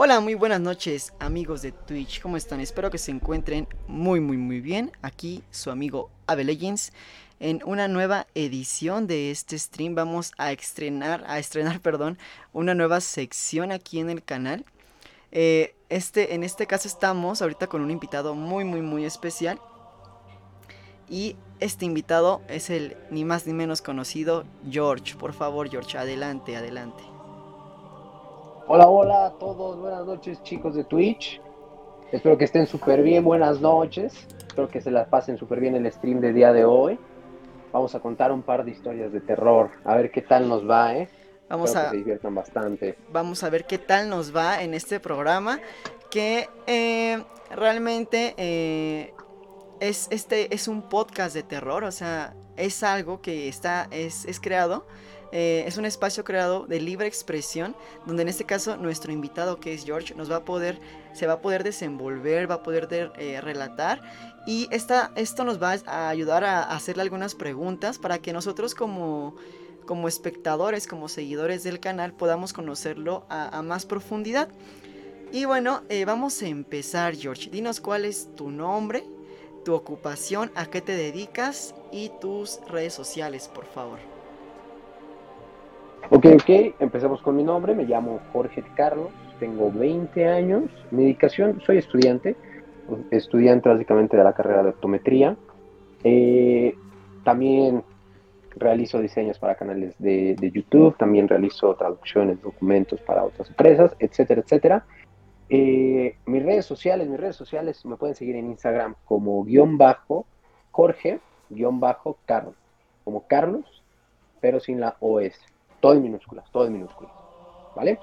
Hola, muy buenas noches amigos de Twitch, ¿cómo están? Espero que se encuentren muy muy muy bien. Aquí su amigo Ave Legends. En una nueva edición de este stream vamos a estrenar, a estrenar, perdón, una nueva sección aquí en el canal. Eh, este, en este caso estamos ahorita con un invitado muy muy muy especial. Y este invitado es el ni más ni menos conocido George. Por favor, George, adelante, adelante. Hola, hola a todos, buenas noches chicos de Twitch. Espero que estén súper bien, buenas noches. Espero que se las pasen súper bien el stream de día de hoy. Vamos a contar un par de historias de terror, a ver qué tal nos va, ¿eh? Vamos a, que se diviertan bastante. Vamos a ver qué tal nos va en este programa, que eh, realmente eh, es, este es un podcast de terror, o sea, es algo que está, es, es creado eh, es un espacio creado de libre expresión, donde en este caso nuestro invitado que es George nos va a poder, se va a poder desenvolver, va a poder eh, relatar y esta, esto nos va a ayudar a, hacerle algunas preguntas para que nosotros como, como espectadores, como seguidores del canal podamos conocerlo a, más profundidad. Y bueno, eh, vamos a empezar George. Dinos cuál es tu nombre, tu ocupación, a qué te dedicas y tus redes sociales, por favor. Ok, ok, empecemos con mi nombre, me llamo Jorge Carlos, tengo 20 años, mi dedicación, soy estudiante, estudiante básicamente de la carrera de optometría, eh, también realizo diseños para canales de, YouTube, también realizo traducciones, documentos para otras empresas, etcétera, etcétera. Eh, mis redes sociales, mis redes sociales me pueden seguir en Instagram como guion bajo Jorge guion bajo Carlos, como Carlos, pero sin la OS todo en minúsculas, todo en minúsculas. ¿Vale?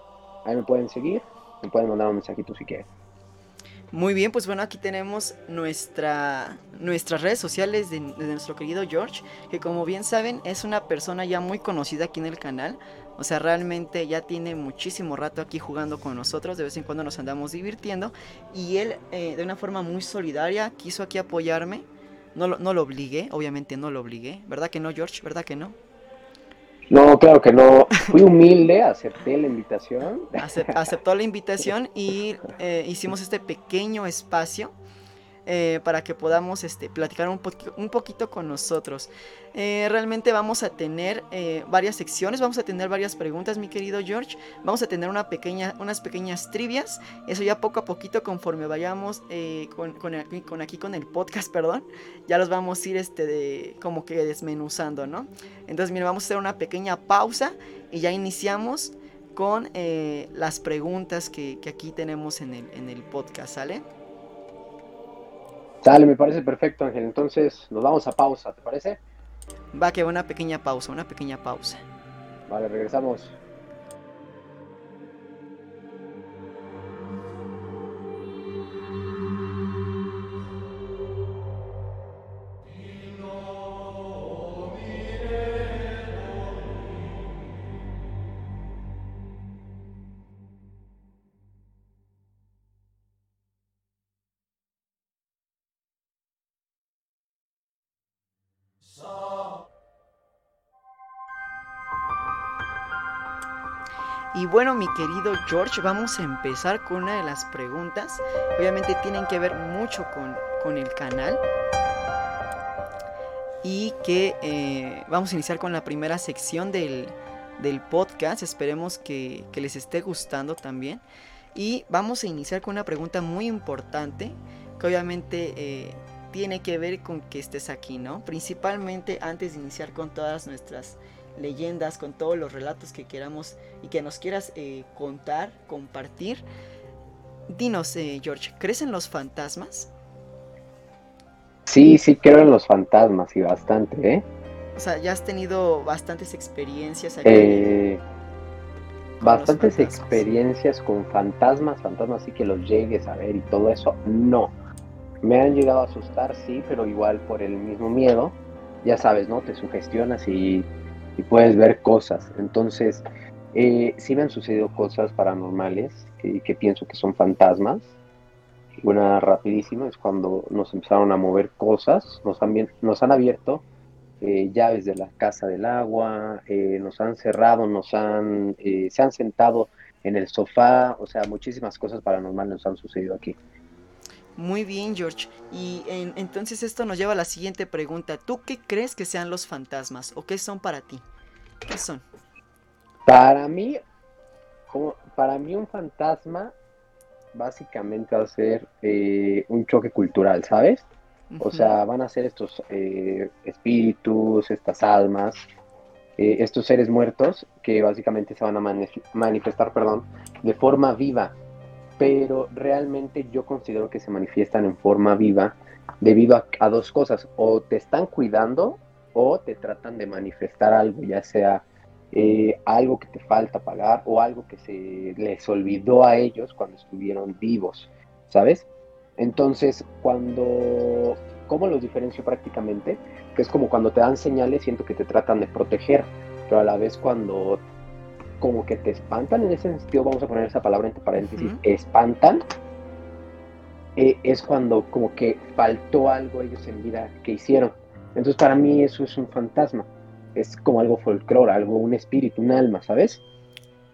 Ahí me pueden seguir, me pueden mandar un mensajito si quieren. Muy bien, pues bueno, aquí tenemos nuestra, nuestras redes sociales de, nuestro querido George, que como bien saben es una persona ya muy conocida aquí en el canal. O sea, realmente ya tiene muchísimo rato aquí jugando con nosotros, de vez en cuando nos andamos divirtiendo. Y él, eh, de una forma muy solidaria, quiso aquí apoyarme. No no lo obligué, obviamente no lo obligué. ¿Verdad que no, George? ¿Verdad que no? No, claro que no. Fui humilde, acepté la invitación. aceptó la invitación y eh, hicimos este pequeño espacio eh, para que podamos este, platicar un, un poquito con nosotros. Eh, realmente vamos a tener eh, varias secciones, vamos a tener varias preguntas, mi querido George. Vamos a tener una pequeña, unas pequeñas trivias. Eso ya poco a poquito, conforme vayamos con, con, aquí con el podcast, perdón, ya los vamos a ir este, de, como que desmenuzando, ¿no? Entonces, mira, vamos a hacer una pequeña pausa y ya iniciamos con las preguntas que, que, aquí tenemos en el, en el podcast, ¿sale? Dale, me parece perfecto, Ángel. Entonces, nos vamos a pausa, ¿te parece? Va, que una pequeña pausa, una pequeña pausa. Vale, regresamos. Bueno, mi querido George, vamos a empezar con una de las preguntas. Obviamente tienen que ver mucho con, el canal. Y que eh, vamos a iniciar con la primera sección del, podcast. Esperemos que, les esté gustando también. Y vamos a iniciar con una pregunta muy importante. Que obviamente eh, tiene que ver con que estés aquí, ¿no? Principalmente antes de iniciar con todas nuestras leyendas, con todos los relatos que queramos y que nos quieras eh, contar, compartir. Dinos, eh, George, ¿crees en los fantasmas? Sí, sí creo en los fantasmas y bastante, ¿eh? O sea, ya has tenido bastantes experiencias aquí. Eh, bastantes experiencias con fantasmas, fantasmas sí que los llegues a ver y todo eso, no. Me han llegado a asustar, sí, pero igual por el mismo miedo, ya sabes, ¿no? Te sugestionas y y puedes ver cosas. Entonces, eh, sí me han sucedido cosas paranormales que, pienso que son fantasmas. Una rapidísima es cuando nos empezaron a mover cosas, nos han, nos han abierto eh, llaves de la casa del agua, eh, nos han cerrado, nos han, se han sentado en el sofá, o sea, muchísimas cosas paranormales nos han sucedido aquí. Muy bien, George. Y entonces esto nos lleva a la siguiente pregunta. ¿Tú qué crees que sean los fantasmas o qué son para ti? ¿Qué son? Para mí, como, para mí un fantasma básicamente va a ser eh, un choque cultural, ¿sabes? O sea, van a ser estos eh, espíritus, estas almas, eh, estos seres muertos que básicamente se van a manifestar, perdón, de forma viva. Pero realmente yo considero que se manifiestan en forma viva debido a, dos cosas. O te están cuidando o te tratan de manifestar algo, ya sea eh, algo que te falta pagar o algo que se les olvidó a ellos cuando estuvieron vivos, ¿sabes? Entonces, cuando, ¿cómo los diferencio prácticamente? Que es como cuando te dan señales, siento que te tratan de proteger, pero a la vez cuando como que te espantan, en ese sentido vamos a poner esa palabra entre paréntesis, espantan, eh, es cuando como que faltó algo ellos en vida que hicieron. Entonces para mí eso es un fantasma, es como algo folclore, algo, un espíritu, un alma, ¿sabes?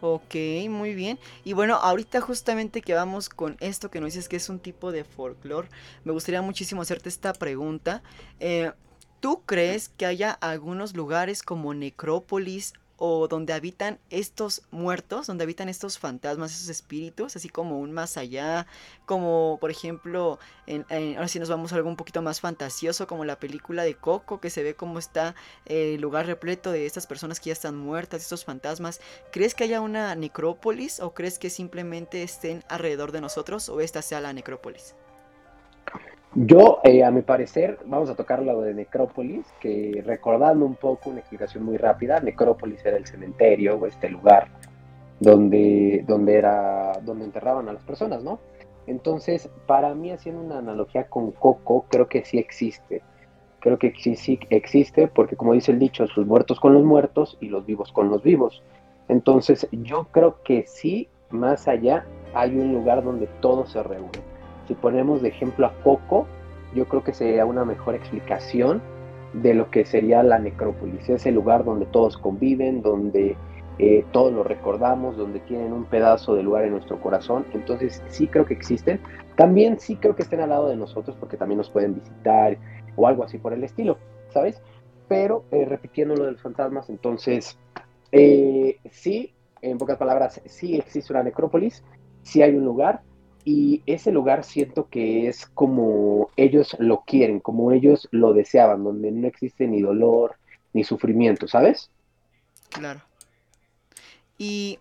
Ok, muy bien. Y bueno, ahorita justamente que vamos con esto que nos dices que es un tipo de folclore, me gustaría muchísimo hacerte esta pregunta. Eh, ¿Tú crees que haya algunos lugares como necrópolis o donde habitan estos muertos, donde habitan estos fantasmas, esos espíritus, así como un más allá, como por ejemplo, en, ahora sí nos vamos a algo un poquito más fantasioso, como la película de Coco, que se ve cómo está el lugar repleto de estas personas que ya están muertas, estos fantasmas. ¿Crees que haya una necrópolis o crees que simplemente estén alrededor de nosotros o esta sea la necrópolis? Yo, eh, a mi parecer, vamos a tocar lo de Necrópolis, que recordando un poco una explicación muy rápida, Necrópolis era el cementerio o este lugar donde, donde, era, donde enterraban a las personas, ¿no? Entonces, para mí, haciendo una analogía con Coco, creo que sí existe. Creo que sí, sí existe porque, como dice el dicho, sus muertos con los muertos y los vivos con los vivos. Entonces, yo creo que sí, más allá, hay un lugar donde todo se reúne si ponemos de ejemplo a Coco, yo creo que sería una mejor explicación de lo que sería la necrópolis, ese lugar donde todos conviven, donde eh, todos lo recordamos, donde tienen un pedazo de lugar en nuestro corazón. Entonces sí creo que existen. También sí creo que estén al lado de nosotros porque también nos pueden visitar o algo así por el estilo, ¿sabes? Pero eh, repitiendo lo de los fantasmas, entonces eh, sí, en pocas palabras, sí existe una necrópolis, sí hay un lugar, y ese lugar siento que es como ellos lo quieren, como ellos lo deseaban, donde no existe ni dolor ni sufrimiento, ¿sabes? Claro. Y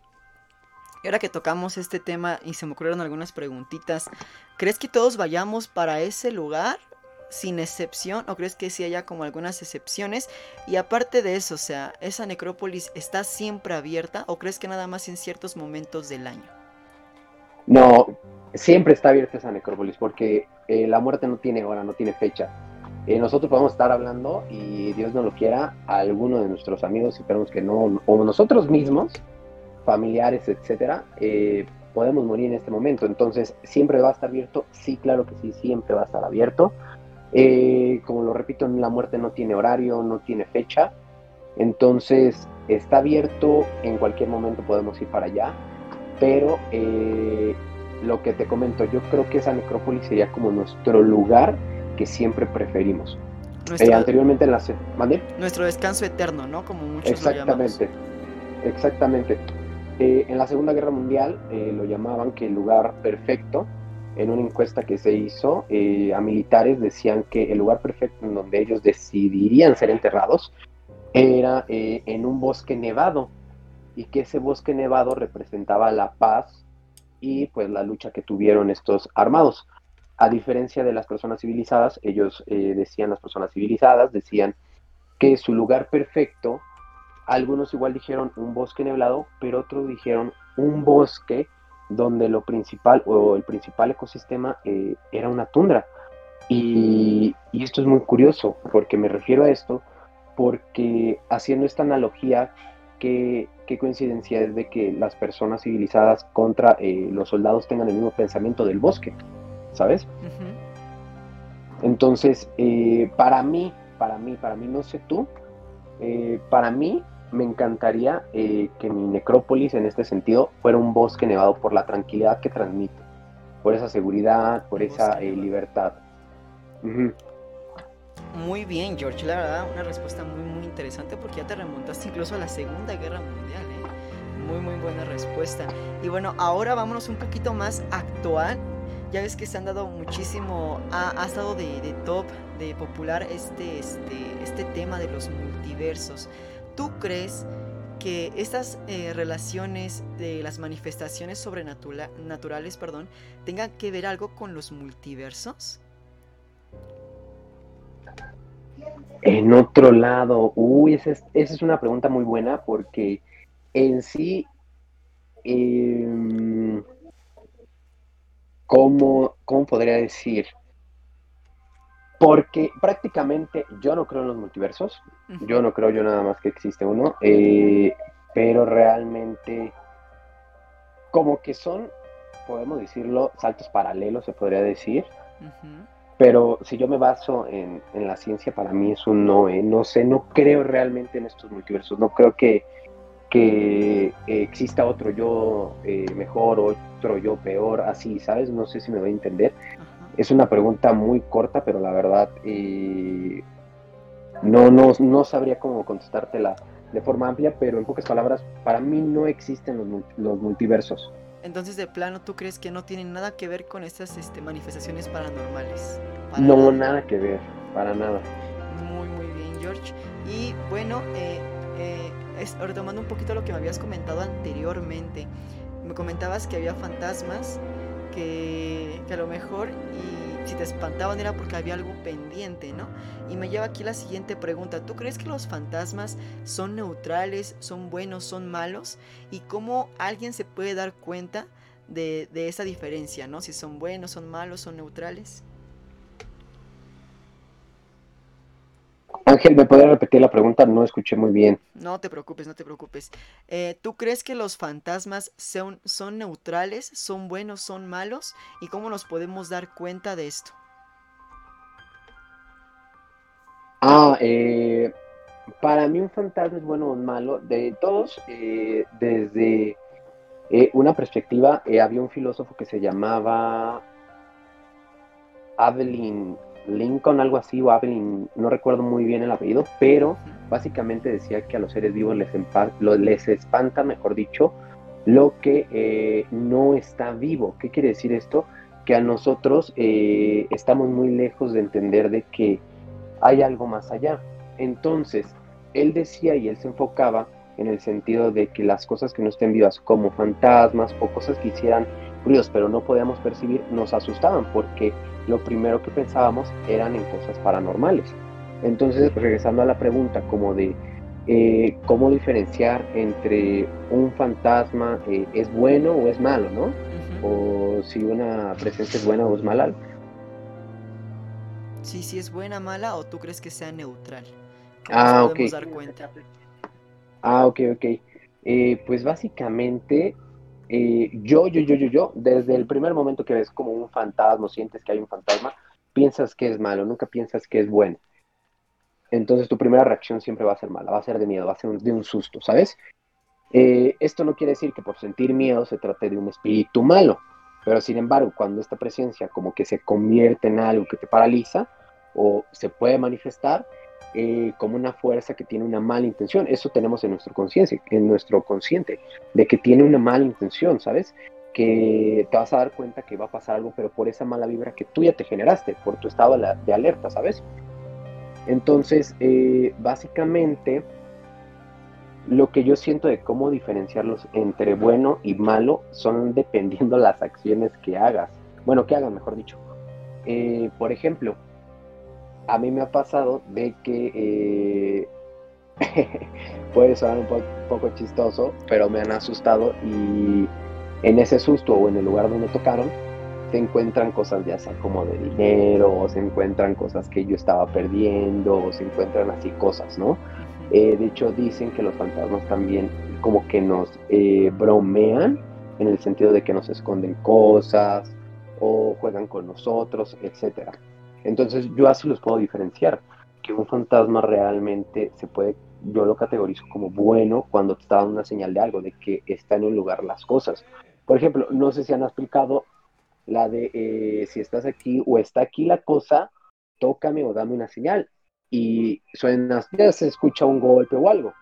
ahora que tocamos este tema y se me ocurrieron algunas preguntitas, ¿crees que todos vayamos para ese lugar sin excepción o crees que sí haya como algunas excepciones? Y aparte de eso, o sea, ¿esa necrópolis está siempre abierta o crees que nada más en ciertos momentos del año? No, siempre está abierta esa necrópolis porque eh, la muerte no tiene hora, no tiene fecha. Eh, nosotros podemos estar hablando y Dios no lo quiera a alguno de nuestros amigos, esperamos que no, o nosotros mismos, familiares, etcétera, eh, podemos morir en este momento. Entonces, ¿siempre va a estar abierto? Sí, claro que sí, siempre va a estar abierto. como lo repito, la muerte no tiene horario, no tiene fecha. Entonces, está abierto, en cualquier momento podemos ir para allá, pero lo que te comento, yo creo que esa necrópolis sería como nuestro lugar que siempre preferimos. Eh, anteriormente en la. Nuestro descanso eterno, ¿no? Como muchos Exactamente, exactamente. Eh, en la Segunda Guerra Mundial eh, lo llamaban que el lugar perfecto, en una encuesta que se hizo, a militares decían que el lugar perfecto en donde ellos decidirían ser enterrados era en un bosque nevado y que ese bosque nevado representaba la paz y pues la lucha que tuvieron estos armados. A diferencia de las personas civilizadas, ellos eh, decían, las personas civilizadas decían que su lugar perfecto, algunos igual dijeron un bosque neblado, pero otros dijeron un bosque donde lo principal o el principal ecosistema eh, era una tundra. Y, y, esto es muy curioso, porque me refiero a esto, porque haciendo esta analogía qué, coincidencia es de que las personas civilizadas contra eh, los soldados tengan el mismo pensamiento del bosque, ¿sabes? Entonces, eh, para mí, para mí, para mí, no sé tú, eh, para mí, me encantaría que mi necrópolis en este sentido fuera un bosque nevado por la tranquilidad que transmite, por esa seguridad, por esa libertad. Muy bien, George, la verdad, una respuesta muy, muy interesante porque ya te remontaste incluso a la Segunda Guerra Mundial, ¿eh? Muy, muy buena respuesta. Y bueno, ahora vámonos un poquito más actual. Ya ves que se han dado muchísimo, ha, estado de, de, top, de popular este, este, este tema de los multiversos. ¿Tú crees que estas eh, relaciones de las manifestaciones sobrenaturales perdón, tengan que ver algo con los multiversos? En otro lado, uy, esa es, una pregunta muy buena porque en sí, em, ¿cómo, ¿cómo podría decir? Porque prácticamente yo no creo en los multiversos, yo no creo yo nada más que existe uno, eh, pero realmente como que son, podemos decirlo, saltos paralelos, se podría decir. Pero si yo me baso en, la ciencia, para mí es un no, ¿eh? no sé, no creo realmente en estos multiversos, no creo que, que exista otro yo eh, mejor, otro yo peor, así, ¿sabes? No sé si me voy a entender. Es una pregunta muy corta, pero la verdad eh, no, no, no sabría cómo contestártela de forma amplia, pero en pocas palabras, para mí no existen los, los multiversos. Entonces, de plano, ¿tú crees que no tienen nada que ver con estas este, manifestaciones paranormales? no, nada. que ver, para nada. Muy, muy bien, George. Y bueno, eh, eh, retomando un poquito lo que me habías comentado anteriormente, me comentabas que había fantasmas que, a lo mejor y si te espantaban era porque había algo pendiente, ¿no? Y me lleva aquí la siguiente pregunta. ¿Tú crees que los fantasmas son neutrales, son buenos, son malos? ¿Y cómo alguien se puede dar cuenta de, de esa diferencia, ¿no? Si son buenos, son malos, son neutrales. Ángel, ¿me podría repetir la pregunta? No escuché muy bien. No te preocupes, no te preocupes. Eh, ¿Tú crees que los fantasmas son, son neutrales, son buenos, son malos? ¿Y cómo nos podemos dar cuenta de esto? Ah, eh, para mí un fantasma es bueno o malo. De todos, eh, desde una perspectiva, había un filósofo que se llamaba Adeline Lincoln, algo así, o Avelin, no recuerdo muy bien el apellido, pero básicamente decía que a los seres vivos les, les espanta, mejor dicho, lo que eh, no está vivo. ¿Qué quiere decir esto? Que a nosotros eh, estamos muy lejos de entender de que hay algo más allá. Entonces, él decía y él se enfocaba en el sentido de que las cosas que no estén vivas, como fantasmas o cosas que hicieran ruidos pero no podíamos percibir, nos asustaban porque lo primero que pensábamos eran en cosas paranormales. Entonces, regresando a la pregunta como de eh, cómo diferenciar entre un fantasma eh, es bueno o es malo, ¿no? O si una presencia es buena o es mala. Sí, si es buena, mala o tú crees que sea neutral. ah, ok. Dar cuenta? Ah, ok, ok. Eh, pues básicamente yo, yo, yo, yo, yo, desde el primer momento que ves como un fantasma, sientes que hay un fantasma, piensas que es malo, nunca piensas que es bueno. Entonces tu primera reacción siempre va a ser mala, va a ser de miedo, va a ser de un susto, ¿sabes? Eh, esto no quiere decir que por sentir miedo se trate de un espíritu malo, pero sin embargo, cuando esta presencia como que se convierte en algo que te paraliza o se puede manifestar, eh, como una fuerza que tiene una mala intención. Eso tenemos en nuestro conciencia, en nuestro consciente, de que tiene una mala intención, ¿sabes? Que te vas a dar cuenta que va a pasar algo, pero por esa mala vibra que tú ya te generaste, por tu estado de alerta, ¿sabes? Entonces, eh, básicamente, lo que yo siento de cómo diferenciarlos entre bueno y malo son dependiendo las acciones que hagas. Bueno, que hagan, mejor dicho. Eh, por ejemplo, a mí me ha pasado de que eh, puede sonar un poco chistoso, pero me han asustado y en ese susto o en el lugar donde tocaron se encuentran cosas ya sea como de dinero o se encuentran cosas que yo estaba perdiendo o se encuentran así cosas, ¿no? Eh, de hecho dicen que los fantasmas también como que nos eh, bromean en el sentido de que nos esconden cosas o juegan con nosotros, etcétera. Entonces yo así los puedo diferenciar, que un fantasma realmente se puede yo lo categorizo como bueno cuando te está dando una señal de algo, de que está en un lugar las cosas. Por ejemplo, no sé si han explicado la de eh, si estás aquí o está aquí la cosa, tócame o dame una señal. Y suena, ya se escucha un golpe o algo.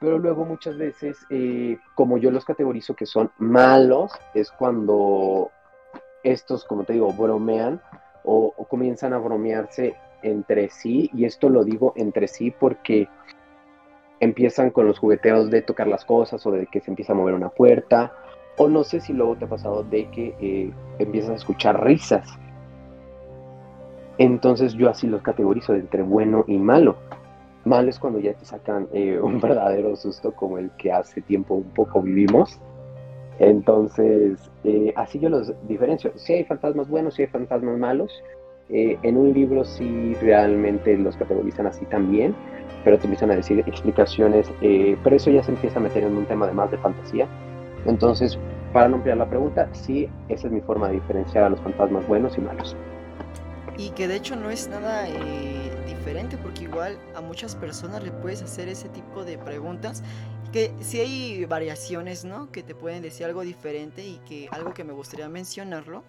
Pero luego muchas veces, eh, como yo los categorizo que son malos, es cuando estos, como te digo, bromean o, comienzan a bromearse entre sí. Y esto lo digo entre sí porque empiezan con los jugueteos de tocar las cosas o de que se empieza a mover una puerta. O no sé si luego te ha pasado de que eh, empiezas a escuchar risas. Entonces yo así los categorizo entre bueno y malo. Malo es cuando ya te sacan eh, un verdadero susto como el que hace tiempo un poco vivimos. Entonces, eh, así yo los diferencio. Si hay fantasmas buenos, si hay fantasmas malos. Eh, en un libro sí realmente los categorizan así también, pero te empiezan a decir explicaciones, pero eso ya se empieza a meter en un tema de más de fantasía. Entonces, para no ampliar la pregunta, sí, esa es mi forma de diferenciar a los fantasmas buenos y malos. Y que de hecho no es nada diferente porque igual a muchas personas le puedes hacer ese tipo de preguntas que si hay variaciones, ¿no? Que te pueden decir algo diferente y que algo que me gustaría mencionarlo,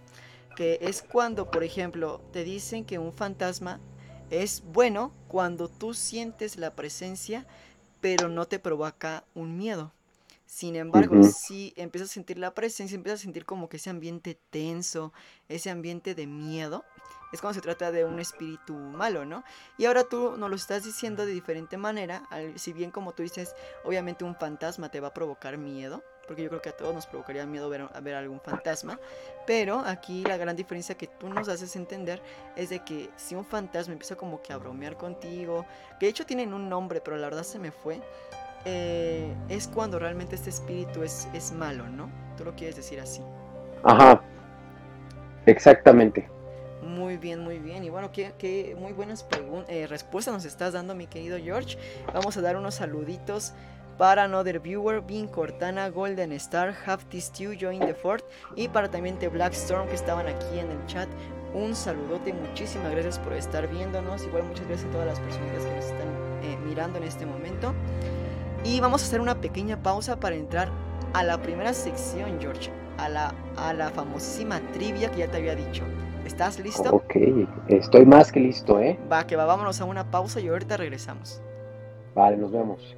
que es cuando, por ejemplo, te dicen que un fantasma es bueno cuando tú sientes la presencia, pero no te provoca un miedo. Sin embargo, si empiezas a sentir la presencia, empiezas a sentir como que ese ambiente tenso, ese ambiente de miedo, es cuando se trata de un espíritu malo, ¿no? Y ahora tú nos lo estás diciendo de diferente manera, si bien como tú dices, obviamente un fantasma te va a provocar miedo, porque yo creo que a todos nos provocaría miedo ver, ver algún fantasma, pero aquí la gran diferencia que tú nos haces entender es de que si un fantasma empieza como que a bromear contigo, que de hecho tienen un nombre, pero la verdad se me fue, eh, es cuando realmente este espíritu es, es malo, ¿no? Tú lo quieres decir así. Ajá, exactamente. Muy bien, muy bien. Y bueno, qué, muy buenas eh, respuestas nos estás dando, mi querido George. Vamos a dar unos saluditos para Another Viewer, Bean Cortana, Golden Star, Hafty Stew, Join the Fort y para también The Black Storm que estaban aquí en el chat. Un saludote, muchísimas gracias por estar viéndonos. Igual muchas gracias a todas las personas que nos están eh, mirando en este momento. Y vamos a hacer una pequeña pausa para entrar a la primera sección, George. A la, a la famosísima trivia que ya te había dicho. ¿Estás listo? Ok, estoy más que listo, ¿eh? Va, que va, vámonos a una pausa y ahorita regresamos. Vale, nos vemos.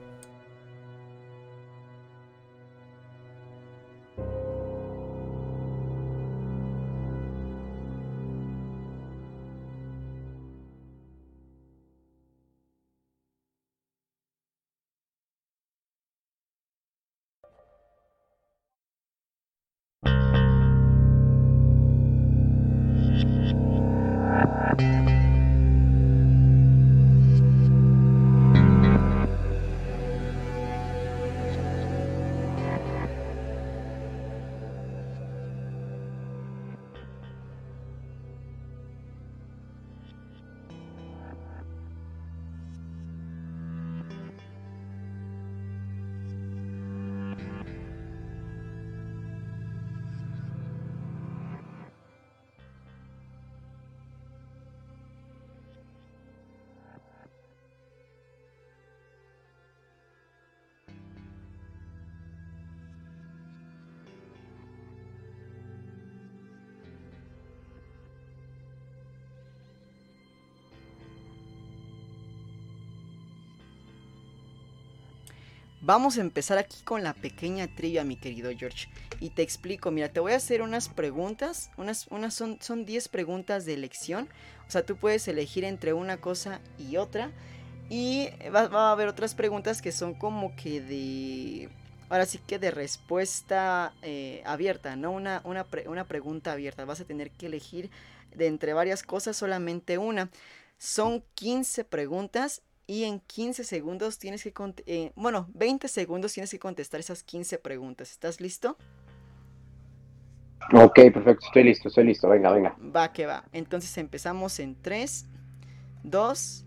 Vamos a empezar aquí con la pequeña trivia, mi querido George. Y te explico, mira, te voy a hacer unas preguntas. Unas, unas son, son 10 preguntas de elección. O sea, tú puedes elegir entre una cosa y otra. Y va, a haber otras preguntas que son como que de... Ahora sí que de respuesta eh, abierta, ¿no? Una, una, una pregunta abierta. Vas a tener que elegir de entre varias cosas solamente una. Son 15 preguntas y en 15 segundos tienes que, eh, bueno, 20 segundos tienes que contestar esas 15 preguntas. ¿Estás listo? Ok, perfecto, estoy listo, estoy listo, venga, venga. Va que va. Entonces empezamos en 3, 2,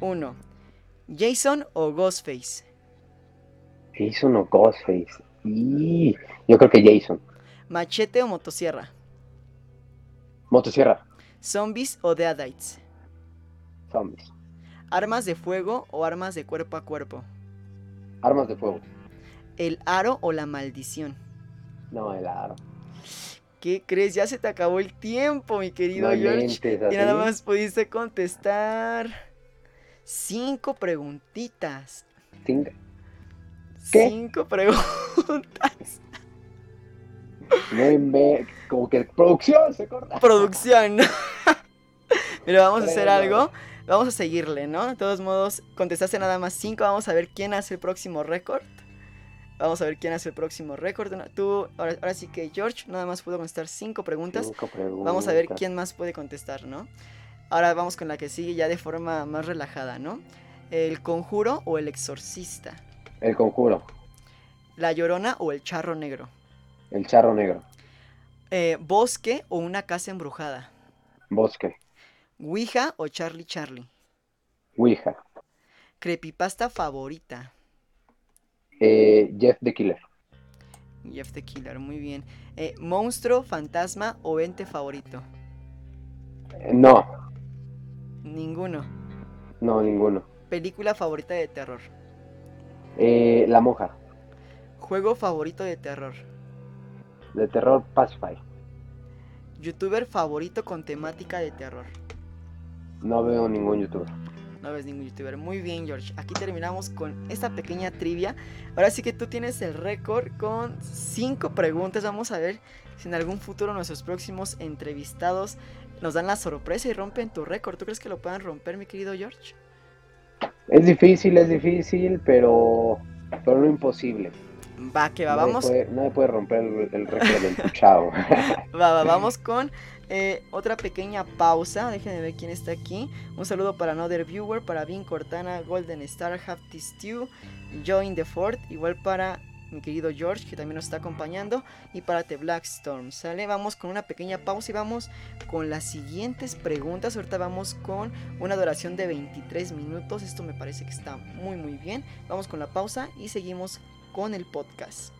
1. ¿Jason o Ghostface? Jason o Ghostface. Y yo creo que Jason. ¿Machete o motosierra? Motosierra. ¿Zombies o Deadites? Zombies. ¿Armas de fuego o armas de cuerpo a cuerpo? Armas de fuego. ¿El aro o la maldición? No, el aro. ¿Qué crees? Ya se te acabó el tiempo, mi querido No George. Y nada más pudiste contestar cinco preguntitas. Cinco. ¿Qué? Cinco preguntas. Como que producción se corta. Producción. Pero vamos a hacer algo. Vamos a seguirle, ¿no? De todos modos, contestaste nada más cinco. Vamos a ver quién hace el próximo récord. Vamos a ver quién hace el próximo récord. Tú, ahora, ahora sí que George nada más pudo contestar cinco preguntas. Cinco preguntas. Vamos a ver quién más puede contestar, ¿no? Ahora vamos con la que sigue ya de forma más relajada, ¿no? ¿El conjuro o el exorcista? El conjuro. ¿La llorona o el charro negro? El charro negro. Eh, ¿Bosque o una casa embrujada? Bosque. ¿Ouija o Charlie Charlie? Ouija. ¿Creepypasta favorita? Eh, Jeff the Killer. Jeff the Killer, muy bien. Eh, ¿Monstruo, fantasma o ente favorito? Eh, no, Ninguno. no, ninguno. ¿Película favorita de terror? Eh, la monja. ¿Juego favorito de terror? De terror Pacify. ¿Youtuber favorito con temática de terror? No veo ningún youtuber. No ves ningún youtuber. Muy bien, George. Aquí terminamos con esta pequeña trivia. Ahora sí que tú tienes el récord con cinco preguntas. Vamos a ver si en algún futuro nuestros próximos entrevistados nos dan la sorpresa y rompen tu récord. ¿Tú crees que lo puedan romper, mi querido George? Es difícil, es difícil, pero, pero no imposible. Va, que va, Nadie vamos. puede- nadie puede romper el, el récord del puchao. Va, va, vamos con eh, otra pequeña pausa. Déjenme ver quién está aquí. Un saludo para Another Viewer, para Vin Cortana, Golden Star, Hafty Stew, Join the Fort, igual para mi querido George, que también nos está acompañando, y para The Black Storm. ¿Sale? Vamos con una pequeña pausa y vamos con las siguientes preguntas. Ahorita vamos con una duración de 23 minutos. Esto me parece que está muy, muy bien. Vamos con la pausa y seguimos con el podcast.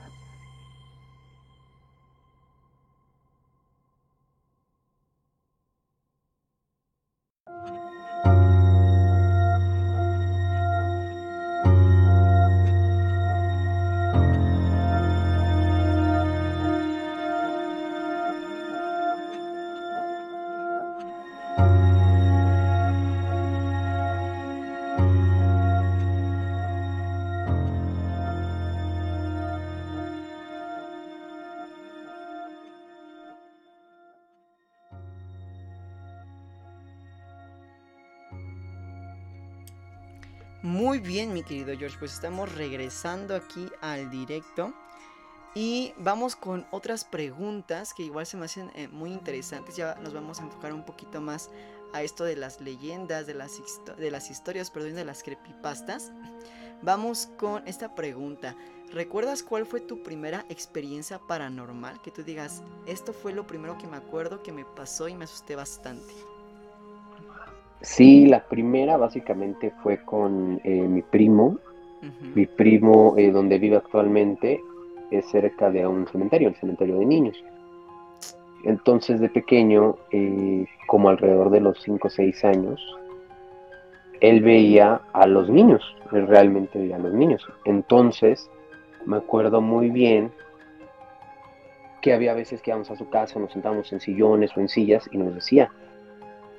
bien, mi querido George, pues estamos regresando aquí al directo y vamos con otras preguntas que igual se me hacen eh, muy interesantes. Ya nos vamos a enfocar un poquito más a esto de las leyendas, de las, de las historias, perdón, de las creepypastas. Vamos con esta pregunta. ¿Recuerdas cuál fue tu primera experiencia paranormal? Que tú digas, esto fue lo primero que me acuerdo que me pasó y me asusté bastante. Sí, la primera básicamente fue con eh, mi primo. Mi primo, eh, donde vive actualmente, es cerca de un cementerio, el cementerio de niños. Entonces, de pequeño, eh, como alrededor de los 5 o 6 años, él veía a los niños, él realmente veía a los niños. Entonces, me acuerdo muy bien que había veces que íbamos a su casa, nos sentábamos en sillones o en sillas y nos decía,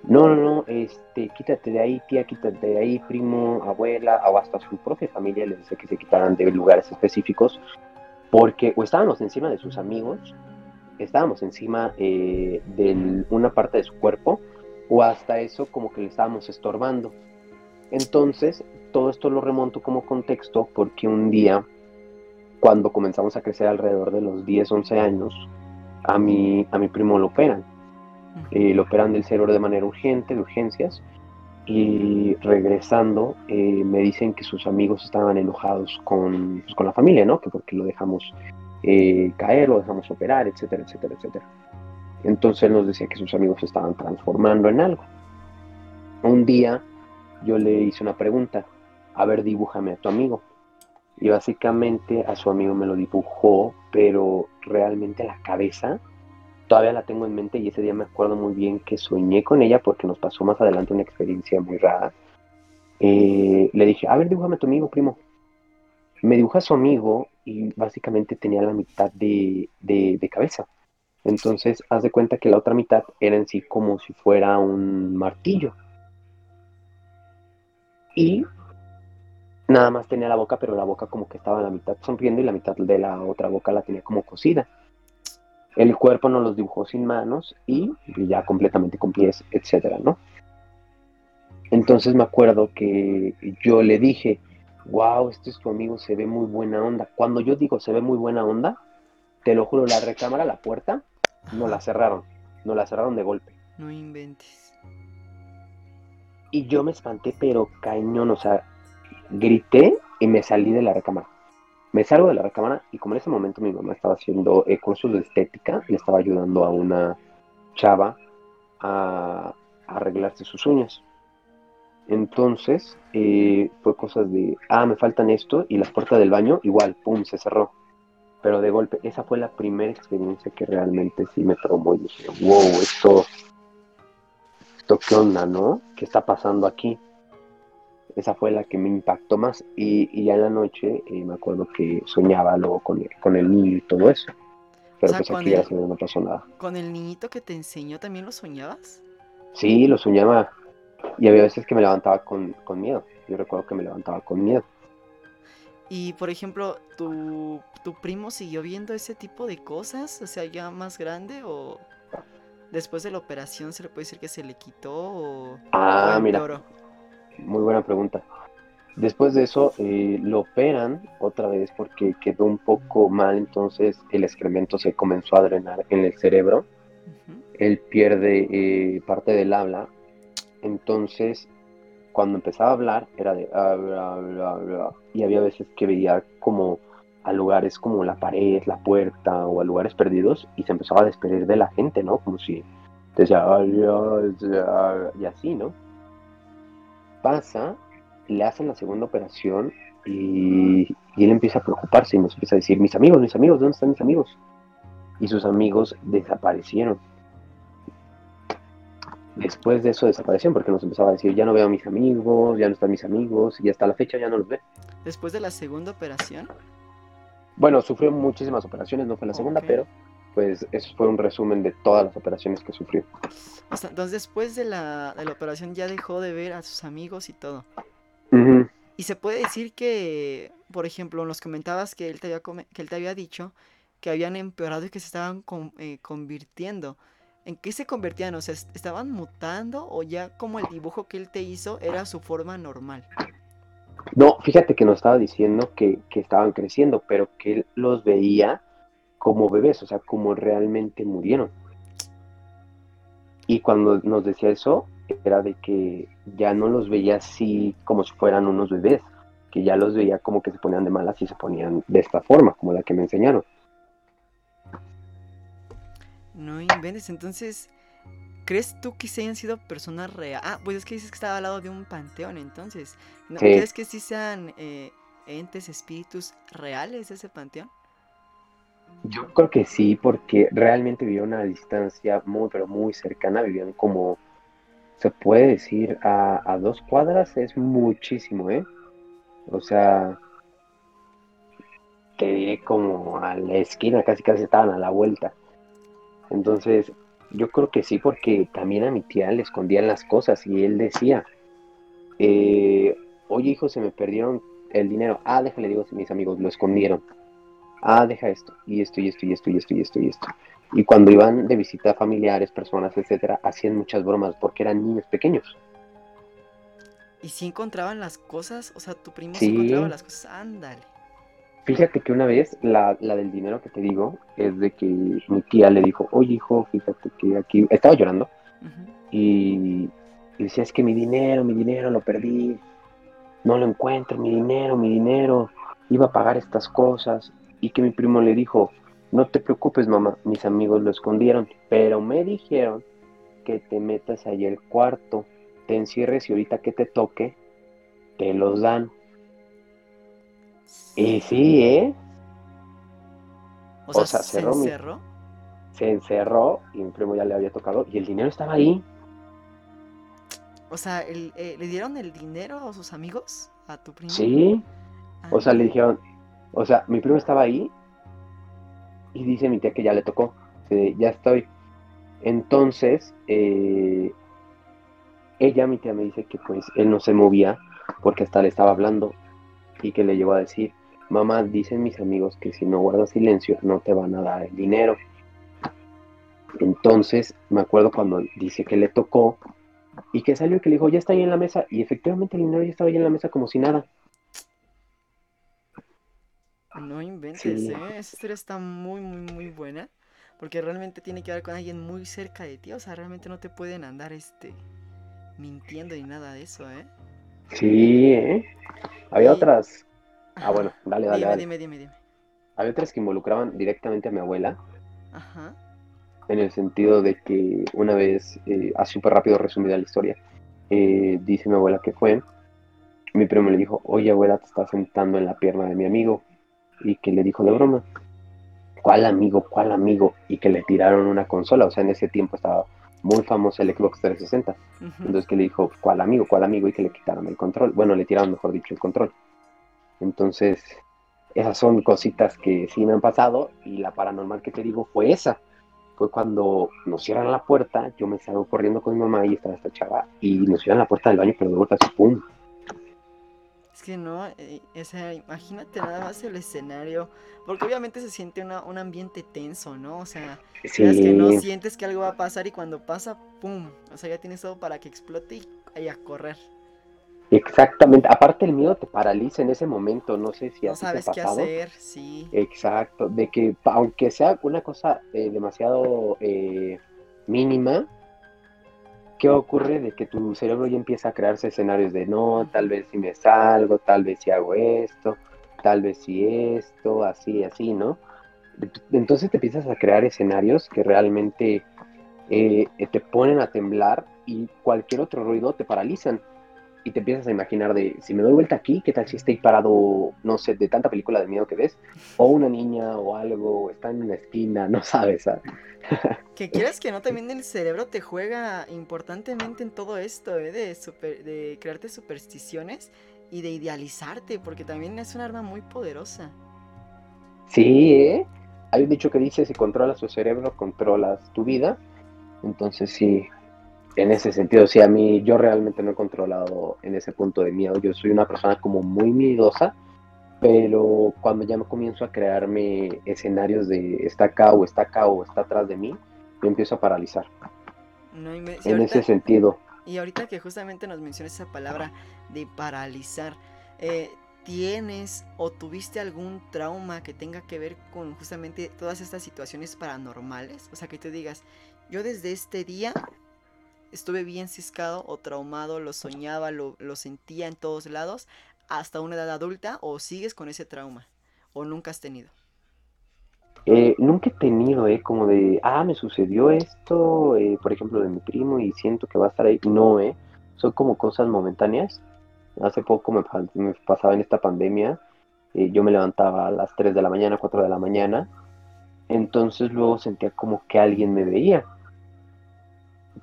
no, no, no, este, quítate de ahí, tía, quítate de ahí, primo, abuela, o hasta su propia familia les decía que se quitaran de lugares específicos, porque o estábamos encima de sus amigos, estábamos encima eh, de una parte de su cuerpo, o hasta eso como que le estábamos estorbando. Entonces, todo esto lo remonto como contexto porque un día, cuando comenzamos a crecer alrededor de los 10, 11 años, a mi, a mi primo lo operan eh, lo operan del cerebro de manera urgente, de urgencias, y regresando eh, me dicen que sus amigos estaban enojados con, pues, con la familia, ¿no? Que porque lo dejamos eh, caer, lo dejamos operar, etcétera, etcétera, etcétera. Entonces nos decía que sus amigos se estaban transformando en algo. Un día yo le hice una pregunta, a ver, dibújame a tu amigo. Y básicamente a su amigo me lo dibujó, pero realmente la cabeza todavía la tengo en mente y ese día me acuerdo muy bien que soñé con ella porque nos pasó más adelante una experiencia muy rara. Eh, le dije, a ver, dibújame a tu amigo, primo. Me dibuja a su amigo y básicamente tenía la mitad de, de cabeza. Entonces, haz de cuenta que la otra mitad era en sí como si fuera un martillo. Y nada más tenía la boca, pero la boca como que estaba en la mitad sonriendo y la mitad de la otra boca la tenía como cosida. El cuerpo nos los dibujó sin manos y ya completamente con pies, etcétera, ¿no? Entonces me acuerdo que yo le dije, wow, este es tu amigo, se ve muy buena onda. Cuando yo digo se ve muy buena onda, te lo juro, la recámara, la puerta, no la cerraron, no la cerraron de golpe. No inventes. Y yo me espanté, pero cañón, o sea, grité y me salí de la recámara. Me salgo de la recámara y como en ese momento mi mamá estaba haciendo eh, cursos de estética, le estaba ayudando a una chava a, arreglarse sus uñas. Entonces eh, fue cosas de, ah, me faltan esto y la puerta del baño igual, pum, se cerró. Pero de golpe, esa fue la primera experiencia que realmente sí me traumó y dije, wow, esto, esto qué onda, ¿no? ¿Qué está pasando aquí? Esa fue la que me impactó más. Y, ya en la noche eh, me acuerdo que soñaba luego con el, con el niño y todo eso. Pero pues aquí ya no pasó nada. ¿Con el niñito que te enseñó también lo soñabas? Sí, lo soñaba. Y había veces que me levantaba con, miedo. Yo recuerdo que me levantaba con miedo. Y por ejemplo, ¿tu, ¿tu primo siguió viendo ese tipo de cosas? O sea, ya más grande o después de la operación se le puede decir que se le quitó o... Ah, mira. Muy buena pregunta. Después de eso eh, lo operan otra vez porque quedó un poco mal, entonces el excremento se comenzó a drenar en el cerebro. Él pierde eh, parte del habla, entonces cuando empezaba a hablar era de y había veces que veía como a lugares como la pared, la puerta o a lugares perdidos y se empezaba a despedir de la gente, ¿no? Como si decía y así, ¿no? Pasa, le hacen la segunda operación y, él empieza a preocuparse y nos empieza a decir, mis amigos, mis amigos, ¿dónde están mis amigos? Y sus amigos desaparecieron. Después de eso desaparecieron porque nos empezaba a decir, ya no veo a mis amigos, ya no están mis amigos y hasta la fecha ya no los ve. Después de la segunda operación. Bueno, sufrió muchísimas operaciones, no fue la segunda, pero pues eso fue un resumen de todas las operaciones que sufrió. entonces después de la, operación ya dejó de ver a sus amigos y todo. Y se puede decir que, por ejemplo, nos comentabas que él te había, que él te había dicho que habían empeorado y que se estaban eh, convirtiendo. ¿En qué se convertían? O sea, ¿estaban mutando o ya como el dibujo que él te hizo era su forma normal? No, fíjate que nos estaba diciendo que, que estaban creciendo, pero que él los veía como bebés, o sea, como realmente murieron. Y cuando nos decía eso, era de que ya no los veía así como si fueran unos bebés, que ya los veía como que se ponían de malas y se ponían de esta forma, como la que me enseñaron. No inventes, entonces, ¿crees tú que se hayan sido personas reales? Ah, pues es que dices que estaba al lado de un panteón, entonces. ¿No crees que sí sean eh, entes, espíritus reales ese panteón? Yo creo que sí, porque realmente a una distancia muy, pero muy cercana, vivían como, se puede decir, a, dos cuadras, es muchísimo, ¿eh? O sea, te diré como a la esquina, casi casi estaban a la vuelta. Entonces, yo creo que sí, porque también a mi tía le escondían las cosas y él decía, eh, oye hijo, se me perdieron el dinero. Ah, déjale, digo mis amigos, lo escondieron ah, deja esto, y esto, y esto, y esto, y esto, y esto, y esto. Y cuando iban de visita a familiares, personas, etcétera, hacían muchas bromas porque eran niños pequeños. ¿Y si encontraban las cosas? O sea, tu primo sí. encontraba las cosas, ándale. Fíjate que una vez, la, del dinero que te digo, es de que mi tía le dijo, oye hijo, fíjate que aquí, estaba llorando, y, y decía, es que mi dinero, mi dinero lo perdí, no lo encuentro, mi dinero, mi dinero, iba a pagar estas cosas, y que mi primo le dijo, no te preocupes mamá, mis amigos lo escondieron, pero me dijeron que te metas ahí el cuarto, te encierres y ahorita que te toque, te los dan. Y sí, ¿eh? O sea, ¿se, encerró? se encerró y mi primo ya le había tocado y el dinero estaba ahí. O sea, eh, ¿le dieron el dinero a sus amigos? ¿A tu primo? Sí. O sea, le dijeron, o sea, mi primo estaba ahí y dice mi tía que ya le tocó, ya estoy. Entonces, eh, ella, mi tía, me dice que pues él no se movía porque hasta le estaba hablando y que le llegó a decir, mamá, dicen mis amigos que si no guardas silencio no te van a dar el dinero. Entonces, me acuerdo cuando dice que le tocó y que salió y que le dijo, ya está ahí en la mesa. Y efectivamente el dinero ya estaba ahí en la mesa como si nada. No inventes, ¿eh? Esa historia está muy, muy, muy buena. Porque realmente tiene que ver con alguien muy cerca de ti. O sea, realmente no te pueden andar este mintiendo ni nada de eso, ¿eh? Sí, ¿eh? Había otras. Ah, bueno, dale, dale. Dime, dime, dime, dime. Había otras que involucraban directamente a mi abuela. Ajá en el sentido de que una vez, eh, así súper rápido resumida la historia, eh, dice mi abuela que fue, mi primo le dijo, oye abuela, te estás sentando en la pierna de mi amigo, y que le dijo de broma, ¿cuál amigo, cuál amigo? Y que le tiraron una consola, o sea, en ese tiempo estaba muy famoso el Xbox 360, entonces que le dijo, ¿cuál amigo, cuál amigo? Y que le quitaron el control, bueno, le tiraron, mejor dicho, el control. Entonces, esas son cositas que sí me han pasado, y la paranormal que te digo fue esa fue cuando nos cierran la puerta, yo me salgo corriendo con mi mamá y estaba esta chava, y nos cierran la puerta del baño, pero de vuelta así, ¡pum! Es que no, eh, o sea, imagínate nada más el escenario, porque obviamente se siente un ambiente tenso, ¿no? O sea, sí. que no sientes que algo va a pasar y cuando pasa, ¡pum! O sea, ya tienes todo para que explote y, a correr. Exactamente, aparte el miedo te paraliza en ese momento, no sé si no sabes qué hacer, sí. Exacto, de que aunque sea una cosa eh, demasiado eh, mínima, ¿qué ocurre? De que tu cerebro ya empieza a crearse escenarios de no, tal vez si me salgo, tal vez si hago esto, tal vez si esto, así, así, ¿no? Entonces te empiezas a crear escenarios que realmente eh, te ponen a temblar y cualquier otro ruido te paralizan y te empiezas a imaginar de si me doy vuelta aquí, ¿qué tal si estoy parado, no sé, de tanta película de miedo que ves? O una niña o algo, está en una esquina, no sabes, ¿sabes? que quieras que no, también el cerebro te juega importantemente en todo esto, ¿eh? de, de crearte supersticiones y de idealizarte, porque también es un arma muy poderosa. Sí, ¿eh? Hay un dicho que dice, si controlas tu cerebro, controlas tu vida. Entonces sí, en ese sentido, sí, a mí yo realmente no he controlado en ese punto de miedo. Yo soy una persona como muy miedosa, pero cuando ya me comienzo a crearme escenarios de está acá o está acá o está atrás de mí, yo empiezo a paralizar. en ese sentido. Y ahorita que justamente nos mencionas esa palabra de paralizar, eh, ¿tienes o tuviste algún trauma que tenga que ver con justamente todas estas situaciones paranormales? O sea, que tú digas, yo desde este día estuve bien ciscado o traumado, lo soñaba, lo, sentía en todos lados, hasta una edad adulta, o sigues con ese trauma, o nunca has tenido? Eh, nunca he tenido, eh, como de, ah, me sucedió esto, eh, por ejemplo, de mi primo y siento que va a estar ahí. No, eh, son como cosas momentáneas. Hace poco me, me pasaba en esta pandemia, eh, yo me levantaba a las 3 de la mañana, 4 de la mañana, entonces luego sentía como que alguien me veía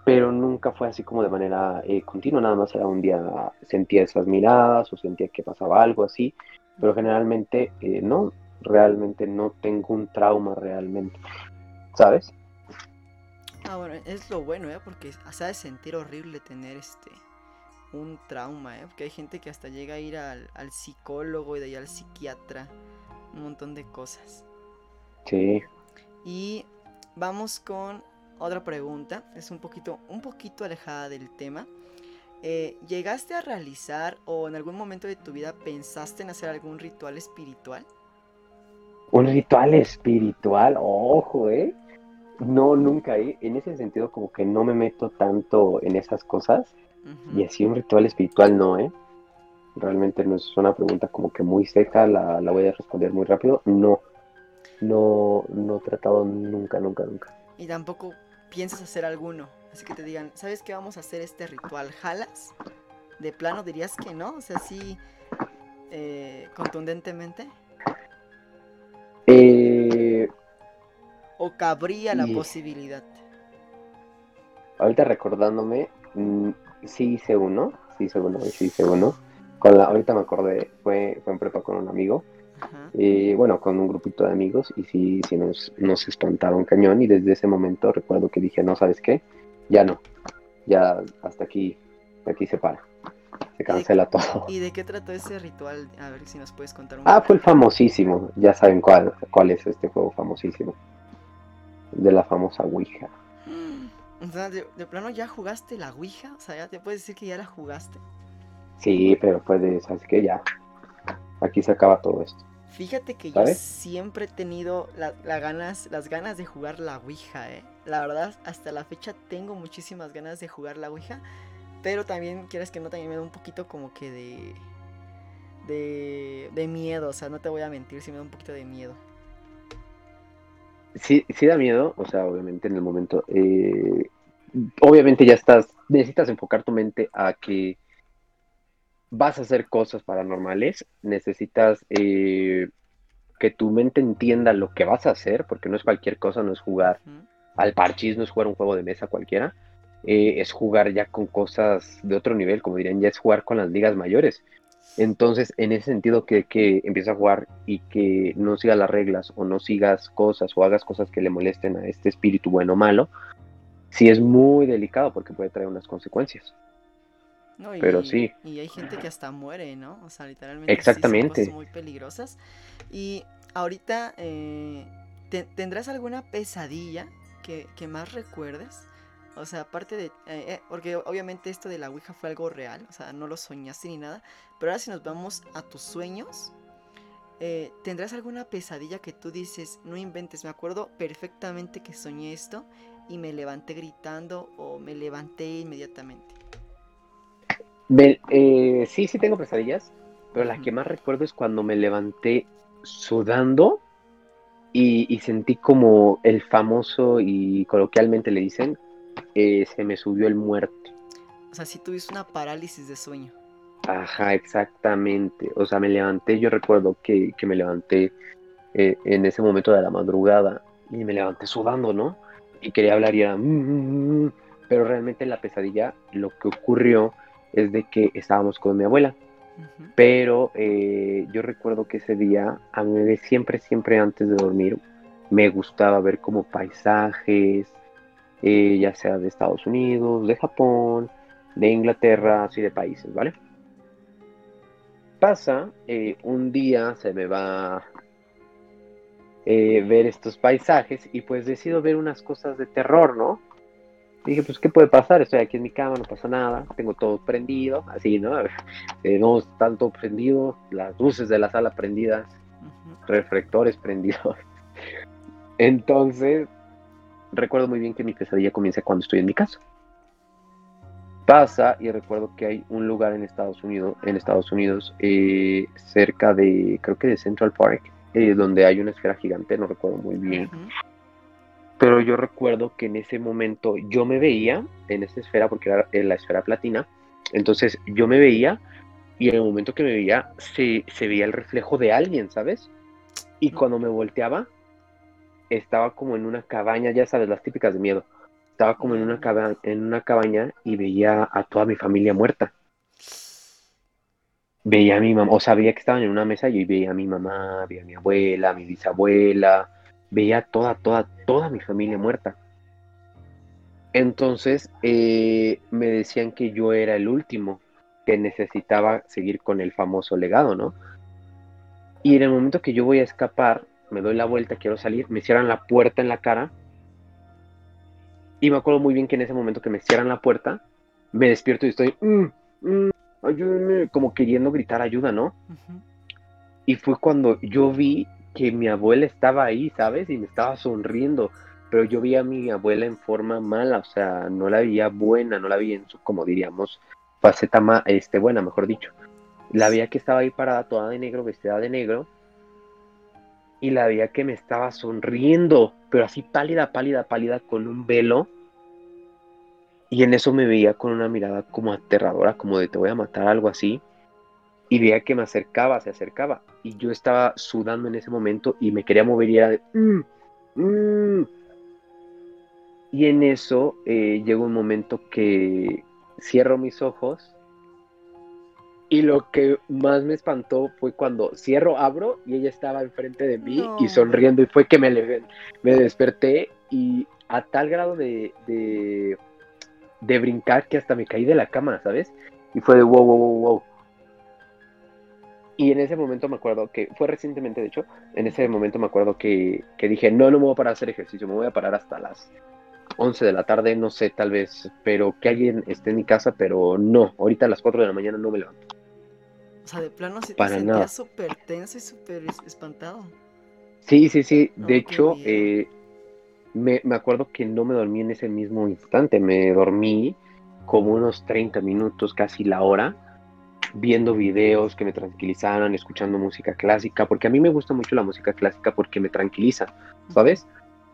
pero nunca fue así como de manera eh, continua, nada más era un día sentía esas miradas o sentía que pasaba algo así, pero generalmente eh, no, realmente no tengo un trauma realmente, ¿sabes? Ah, bueno, es lo bueno, ¿eh? Porque se ha de sentir horrible tener este un trauma, ¿eh? Porque hay gente que hasta llega a ir al, al psicólogo y de ahí al psiquiatra, un montón de cosas. Sí. Y vamos con otra pregunta, es un poquito, un poquito alejada del tema. Eh, ¿Llegaste a realizar o en algún momento de tu vida pensaste en hacer algún ritual espiritual? Un ritual espiritual, ojo, ¿eh? No, nunca, ¿eh? En ese sentido como que no me meto tanto en esas cosas. Y así un ritual espiritual no, ¿eh? Realmente no es una pregunta como que muy seca, la, la voy a responder muy rápido. No, no, no he tratado nunca, nunca, nunca. Y tampoco piensas hacer alguno. Así que te digan, ¿sabes qué vamos a hacer este ritual? ¿Jalas? ¿De plano dirías que no? O sea, así eh, contundentemente. Eh, ¿O cabría la posibilidad? Ahorita recordándome, mm, sí hice uno, sí hice uno, sí hice uno. Con la, ahorita me acordé, fue, fue en prepa con un amigo. Y bueno, con un grupito de amigos y sí, sí nos, nos espantaron cañón y desde ese momento recuerdo que dije, no, ¿sabes qué? Ya no, ya hasta aquí, aquí se para, se cancela todo. ¿Y de qué trató ese ritual? A ver si nos puedes contar un Ah, fue el famosísimo, ya saben cuál, cuál es este juego famosísimo, de la famosa Ouija. O sea, de, plano ya jugaste la Ouija, o sea, ya te puedes decir que ya la jugaste. Sí, pero fue de, ¿sabes qué? Ya, aquí se acaba todo esto. Fíjate que yo siempre he tenido la, ganas, las ganas de jugar la Ouija, ¿eh? La verdad, hasta la fecha tengo muchísimas ganas de jugar la Ouija, pero también, quieres que no, también me da un poquito como que de, de, de miedo, o sea, no te voy a mentir, sí me da un poquito de miedo sí, sí da miedo, o sea, obviamente en el momento, eh, obviamente ya estás, necesitas enfocar tu mente a que vas a hacer cosas paranormales, necesitas eh, que tu mente entienda lo que vas a hacer, porque no es cualquier cosa, no es jugar al parchís, no es jugar un juego de mesa cualquiera, eh, es jugar ya con cosas de otro nivel, como dirían, ya es jugar con las ligas mayores. Entonces, en ese sentido, que, que empieza a jugar y que no sigas las reglas o no sigas cosas o hagas cosas que le molesten a este espíritu bueno o malo, sí es muy delicado porque puede traer unas consecuencias. Pero sí. Y hay gente que hasta muere, ¿no? O sea, literalmente. Exactamente. son muy peligrosas. Y ahorita, eh, ¿tendrás alguna pesadilla que, que más recuerdes? O sea, aparte de... Eh, eh, porque obviamente esto de la Ouija fue algo real, o sea, no lo soñaste ni nada. Pero ahora si nos vamos a tus sueños, eh, ¿tendrás alguna pesadilla que tú dices, no inventes? Me acuerdo perfectamente que soñé esto y me levanté gritando o me levanté inmediatamente. Sí, sí tengo pesadillas, pero la que más recuerdo es cuando me levanté sudando y, y, sentí como el famoso y coloquialmente le dicen eh, se me subió el muerto. O sea, si tuviste una parálisis de sueño. Ajá, exactamente. O sea, me levanté, yo recuerdo que, me levanté eh, en ese momento de la madrugada y me levanté sudando, ¿no? Y quería hablar y era... Mm, mm, mm". pero realmente en la pesadilla lo que ocurrió es de que estábamos con mi abuela. Pero eh, yo recuerdo que ese día, a mí siempre, siempre antes de dormir, me gustaba ver como paisajes, eh, ya sea de Estados Unidos, de Japón, de Inglaterra, así de países, ¿vale? Pasa, eh, un día se me va eh, ver estos paisajes y pues decido ver unas cosas de terror, ¿no? Dije, pues, ¿qué puede pasar? Estoy aquí en mi cama, no pasa nada, tengo todo prendido, así, ¿no? no tanto prendido, las luces de la sala prendidas, reflectores prendidos. Entonces, recuerdo muy bien que mi pesadilla comienza cuando estoy en mi casa. Pasa y recuerdo que hay un lugar en Estados Unidos, en Estados Unidos, eh, cerca de, creo que de Central Park, eh, donde hay una esfera gigante, no recuerdo muy bien. Pero yo recuerdo que en ese momento yo me veía en esa esfera, porque era la esfera platina, entonces yo me veía y en el momento que me veía se, se veía el reflejo de alguien, ¿sabes? Y cuando me volteaba, estaba como en una cabaña, ya sabes, las típicas de miedo. Estaba como en una, cabaña, en una cabaña y veía a toda mi familia muerta. Veía a mi mamá, o sea, veía que estaban en una mesa y veía a mi mamá, veía a mi abuela, a mi bisabuela, veía toda, toda, toda mi familia muerta. Entonces eh, me decían que yo era el último, que necesitaba seguir con el famoso legado, ¿no? Y en el momento que yo voy a escapar, me doy la vuelta, quiero salir, me cierran la puerta en la cara. Y me acuerdo muy bien que en ese momento que me cierran la puerta, me despierto y estoy, mm, mm, ayúdenme, como queriendo gritar ayuda, ¿no? Y fue cuando yo vi que mi abuela estaba ahí, ¿sabes? Y me estaba sonriendo. Pero yo vi a mi abuela en forma mala, o sea, no la veía buena, no la veía en su, como diríamos, faceta más, este, buena, mejor dicho. La veía que estaba ahí parada toda de negro, vestida de negro, y la veía que me estaba sonriendo, pero así pálida, pálida, pálida, con un velo. Y en eso me veía con una mirada como aterradora, como de te voy a matar, algo así. Y veía que me acercaba, se acercaba. Y yo estaba sudando en ese momento y me quería mover y era de... Mm, mm". Y en eso eh, llegó un momento que cierro mis ojos y lo que más me espantó fue cuando cierro, abro y ella estaba enfrente de mí y sonriendo y fue que me, me desperté y a tal grado de, de, de, brincar que hasta me caí de la cama, ¿sabes? Y fue de wow, wow, wow, wow. Y en ese momento me acuerdo que, fue recientemente de hecho, en ese momento me acuerdo que, que dije, no, no me voy a parar a hacer ejercicio, me voy a parar hasta las 11 de la tarde, no sé, tal vez, pero que alguien esté en mi casa, pero no, ahorita a las 4 de la mañana no me levanto. O sea, de plano sí te sentías súper tenso y súper espantado. Sí, sí, sí, de hecho, eh, me, me acuerdo que no me dormí en ese mismo instante, me dormí como unos 30 minutos, casi la hora, viendo videos que me tranquilizaran, escuchando música clásica, porque a mí me gusta mucho la música clásica porque me tranquiliza, ¿sabes?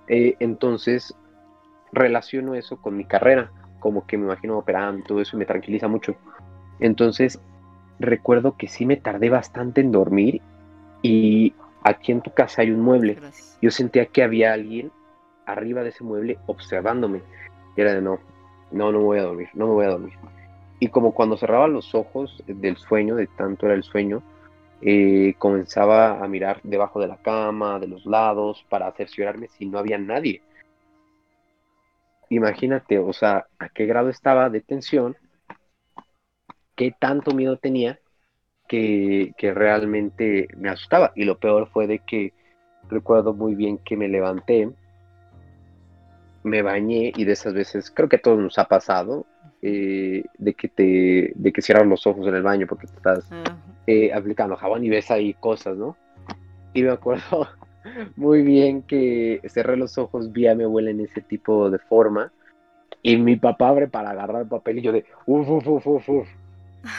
Eh, entonces relaciono eso con mi carrera, como que me imagino operando, todo eso y me tranquiliza mucho. Entonces, recuerdo que sí me tardé bastante en dormir y aquí en tu casa hay un mueble. Yo sentía que había alguien arriba de ese mueble observándome. Y era de no, no, no voy a dormir, no me voy a dormir. Y como cuando cerraba los ojos del sueño, de tanto era el sueño, eh, comenzaba a mirar debajo de la cama, de los lados, para cerciorarme si no había nadie imagínate, o sea, a qué grado estaba de tensión, qué tanto miedo tenía que, realmente me asustaba. Y lo peor fue de que recuerdo muy bien que me levanté, me bañé y de esas veces, creo que a todos nos ha pasado, eh, de que te, de que cierras los ojos en el baño porque te estás eh, aplicando jabón y ves ahí cosas, ¿no? Y me acuerdo muy bien que cerré los ojos, vi a mi abuela en ese tipo de forma y mi papá abre para agarrar el papel y yo de uf, uf, uf, uf, uf.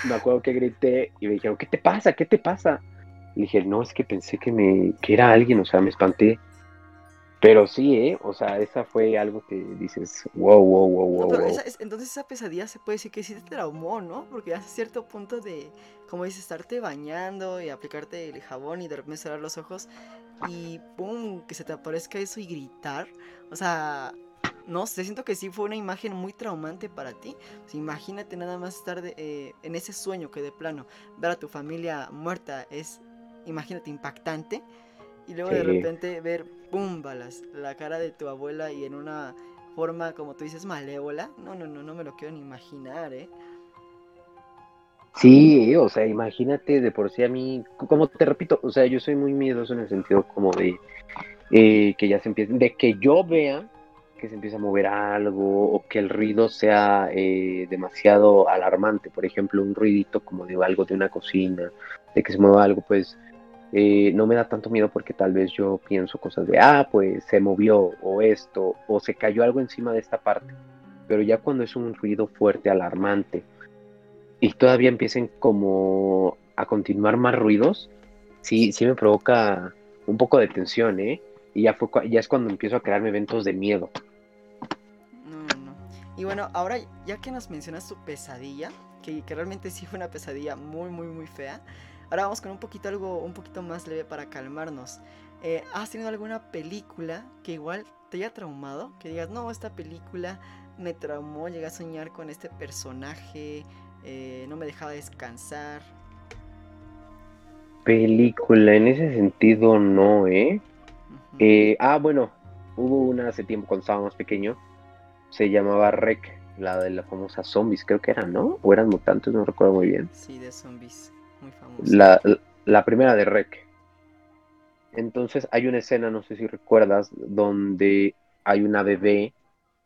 Me acuerdo que grité y me dijeron, ¿qué te pasa? ¿Qué te pasa? Y dije, no, es que pensé que, me, que era alguien, o sea, me espanté. Pero sí, ¿eh? O sea, esa fue algo que dices, wow, wow, wow, wow. entonces esa pesadilla se puede decir que sí te traumó, ¿no? Porque hace cierto punto de, como dices, estarte bañando y aplicarte el jabón y de repente cerrar los ojos y ¡pum! que se te aparezca eso y gritar. O sea, no sé, siento que sí fue una imagen muy traumante para ti. imagínate nada más estar eh, en ese sueño que de plano ver a tu familia muerta es, imagínate, impactante. Y luego de repente ver, ¡pum! balas, la cara de tu abuela y en una forma, como tú dices, malévola. No, no, no, no me lo quiero ni imaginar, ¿eh? Sí, o sea, imagínate de por sí a mí, como te repito, o sea, yo soy muy miedoso en el sentido como de eh, que ya se empiece, de que yo vea que se empieza a mover algo o que el ruido sea eh, demasiado alarmante, por ejemplo, un ruidito como de algo de una cocina, de que se mueva algo, pues eh, no me da tanto miedo porque tal vez yo pienso cosas de, ah, pues se movió o esto, o se cayó algo encima de esta parte, pero ya cuando es un ruido fuerte, alarmante, y todavía empiecen como a continuar más ruidos, sí, sí me provoca un poco de tensión, ¿eh? Y ya, es cuando empiezo a crearme eventos de miedo. No, no. Y bueno, ahora ya que nos mencionas tu pesadilla, que, que, realmente sí fue una pesadilla muy, muy, muy fea, ahora vamos con un poquito algo, un poquito más leve para calmarnos. Eh, ¿Has tenido alguna película que igual te haya traumado? Que digas, no, esta película me traumó, llegué a soñar con este personaje, eh, no me dejaba descansar. Película, en ese sentido no, ¿eh? ¿eh? ah, bueno, hubo una hace tiempo cuando estaba más pequeño, se llamaba Rec, la de las famosas zombies, creo que eran, ¿no? O eran mutantes, no recuerdo muy bien. Sí, de zombies, famosa. La, primera de Rec. Entonces hay una escena, no sé si recuerdas, donde hay una bebé,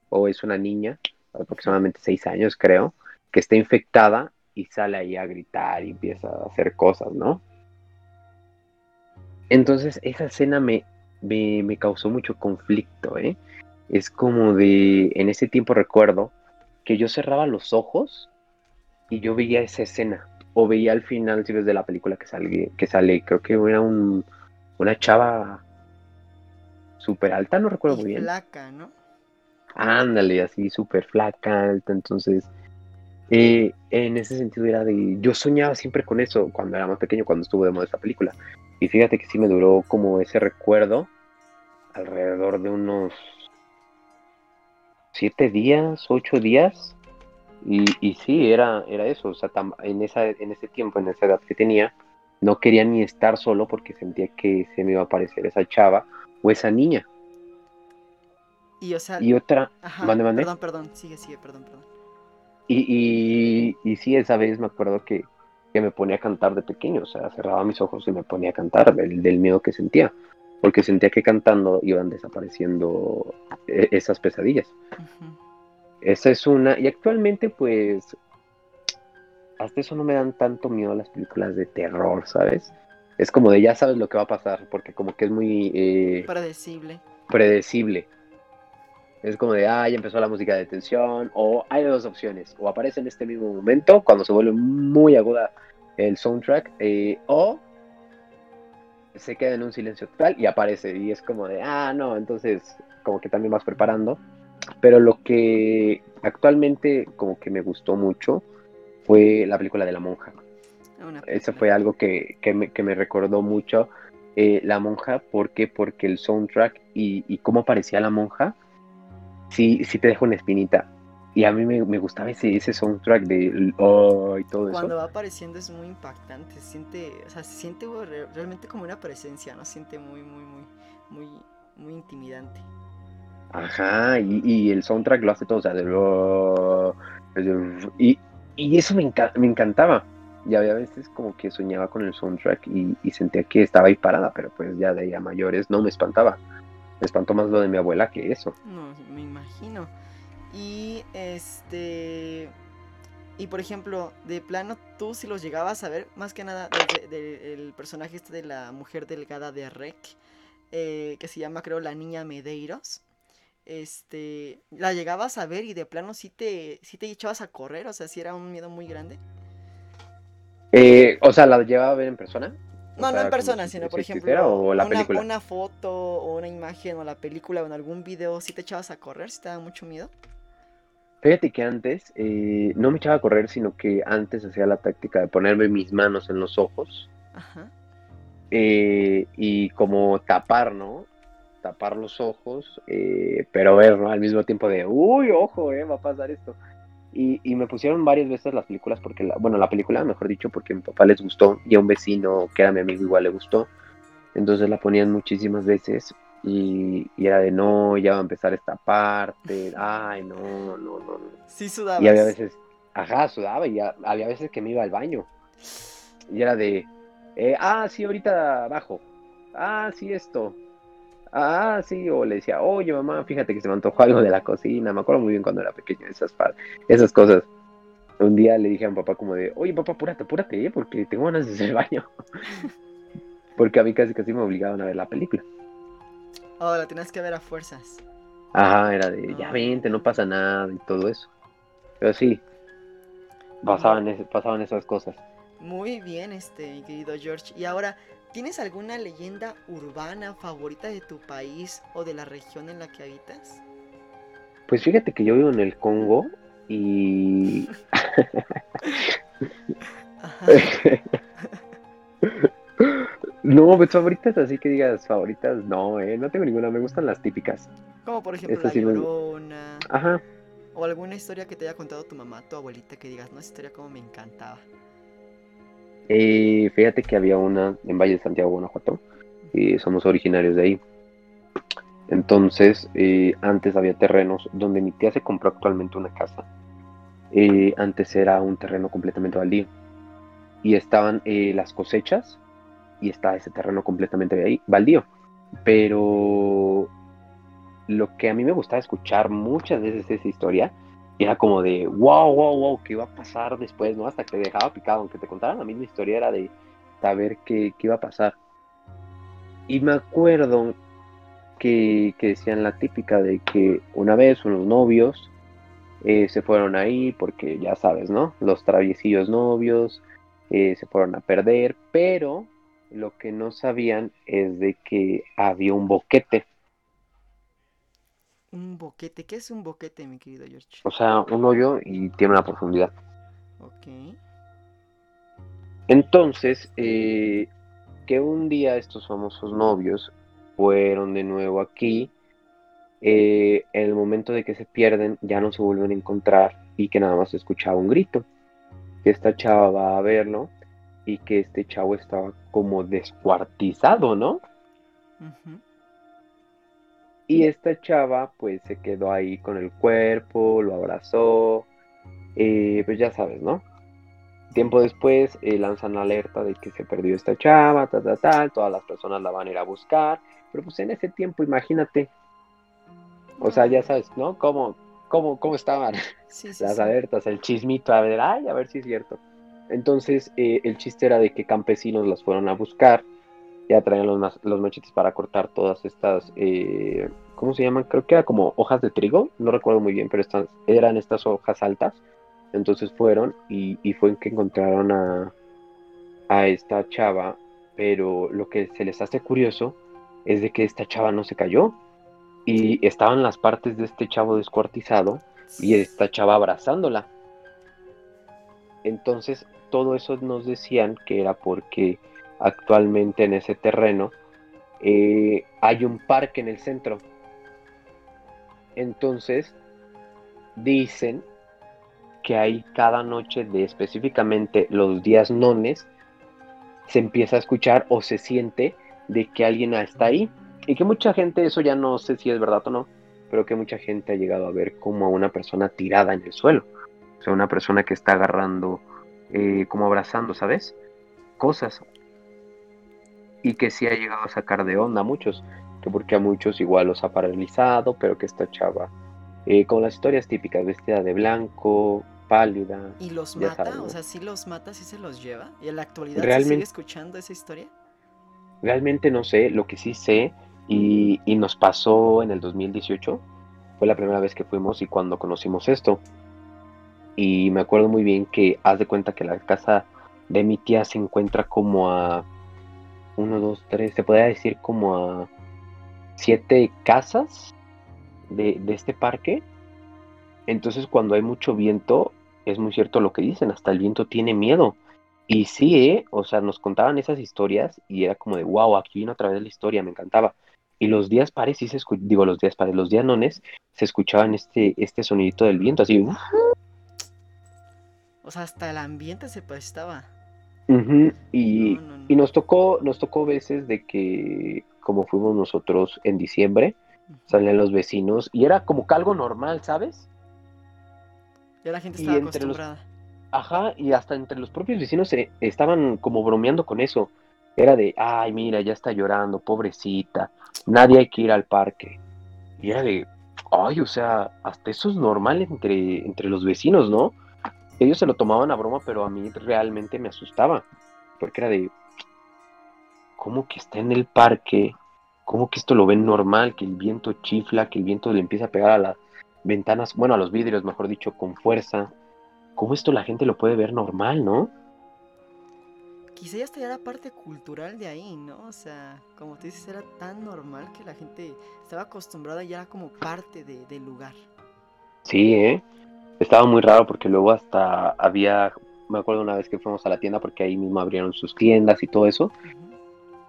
o es una niña, aproximadamente seis años creo, que está infectada y sale ahí a gritar y empieza a hacer cosas, ¿no? Entonces esa escena me, me, causó mucho conflicto, ¿eh? Es como de, en ese tiempo recuerdo que yo cerraba los ojos y yo veía esa escena, o veía al final, si ves de la película que sale, que sale creo que era un, una chava súper alta, no recuerdo muy bien. Flaca, ¿no? Ándale, así súper flaca, alta, entonces eh, en ese sentido era de, yo soñaba siempre con eso cuando era más pequeño, cuando estuvo de moda esta película. Y fíjate que sí me duró como ese recuerdo alrededor de unos siete días, ocho días. Y, y sí, era, era eso. O sea, en, esa, en ese tiempo, en esa edad que tenía, no quería ni estar solo porque sentía que se me iba a aparecer esa chava o esa niña. Y, o sea, y otra. Perdón, perdón, sigue, sigue, perdón, perdón. Y, y, y sí, esa vez me acuerdo que, que, me ponía a cantar de pequeño, o sea, cerraba mis ojos y me ponía a cantar del, del miedo que sentía, porque sentía que cantando iban desapareciendo e, esas pesadillas. Esa es una, y actualmente pues hasta eso no me dan tanto miedo las películas de terror, ¿sabes? Es como de ya sabes lo que va a pasar, porque como que es muy... Eh, predecible. Predecible. Es como de, ah, ya empezó la música de tensión, o hay dos opciones, o aparece en este mismo momento, cuando se vuelve muy aguda el soundtrack, eh, o se queda en un silencio total y aparece, y es como de, ah, no, entonces como que también vas preparando. Pero lo que actualmente como que me gustó mucho fue la película de la monja. Eso fue algo que, me, recordó mucho eh, la monja, ¿por qué? Porque el soundtrack y, y cómo aparecía la monja, sí, sí te deja una espinita. Y a mí me, gustaba ese, ese soundtrack de oh, y todo eso. Cuando va apareciendo es muy impactante, se siente, o sea, se siente realmente como una presencia, ¿no? Se siente muy, muy, muy, muy, muy intimidante. Ajá, y, el soundtrack lo hace todo, o sea, de, oh, y, y eso me, me encantaba. Y había veces como que soñaba con el soundtrack y, sentía que estaba ahí parada, pero pues ya de ahí a mayores no me espantaba. Me espantó más lo de mi abuela que eso. No, me imagino. Y este. Y por ejemplo, de plano, tú si los llegabas a ver, más que nada, del personaje este de la mujer delgada de Rec, eh, que se llama, creo, la niña Medeiros este, la llegabas a ver y de plano sí te, sí te echabas a correr, o sea, si era un miedo muy grande. Eh, o sea, ¿la llevaba a ver en persona? No, no en persona, sino por ejemplo la una, una, foto o una imagen o la película o en algún video, ¿sí te echabas a correr? ¿Sí te daba mucho miedo? Fíjate que antes eh, no me echaba a correr, sino que antes hacía la táctica de ponerme mis manos en los ojos. Ajá. Eh, y como tapar, ¿no? Tapar los ojos, eh, pero ver, ¿no? Al mismo tiempo de, uy, ojo, eh, va a pasar esto. Y, y, me pusieron varias veces las películas, porque, la, bueno, la película, mejor dicho, porque a mi papá les gustó y a un vecino que era mi amigo igual le gustó. Entonces la ponían muchísimas veces y, y era de, no, ya va a empezar esta parte, ay, no, no, no. Sí, sudaba. Y había veces, ajá, sudaba y había veces que me iba al baño. Y era de, eh, ah, sí, ahorita bajo. Ah, sí, esto ah, sí, o le decía, oye mamá, fíjate que se me antojó algo de la cocina, me acuerdo muy bien cuando era pequeño, esas, esas cosas. Un día le dije a mi papá como de, oye papá, apúrate, apúrate, ¿eh? porque tengo ganas de hacer el baño. porque a mí casi casi me obligaban a ver la película. Oh, la tienes que ver a fuerzas. Ajá, era de, ya ah. vente, no pasa nada y todo eso. Pero sí, pasaban, pasaban esas cosas. Muy bien, este, querido George. Y ahora, ¿Tienes alguna leyenda urbana favorita de tu país o de la región en la que habitas? Pues fíjate que yo vivo en el Congo y... no, pues favoritas así que digas favoritas, no, eh, no tengo ninguna, me gustan las típicas. Como por ejemplo La Llorona. Ajá. O alguna historia que te haya contado tu mamá, tu abuelita, que digas, no, esa historia como me encantaba. Eh, fíjate que había una en Valle de Santiago, Guanajuato, y somos originarios de ahí. Entonces, eh, antes había terrenos donde mi tía se compró actualmente una casa. Eh, antes era un terreno completamente baldío. Y estaban las cosechas y está ese terreno completamente ahí, baldío. Pero lo que a mí me gustaba escuchar muchas veces esa historia era como de, wow, wow, wow, ¿qué iba a pasar después? ¿no? Hasta que te dejaba picado, aunque te contaran la misma historia, era de saber qué, qué iba a pasar. Y me acuerdo que, que, decían la típica de que una vez unos novios eh, se fueron ahí porque ya sabes, ¿no? Los traviesillos novios eh, se fueron a perder, pero lo que no sabían es de que había un boquete un boquete. ¿Qué es un boquete, mi querido George? O sea, un hoyo y tiene una profundidad. Ok. Entonces, eh, que un día estos famosos novios fueron de nuevo aquí eh, en el momento de que se pierden ya no se vuelven a encontrar y que nada más se escuchaba un grito. Que esta chava va a verlo y que este chavo estaba como descuartizado, ¿no? Y esta chava pues se quedó ahí con el cuerpo, lo abrazó, eh, pues ya sabes, ¿no? Tiempo después eh, lanzan alerta de que se perdió esta chava, tal, tal, tal, todas las personas la van a ir a buscar, pero pues en ese tiempo imagínate, o sea, ya sabes, ¿no? ¿Cómo, cómo, cómo estaban las alertas, el chismito, a ver, ay, a ver si es cierto. Entonces, eh, el chiste era de que campesinos las fueron a buscar, ya traían los, los machetes para cortar todas estas, eh, ¿cómo se llaman? Creo que era como hojas de trigo, no recuerdo muy bien, pero eran estas hojas altas. Entonces fueron y, y fue que encontraron a, a esta chava, pero lo que se les hace curioso es de que esta chava no se cayó y estaban las partes de este chavo descuartizado y esta chava abrazándola. Entonces, todo eso nos decían que era porque actualmente en ese terreno eh, hay un parque en el centro. Entonces, dicen que hay cada noche de específicamente los días nones, se empieza a escuchar o se siente de que alguien está ahí. Y que mucha gente, eso ya no sé si es verdad o no, pero que mucha gente ha llegado a ver como a una persona tirada en el suelo. O sea, una persona que está agarrando, eh, como abrazando, ¿sabes? Cosas. Y que sí ha llegado a sacar de onda a muchos. Que porque a muchos igual los ha paralizado, pero que esta chava, eh, con las historias típicas, vestida de blanco, pálida. ¿Y los mata? O sea, ¿sí los mata, sí se los lleva? ¿Y en la actualidad ¿Realmente? se sigue escuchando esa historia? Realmente no sé, lo que sí sé y, nos pasó en el 2018. Fue la primera vez que fuimos y cuando conocimos esto. Y me acuerdo muy bien que haz de cuenta que la casa de mi tía se encuentra como a uno, dos, tres, se podría decir como a siete casas de, de, este parque. Entonces cuando hay mucho viento, es muy cierto lo que dicen, hasta el viento tiene miedo. Y sí, ¿eh? o sea, nos contaban esas historias y era como de, wow, aquí viene otra vez la historia, me encantaba. Y los días pares sí se digo los días pares, los días nones se escuchaban este, este sonidito del viento, así. O sea, hasta el ambiente se prestaba. Y, y, nos tocó, nos tocó veces de que, como fuimos nosotros en diciembre, salían los vecinos y era como que algo normal, ¿sabes? Ya la gente estaba acostumbrada. ajá, y hasta entre los propios vecinos se estaban como bromeando con eso. Era de, ay, mira, ya está llorando, pobrecita, nadie hay que ir al parque. Y era de, ay, o sea, hasta eso es normal entre, entre los vecinos, ¿no? Ellos se lo tomaban a broma, pero a mí realmente me asustaba, porque era de, ¿cómo que está en el parque? ¿Cómo que esto lo ven normal? Que el viento chifla, que el viento le empieza a pegar a las ventanas, bueno, a los vidrios, mejor dicho, con fuerza. ¿Cómo esto la gente lo puede ver normal, no? quizá ya estaría la parte cultural de ahí, ¿no? O sea, como tú dices, era tan normal que la gente estaba acostumbrada ya como parte del lugar. Sí, ¿eh? Estaba muy raro porque luego hasta había, me acuerdo una vez que fuimos a la tienda porque ahí mismo abrieron sus tiendas y todo eso.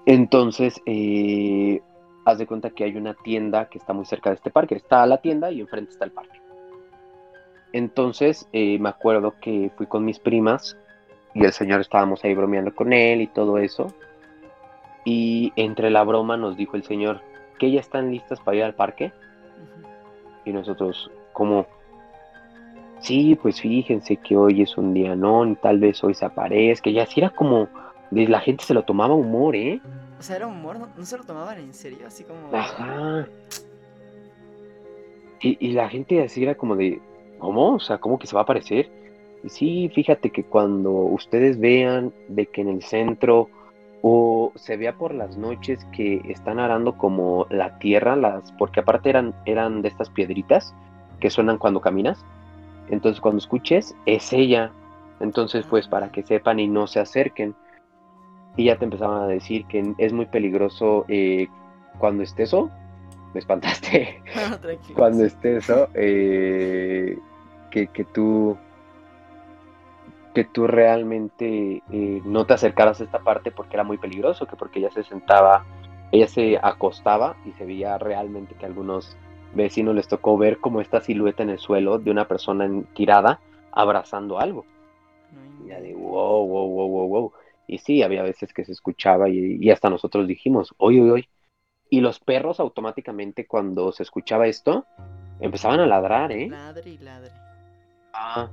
Entonces, eh, haz de cuenta que hay una tienda que está muy cerca de este parque. Está la tienda y enfrente está el parque. Entonces, eh, me acuerdo que fui con mis primas y el señor estábamos ahí bromeando con él y todo eso. Y entre la broma nos dijo el señor que ya están listas para ir al parque. Y nosotros, como, sí, pues fíjense que hoy es un día no, y tal vez hoy se aparezca. Y así era como, la gente se lo tomaba humor, ¿eh? O sea, era humor, no, se lo tomaban en serio, así como. Ajá. Y, y la gente así era como de, ¿cómo? O sea, ¿cómo que se va a aparecer? Sí, fíjate que cuando ustedes vean de que en el centro o se vea por las noches que están arando como la tierra, las, porque aparte eran, eran de estas piedritas que suenan cuando caminas. Entonces cuando escuches, es ella. Entonces pues para que sepan y no se acerquen. Y ya te empezaban a decir que es muy peligroso eh, cuando esté eso. Me espantaste. cuando esté eso, eh, que, que tú que tú realmente eh, no te acercaras a esta parte porque era muy peligroso, que porque ella se sentaba, ella se acostaba y se veía realmente que algunos vecinos les tocó ver como esta silueta en el suelo de una persona tirada abrazando algo. Y ya de wow, wow, wow, wow, wow. Y sí, había veces que se escuchaba y, hasta nosotros dijimos, oye, oye, oye. Y los perros automáticamente cuando se escuchaba esto, empezaban a ladrar, ¿eh? Ladre y ladre. Ah.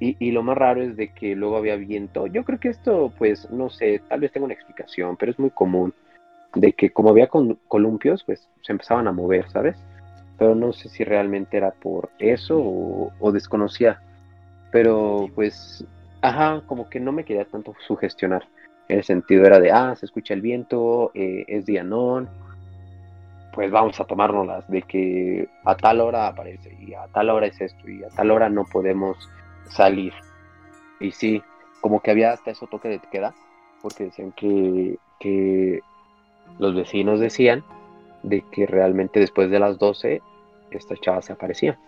Y, y, lo más raro es de que luego había viento. Yo creo que esto, pues, no sé, tal vez tenga una explicación, pero es muy común. De que como había columpios, pues se empezaban a mover, ¿sabes? Pero no sé si realmente era por eso o, desconocía. Pero pues, ajá, como que no me quería tanto sugestionar. El sentido era de, ah, se escucha el viento, eh, es dianón, pues vamos a tomárnoslas de que a tal hora aparece y a tal hora es esto y a tal hora no podemos salir. Y sí, como que había hasta eso toque de queda, porque decían que, que los vecinos decían de que realmente después de las 12 esta chava se aparecía.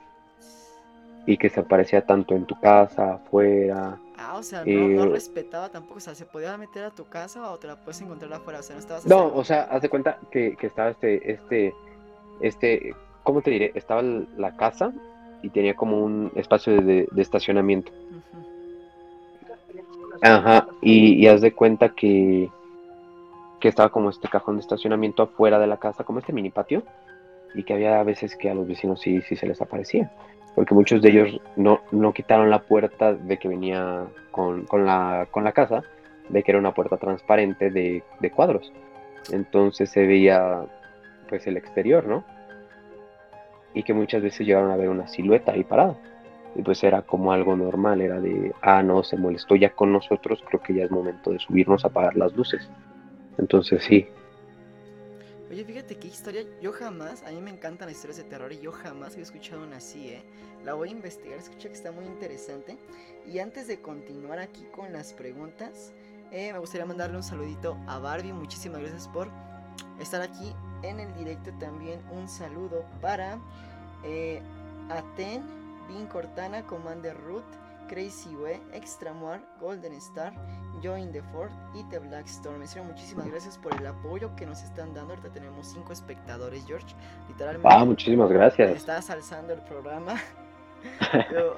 Y que se aparecía tanto en tu casa, afuera. Ah, o sea, no, no, eh, respetaba tampoco. O sea, se podía meter a tu casa o te la puedes encontrar afuera. O sea, no estabas. No, o sea, haz de cuenta que, que estaba este, este, este, ¿cómo te diré? Estaba la casa y tenía como un espacio de, de estacionamiento. Ajá, y, y haz de cuenta que, que estaba como este cajón de estacionamiento afuera de la casa, como este mini patio, y que había veces que a los vecinos sí, sí se les aparecía porque muchos de ellos no, no quitaron la puerta de que venía con, la, con la casa, de que era una puerta transparente de, cuadros. Entonces se veía pues el exterior, ¿no? Y que muchas veces llegaron a ver una silueta ahí parada. Y pues era como algo normal, era de, ah, no, se molestó ya con nosotros, creo que ya es momento de subirnos a apagar las luces. Entonces sí, Oye, fíjate qué historia, yo jamás, a mí me encantan las historias de terror y yo jamás he escuchado una así, ¿eh? La voy a investigar, escucha que está muy interesante. Y antes de continuar aquí con las preguntas, eh, me gustaría mandarle un saludito a Barbie, muchísimas gracias por estar aquí en el directo también. Un saludo para eh, Aten, Bin Cortana, Commander Root, Crazy Way, Extramuar, Golden Star, Join the Fort y The Black Storm. muchísimas gracias por el apoyo que nos están dando. Ahorita tenemos cinco espectadores, George. Literalmente. Ah, muchísimas gracias. Estás alzando el programa.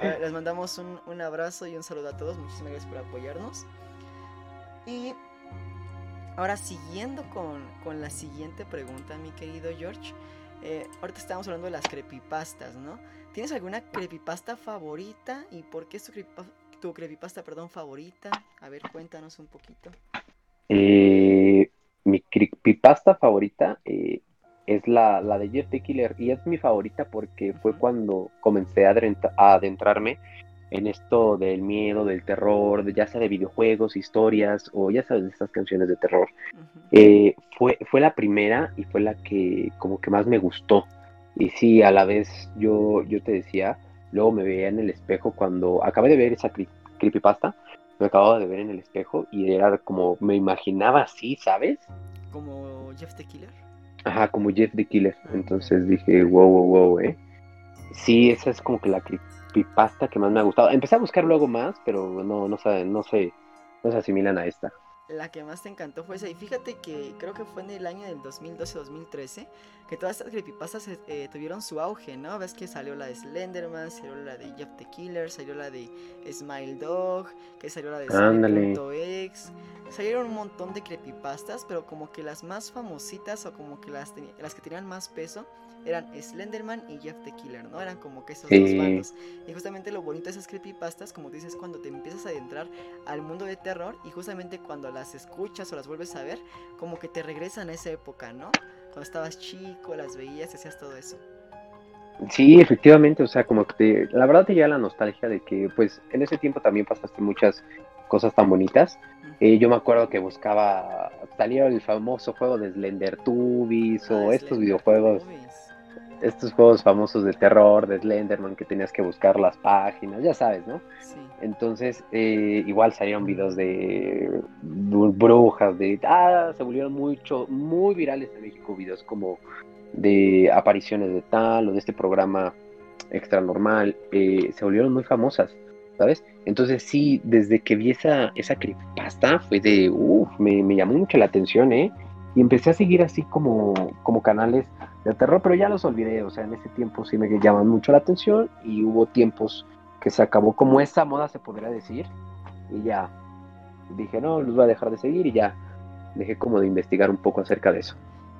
Eh, les mandamos un, un, abrazo y un saludo a todos. Muchísimas gracias por apoyarnos. Y ahora siguiendo con, con la siguiente pregunta, mi querido George. Eh, ahorita estamos hablando de las creepypastas, ¿no? ¿Tienes alguna creepypasta favorita? ¿Y por qué es tu, creepypasta, perdón, favorita? A ver, cuéntanos un poquito. Eh, mi creepypasta favorita eh, es la, de Jeff the Killer y es mi favorita porque fue cuando comencé a, adentrarme en esto del miedo, del terror, ya sea de videojuegos, historias o ya sabes, de estas canciones de terror. Eh, fue, fue la primera y fue la que como que más me gustó. Y sí, a la vez yo, yo te decía, luego me veía en el espejo cuando acabé de ver esa creepypasta, me acababa de ver en el espejo y era como, me imaginaba así, ¿sabes? Como Jeff the Killer. Ajá, como Jeff the Killer. Ah, Entonces dije, wow, wow, wow, eh. Sí, esa es como que la creepypasta que más me ha gustado. Empecé a buscar luego más, pero no, no, no, no se asimilan a esta la que más te encantó fue esa. Y fíjate que creo que fue en el año del 2012-2013 que todas estas creepypastas eh, tuvieron su auge, ¿no? Ves que salió la de Slenderman, salió la de Jeff the Killer, salió la de Smile Dog, que salió la de X. Salieron un montón de creepypastas, pero como que las más famositas o como que las, las que tenían más peso eran Slenderman y Jeff the Killer, ¿no? Eran como que esos dos bandos. Y justamente lo bonito de esas creepypastas, como dices, cuando te empiezas a adentrar al mundo de terror y justamente cuando las escuchas o las vuelves a ver, como que te regresan a esa época, ¿no? Cuando estabas chico, las veías y hacías todo eso. Sí, efectivamente, o sea, como que te, la verdad te llega la nostalgia de que, pues, en ese tiempo también pasaste muchas cosas tan bonitas. Eh, yo me acuerdo que buscaba, salía el famoso juego de Slender Tubis o ah, estos videojuegos estos juegos famosos de terror, de Slenderman, que tenías que buscar las páginas, ya sabes, ¿no? Sí. Entonces, eh, igual salieron videos de brujas, de... Ah, se volvieron mucho, muy virales en México, videos como de apariciones de tal o de este programa extra normal, eh, se volvieron muy famosas, ¿sabes? Entonces sí, desde que vi esa, esa creepypasta fue de, uff, me, me, llamó mucho la atención, ¿eh? Y empecé a seguir así como, como canales de terror, pero ya los olvidé, o sea, en ese tiempo sí me llaman mucho la atención y hubo tiempos que se acabó como esa moda, se podría decir, y ya dije, no, los voy a dejar de seguir y ya dejé como de investigar un poco acerca de eso.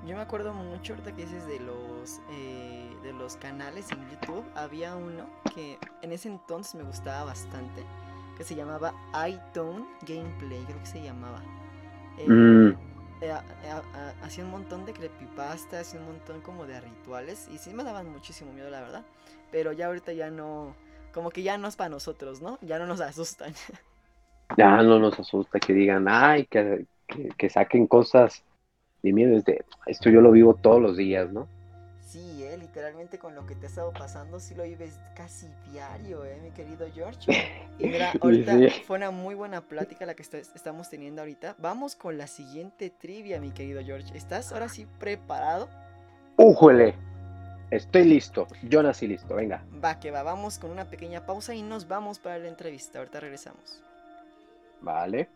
Yo me acuerdo mucho ahorita que dices de los eh, de los canales en YouTube. Había uno que en ese entonces me gustaba bastante. Que se llamaba iTone Gameplay, creo que se llamaba. Eh, Mm, eh, a- hacía un montón de creepypasta, hacía un montón como de rituales. Y sí me daban muchísimo miedo, la verdad. Pero ya ahorita ya no. Como que ya no es para nosotros, ¿no? Ya no nos asustan. ya no nos asusta que digan, ay, que, que, que saquen cosas de miedo, es de, esto yo lo vivo todos los días, ¿no? Literalmente con lo que te ha estado pasando, sí lo vives casi diario, eh, mi querido George. Y mira, ahorita Sí. fue una muy buena plática la que est- estamos teniendo ahorita. Vamos con la siguiente trivia, mi querido George. ¿Estás ahora sí preparado? ¡Újole! Estoy listo, yo nací listo, venga. Va, que va, vamos con una pequeña pausa y nos vamos para la entrevista. Ahorita regresamos. Vale.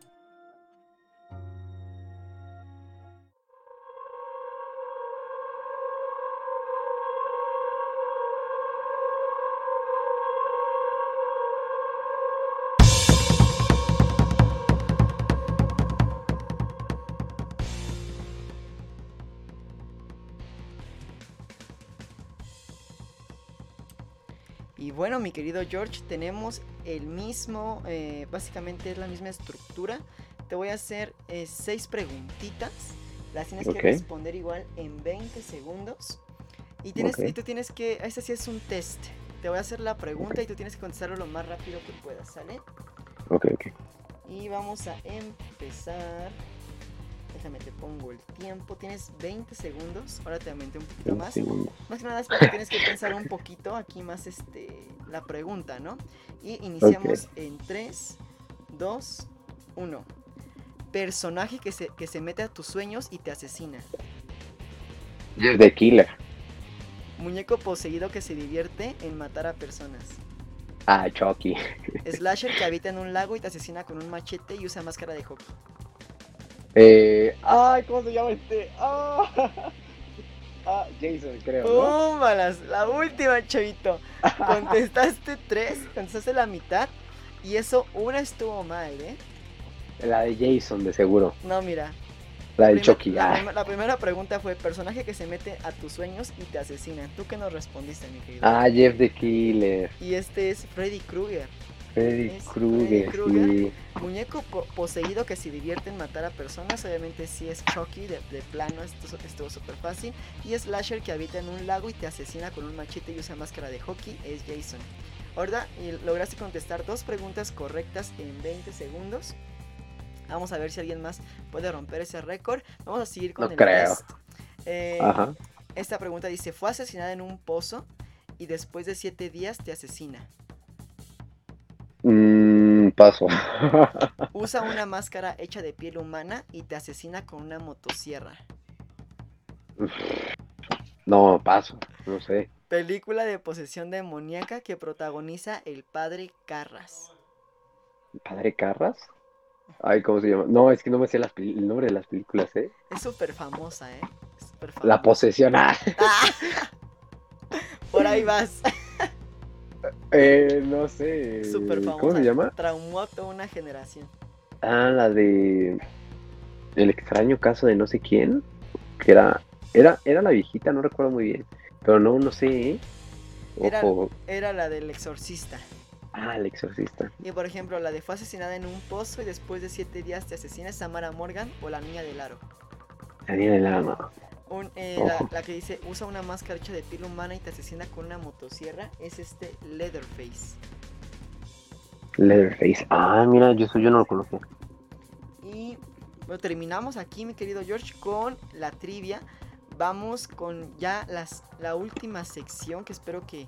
Bueno, mi querido George, tenemos el mismo, eh, básicamente es la misma estructura. Te voy a hacer eh, seis preguntitas. Las tienes que responder igual en 20 segundos. Y, tienes, y tú tienes que, este sí es un test. Te voy a hacer la pregunta y tú tienes que contestarlo lo más rápido que puedas, ¿sale? Ok, ok. Y vamos a empezar. Déjame, te pongo el tiempo. Tienes 20 segundos. Ahora te aumenté un poquito más. Más que nada es porque tienes que pensar un poquito aquí más este la pregunta, ¿no? Y iniciamos en 3, 2, 1. Personaje que se, que se mete a tus sueños y te asesina. Jeff the Killer. Muñeco poseído que se divierte en matar a personas. Ah, Chucky. Slasher que habita en un lago y te asesina con un machete y usa máscara de hockey. Eh, ay, ¿cómo se llama este? Ah, ah, Jason, creo, ¿no? La última, chavito. Contestaste tres, contestaste la mitad. Y eso, una estuvo mal, ¿eh? La de Jason, de seguro. No, mira, La del Chucky. La, Ah, prim- la primera pregunta fue personaje que se mete a tus sueños y te asesina. ¿Tú qué nos respondiste, mi querido? ah, Jeff the Killer. Y este es Freddy Krueger, Freddy Es Krueger, sí. muñeco po- poseído que se divierte en matar a personas. Obviamente sí es Chucky, de, de plano, esto estuvo súper fácil. Y Slasher que habita en un lago y te asesina con un machete y usa máscara de hockey es Jason. Ahora y lograste contestar dos preguntas correctas en 20 segundos. Vamos a ver si alguien más puede romper ese récord. Vamos a seguir con No el creo. test. Eh, Ajá. Esta pregunta dice, fue asesinada en un pozo y después de siete días te asesina. Paso. Usa una máscara hecha de piel humana y te asesina con una motosierra. no, paso. No sé. Película de posesión demoníaca que protagoniza el padre Carras. ¿Padre Carras? Ay, ¿cómo se llama? No, es que no me sé las el nombre de las películas, ¿eh? Es súper famosa, ¿eh? La posesión. Ah, ¡Ah! Por ahí vas. eh, no sé. Súper famosa. ¿Cómo se llama? Traumó a toda una generación. Ah, la de El extraño caso de no sé quién, que era era era la viejita, no recuerdo muy bien, pero no no sé. ¿eh? Era-. Era la del exorcista. Ah, el exorcista. Y por ejemplo, la de fue asesinada en un pozo y después de siete días te asesina es Samara Morgan o la niña del aro. Tenía el alma. Un, eh, la, Ojo. la que dice usa una máscara hecha de piel humana y te asesina con una motosierra es este Leatherface. Leatherface. Ah, mira, yo eso yo no lo conocía. Y bueno, terminamos aquí, mi querido George, con la trivia. Vamos con ya las, la última sección que espero que,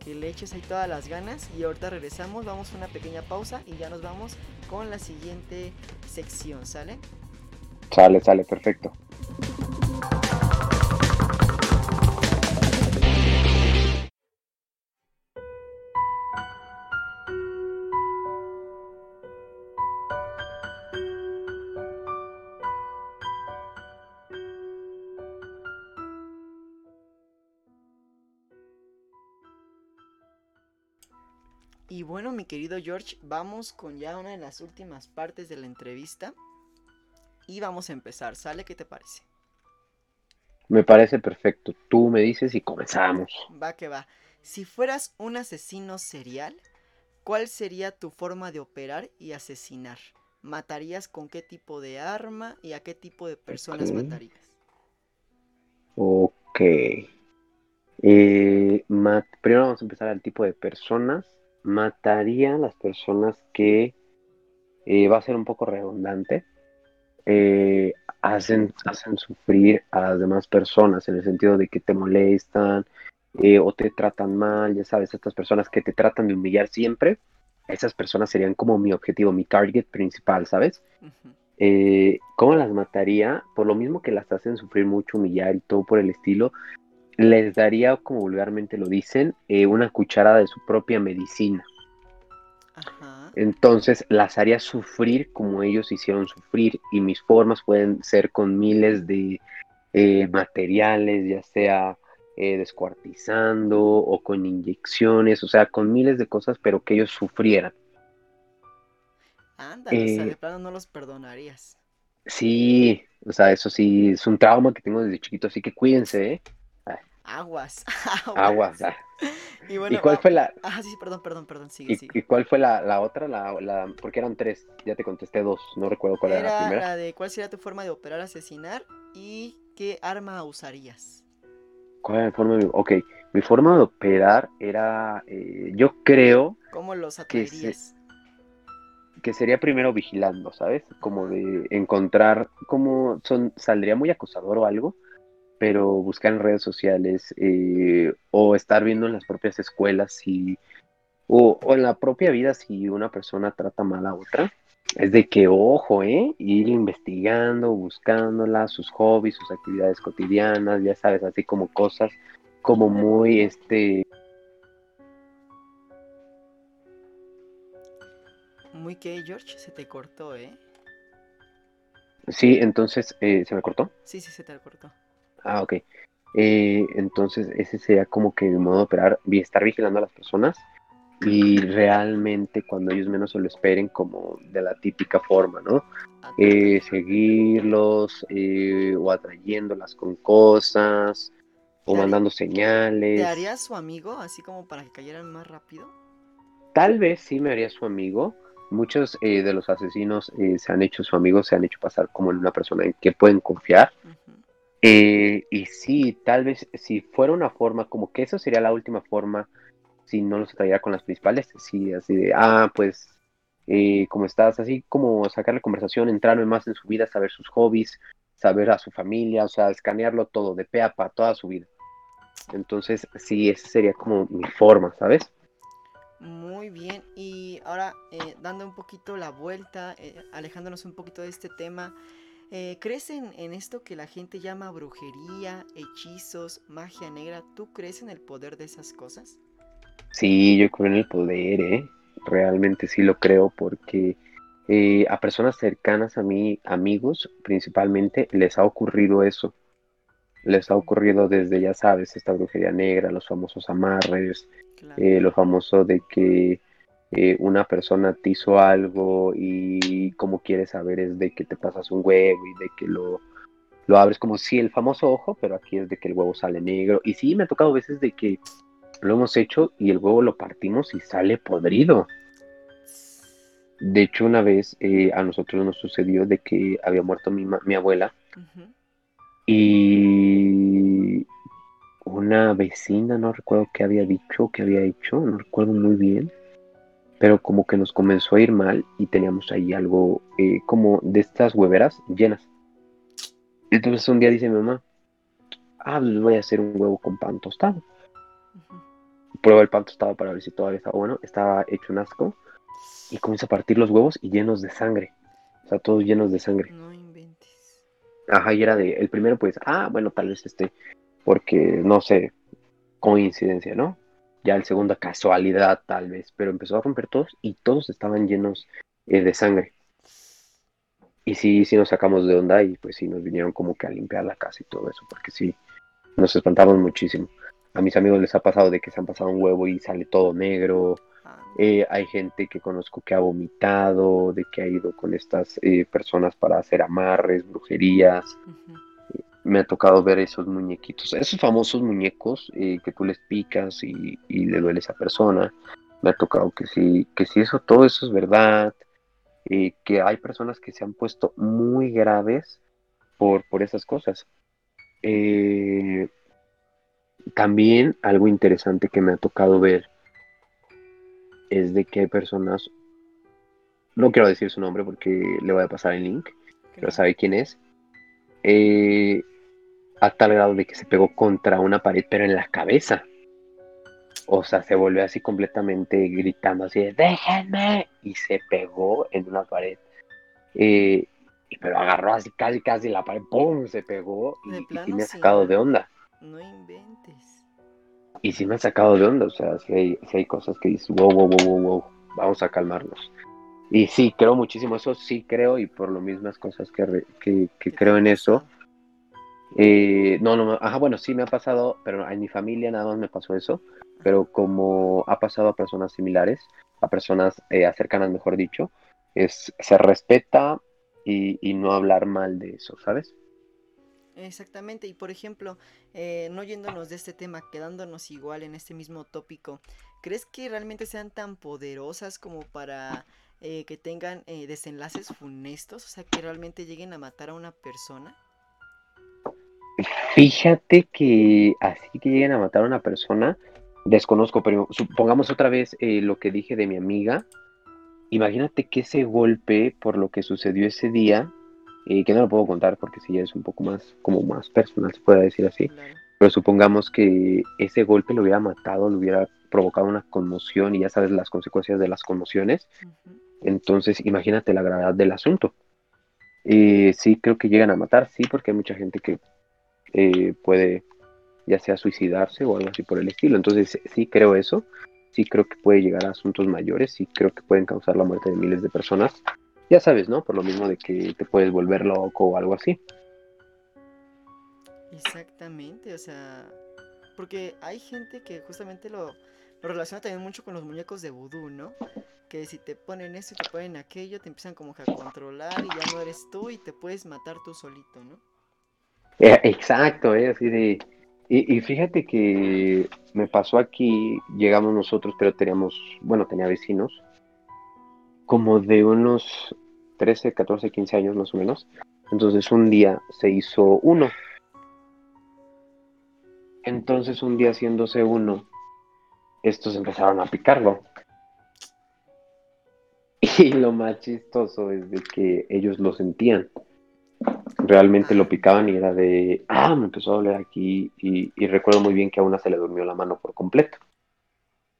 que le eches ahí todas las ganas. Y ahorita regresamos, vamos a una pequeña pausa y ya nos vamos con la siguiente sección, ¿sale? Sale, sale, perfecto. Bueno, mi querido George, vamos con ya una de las últimas partes de la entrevista. Y vamos a empezar, ¿sale? ¿Qué te parece? Me parece perfecto. Tú me dices y comenzamos. Va que va. Si fueras un asesino serial, ¿cuál sería tu forma de operar y asesinar? ¿Matarías con qué tipo de arma y a qué tipo de personas matarías? Ok. Eh, primero vamos a empezar al tipo de personas. Mataría a las personas que eh, va a ser un poco redundante eh, hacen, hacen sufrir a las demás personas en el sentido de que te molestan eh, o te tratan mal, ya sabes, estas personas que te tratan de humillar siempre, esas personas serían como mi objetivo, mi target principal, ¿sabes? Eh, ¿Cómo las mataría? Por lo mismo que las hacen sufrir mucho, humillar y todo por el estilo, les daría, como vulgarmente lo dicen, una cucharada de su propia medicina. Ajá. Entonces las haría sufrir como ellos hicieron sufrir y mis formas pueden ser con miles de eh, materiales, ya sea eh, descuartizando o con inyecciones, o sea, con miles de cosas, pero que ellos sufrieran. Ándale, o sea, de eh, plano no los perdonarías. Sí, o sea, eso sí, es un trauma que tengo desde chiquito, así que cuídense, ¿eh? Aguas. Aguas. Ah. Y, cuál fue la...? Ah, sí, perdón, perdón, perdón, sigue, ¿Y, cuál fue la, otra? La, Porque eran tres, ya te contesté dos, no recuerdo cuál era, la primera. la de cuál sería tu forma de operar, asesinar y qué arma usarías. ¿Cuál era la forma de... Ok, mi forma de operar era, eh, yo creo... ¿Cómo los atraerías? Que, sería primero vigilando, ¿sabes? Como de encontrar, como son, saldría muy acosador o algo, pero buscar en redes sociales eh, o estar viendo en las propias escuelas si, o, en la propia vida si una persona trata mal a otra. Es de que, ojo, ¿eh? Ir investigando, buscándola, sus hobbies, sus actividades cotidianas, ya sabes, así como cosas como muy, este... Muy que, George, se te cortó, ¿eh? Sí, entonces, eh, ¿se me cortó? Sí, sí, se te cortó. Ah, ok. Eh, entonces, ese sería como que mi modo de operar, estar vigilando a las personas y realmente cuando ellos menos se lo esperen, como de la típica forma, ¿no? Eh, seguirlos eh, o atrayéndolas con cosas o mandando señales. ¿Te haría su amigo, así como para que cayeran más rápido? Tal vez sí me haría su amigo. Muchos de los asesinos se han hecho su amigo, se han hecho pasar como en una persona en que pueden confiar. Eh, y sí, tal vez si fuera una forma, como que eso sería la última forma, si no los traía con las principales, sí, así de, ah, pues, eh, como estás, así como sacar la conversación, entrarme más en su vida, saber sus hobbies, saber a su familia, o sea, escanearlo todo, de pe a pa, toda su vida. Entonces, sí, esa sería como mi forma, ¿sabes? Muy bien, y ahora eh, dando un poquito la vuelta, alejándonos un poquito de este tema, eh, ¿Crees en, esto que la gente llama brujería, hechizos, magia negra? ¿Tú crees en el poder de esas cosas? Sí, yo creo en el poder, ¿eh? Realmente sí lo creo porque eh, a personas cercanas a mí, amigos principalmente, les ha ocurrido eso. Les ha ocurrido desde, ya sabes, esta brujería negra, los famosos amarres, eh, lo famoso de que eh, una persona te hizo algo y como quieres saber es de que te pasas un huevo y de que lo, lo abres como si el famoso ojo, pero aquí es de que el huevo sale negro. Y sí, me ha tocado veces de que lo hemos hecho y el huevo lo partimos y sale podrido. De hecho, una vez eh, a nosotros nos sucedió de que había muerto mi, mi abuela y una vecina, no recuerdo qué había dicho, qué había hecho, no recuerdo muy bien pero como que nos comenzó a ir mal y teníamos ahí algo eh, como de estas hueveras llenas. Entonces un día dice mi mamá, ah, pues voy a hacer un huevo con pan tostado. Prueba el pan tostado para ver si todavía está bueno. Estaba hecho un asco. Y comienza a partir los huevos y llenos de sangre. O sea, todos llenos de sangre. No inventes. Ajá, y era de, el primero pues, ah, bueno, tal vez este, porque, no sé, coincidencia, ¿no? Ya el segundo casualidad tal vez, pero empezó a romper todos y todos estaban llenos eh, de sangre. Y sí, sí nos sacamos de onda y pues sí nos vinieron como que a limpiar la casa y todo eso, porque sí, nos espantamos muchísimo. A mis amigos les ha pasado de que se han pasado un huevo y sale todo negro, Eh, hay gente que conozco que ha vomitado, de que ha ido con estas eh, personas para hacer amarres, brujerías. Me ha tocado ver esos muñequitos, esos famosos muñecos eh, que tú les picas y, le duele a esa persona. Me ha tocado que sí, que sí, eso, todo eso es verdad. que hay personas que se han puesto muy graves por, por esas cosas. también algo interesante que me ha tocado ver es de que hay personas, no quiero decir su nombre porque le voy a pasar el link, pero sabe quién es, eh, a tal grado de que se pegó contra una pared, pero en la cabeza. O sea, se volvió así completamente gritando así de déjenme y se pegó en una pared. Eh, pero agarró así casi casi la pared, ¡pum! se pegó y, me ha sacado de onda. No inventes y sí me ha sacado de onda, o sea, si hay, hay cosas que dices, wow, wow, wow, wow, wow, vamos a calmarnos. Y sí, creo muchísimo, eso sí creo, y por lo mismas cosas que, que, creo en eso. Eh, no, no, ajá, bueno, sí me ha pasado, pero en mi familia nada más me pasó eso, pero como ha pasado a personas similares, a personas eh, cercanas, mejor dicho, es, se respeta y, y no hablar mal de eso, ¿sabes? Exactamente, y por ejemplo, eh, no yéndonos de este tema, quedándonos igual en este mismo tópico, ¿crees que realmente sean tan poderosas como para eh, que tengan eh, desenlaces funestos? O sea, que realmente lleguen a matar a una persona. Fíjate que así que lleguen a matar a una persona, desconozco, pero supongamos otra vez lo que dije de mi amiga. Imagínate que ese golpe por lo que sucedió ese día que no lo puedo contar porque si ya es un poco más, como más personal, se puede decir así. Pero supongamos que ese golpe lo hubiera matado, lo hubiera provocado una conmoción y ya sabes las consecuencias de las conmociones. Entonces, imagínate la gravedad del asunto. Eh, sí, creo que llegan a matar, sí, porque hay mucha gente que eh, puede ya sea suicidarse o algo así por el estilo. Entonces, sí creo eso. Sí creo que puede llegar a asuntos mayores, sí creo que pueden causar la muerte de miles de personas. Ya sabes, ¿no? Por lo mismo de que te puedes volver loco o algo así. Exactamente, o sea, porque hay gente que justamente lo, lo relaciona también mucho con los muñecos de vudú, ¿no? Que si te ponen esto y te ponen aquello, te empiezan como que a controlar y ya no eres tú y te puedes matar tú solito, ¿no? Eh, exacto, ¿eh? Así de... Y, y, fíjate que me pasó aquí, llegamos nosotros, pero teníamos, bueno, tenía vecinos, como de unos 13, 14, 15 años más o menos. Entonces un día se hizo uno. Entonces un día haciéndose uno, estos empezaron a picarlo. Y lo más chistoso es de que ellos lo sentían. Realmente lo picaban y era de, ah, me empezó a doler aquí. Y, y recuerdo muy bien que a una se le durmió la mano por completo.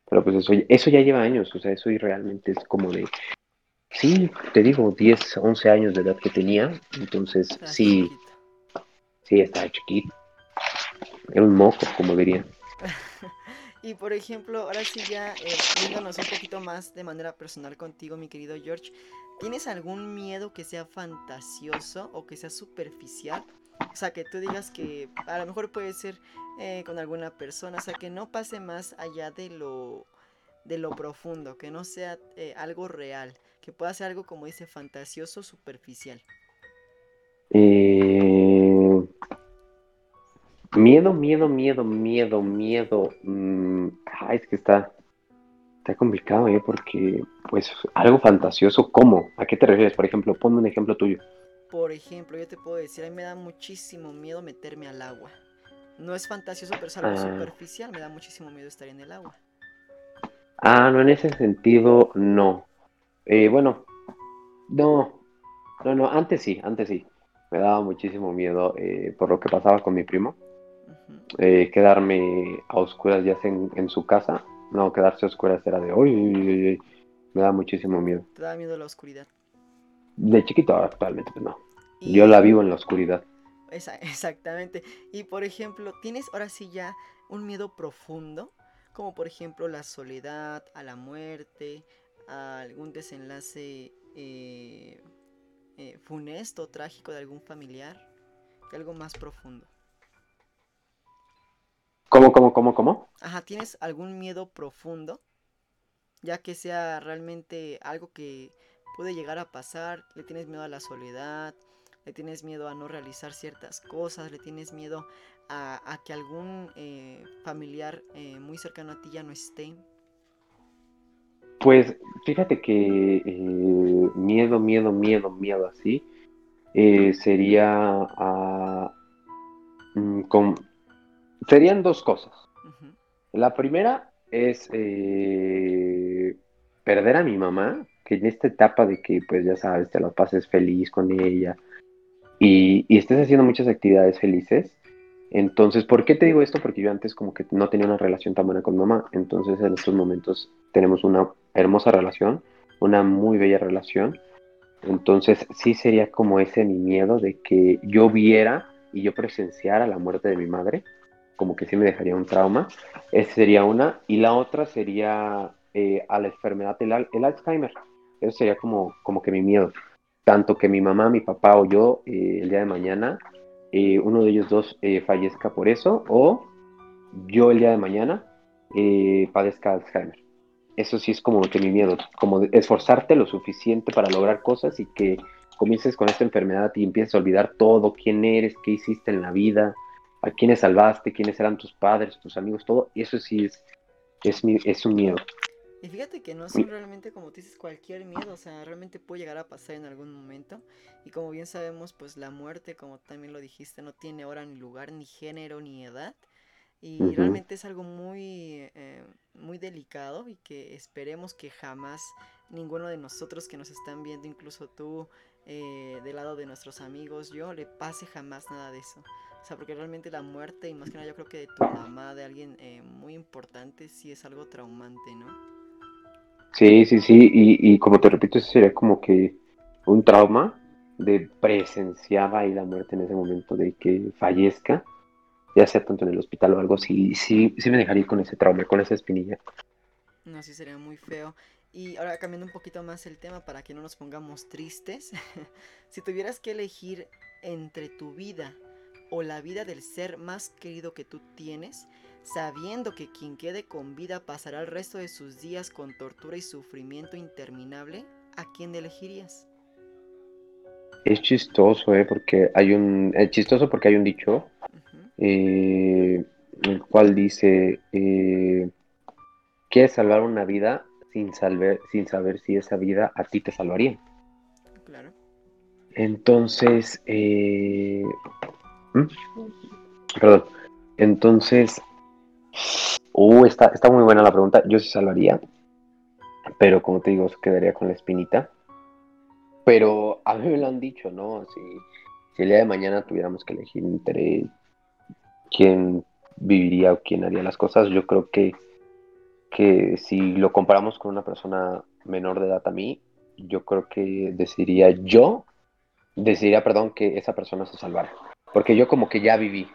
Pero pues eso, eso ya lleva años, o sea, eso y realmente es como de, Sí, te digo, 10, 11 años de edad que tenía, entonces sí, sí, estaba chiquito. Era un moco, como diría. y por ejemplo, ahora sí ya eh, un poquito más de manera personal contigo, mi querido George, ¿tienes algún miedo que sea fantasioso o que sea superficial? O sea, que tú digas que a lo mejor puede ser eh, con alguna persona, o sea, que no pase más allá de lo, de lo profundo, que no sea eh, algo real que pueda ser algo como dice fantasioso superficial. Eh, miedo, miedo, miedo, miedo, miedo. Mm, ah, es que está, está complicado, ¿eh? Porque, pues, algo fantasioso, ¿cómo? ¿A qué te refieres? Por ejemplo, ponme un ejemplo tuyo. Por ejemplo, yo te puedo decir, a mí me da muchísimo miedo meterme al agua. No es fantasioso, pero es algo ah. superficial. Me da muchísimo miedo estar en el agua. Ah, no, en ese sentido, no. Eh, bueno, no, no, no, antes sí, antes sí. Me daba muchísimo miedo eh, por lo que pasaba con mi primo. Eh, quedarme a oscuras ya sea en, su casa. No, quedarse a oscuras era de hoy. Me da muchísimo miedo. ¿Te da miedo la oscuridad? De chiquito, actualmente, pues no. Yo la vivo en la oscuridad. exactamente. Y por ejemplo, ¿tienes ahora sí ya un miedo profundo? Como por ejemplo la soledad, a la muerte, algún desenlace eh, eh, funesto, trágico de algún familiar, algo más profundo. ¿Cómo, cómo, cómo, cómo? Ajá, ¿tienes algún miedo profundo? ya que sea realmente algo que puede llegar a pasar, le tienes miedo a la soledad, le tienes miedo a no realizar ciertas cosas, le tienes miedo a, que algún eh, familiar eh, muy cercano a ti ya no esté. Pues fíjate que eh, miedo, miedo, miedo, miedo así sería a, mm, serían dos cosas. La primera es perder a mi mamá, que en esta etapa de que, pues ya sabes, te la pases feliz con ella y, y estés haciendo muchas actividades felices, entonces, ¿por qué te digo esto? Porque yo antes como que no tenía una relación tan buena con mamá. Entonces, en estos momentos tenemos una hermosa relación, una muy bella relación. Entonces, sí sería como ese mi miedo de que yo viera y yo presenciara la muerte de mi madre. Como que sí me dejaría un trauma. Esa sería una. Y la otra sería eh, a la enfermedad del el Alzheimer. Eso sería como, como que mi miedo. Tanto que mi mamá, mi papá o yo eh, el día de mañana eh, uno de ellos dos eh, fallezca por eso o yo el día de mañana padezca Alzheimer. Eso sí es como que mi miedo, como esforzarte lo suficiente para lograr cosas y que comiences con esta enfermedad y empieces a olvidar todo, quién eres, qué hiciste en la vida, a quiénes salvaste, quiénes eran tus padres, tus amigos, todo. Eso sí es, es, mi, es un miedo. Y fíjate que no son realmente como tú dices cualquier miedo, o sea, realmente puede llegar a pasar en algún momento. Y como bien sabemos, pues la muerte, como también lo dijiste, no tiene hora ni lugar, ni género, ni edad. Y realmente es algo muy, eh, muy delicado y que esperemos que jamás ninguno de nosotros que nos están viendo, incluso tú, eh, del lado de nuestros amigos, yo, le pase jamás nada de eso. O sea, porque realmente la muerte, y más que nada yo creo que de tu mamá, de alguien eh, muy importante, sí es algo traumante, ¿no? Sí, sí, sí, y, como te repito, eso sería como que un trauma de presenciar ahí la muerte en ese momento de que fallezca, ya sea tanto en el hospital o algo, sí, sí, sí me dejaría con ese trauma, con esa espinilla. No, sí sería muy feo. Y ahora cambiando un poquito más el tema para que no nos pongamos tristes, si tuvieras que elegir entre tu vida o la vida del ser más querido que tú tienes, sabiendo que quien quede con vida pasará el resto de sus días con tortura y sufrimiento interminable, ¿a quién elegirías? Es chistoso, ¿eh? Porque hay un... Es chistoso porque hay un dicho, eh, el cual dice, eh, quieres salvar una vida sin, salver, sin saber si esa vida a ti te salvaría. Claro. Entonces, eh, ¿Mm? perdón, entonces Uh, está, muy buena la pregunta. Yo sí salvaría. Pero como te digo, quedaría con la espinita. Pero a mí me lo han dicho, ¿no? Si, si el día de mañana tuviéramos que elegir entre quién viviría o quién haría las cosas, yo creo que, que si lo comparamos con una persona menor de edad a mí, yo creo que decidiría yo, decidiría, perdón, que esa persona se salvara. Porque yo como que ya viví,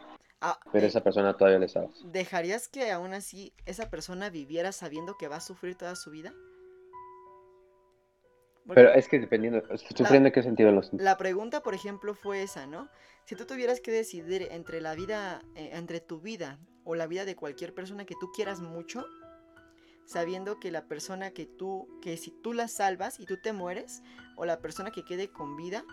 Ah, Pero esa persona todavía le sabes. ¿Dejarías que aún así esa persona viviera sabiendo que va a sufrir toda su vida? Pero es que dependiendo, ¿sufriendo en qué sentido los... La pregunta, por ejemplo, fue esa, ¿no? Si tú tuvieras que decidir entre la vida, eh, entre tu vida o la vida de cualquier persona que tú quieras mucho, sabiendo que la persona que tú, que si tú la salvas y tú te mueres, o la persona que quede con vida,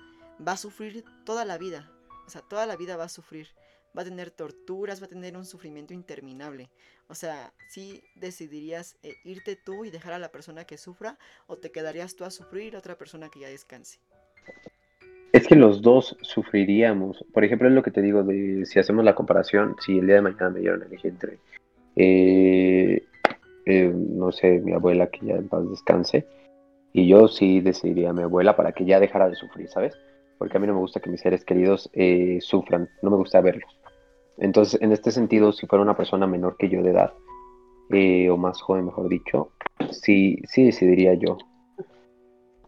va a sufrir toda la vida. O sea, toda la vida va a sufrir va a tener torturas, va a tener un sufrimiento interminable. O sea, si decidirías eh, irte tú y dejar a la persona que sufra o te quedarías tú a sufrir otra persona que ya descanse. Es que los dos sufriríamos. Por ejemplo, es lo que te digo de si hacemos la comparación, si el día de mañana me dieron a elegir entre, eh, eh, no sé, mi abuela que ya en paz descanse, y yo sí decidiría a mi abuela para que ya dejara de sufrir, ¿sabes? Porque a mí no me gusta que mis seres queridos sufran, no me gusta verlos. Entonces, en este sentido, si fuera una persona menor que yo de edad, eh, o más joven, mejor dicho, sí, sí decidiría yo.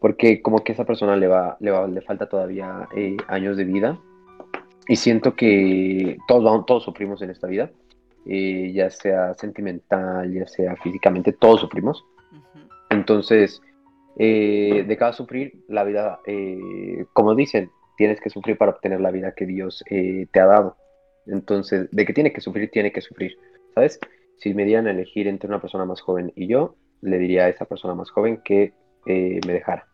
Porque como que a esa persona le va, le, va, le falta todavía eh, años de vida. Y siento que todos, todos sufrimos en esta vida. Eh, ya sea sentimental, ya sea físicamente, todos sufrimos. Entonces, de cada sufrir, la vida, como dicen, tienes que sufrir para obtener la vida que Dios te ha dado. Entonces, de que tiene que sufrir, tiene que sufrir, ¿sabes? Si me dieran a elegir entre una persona más joven y yo, le diría a esa persona más joven que eh, me dejara.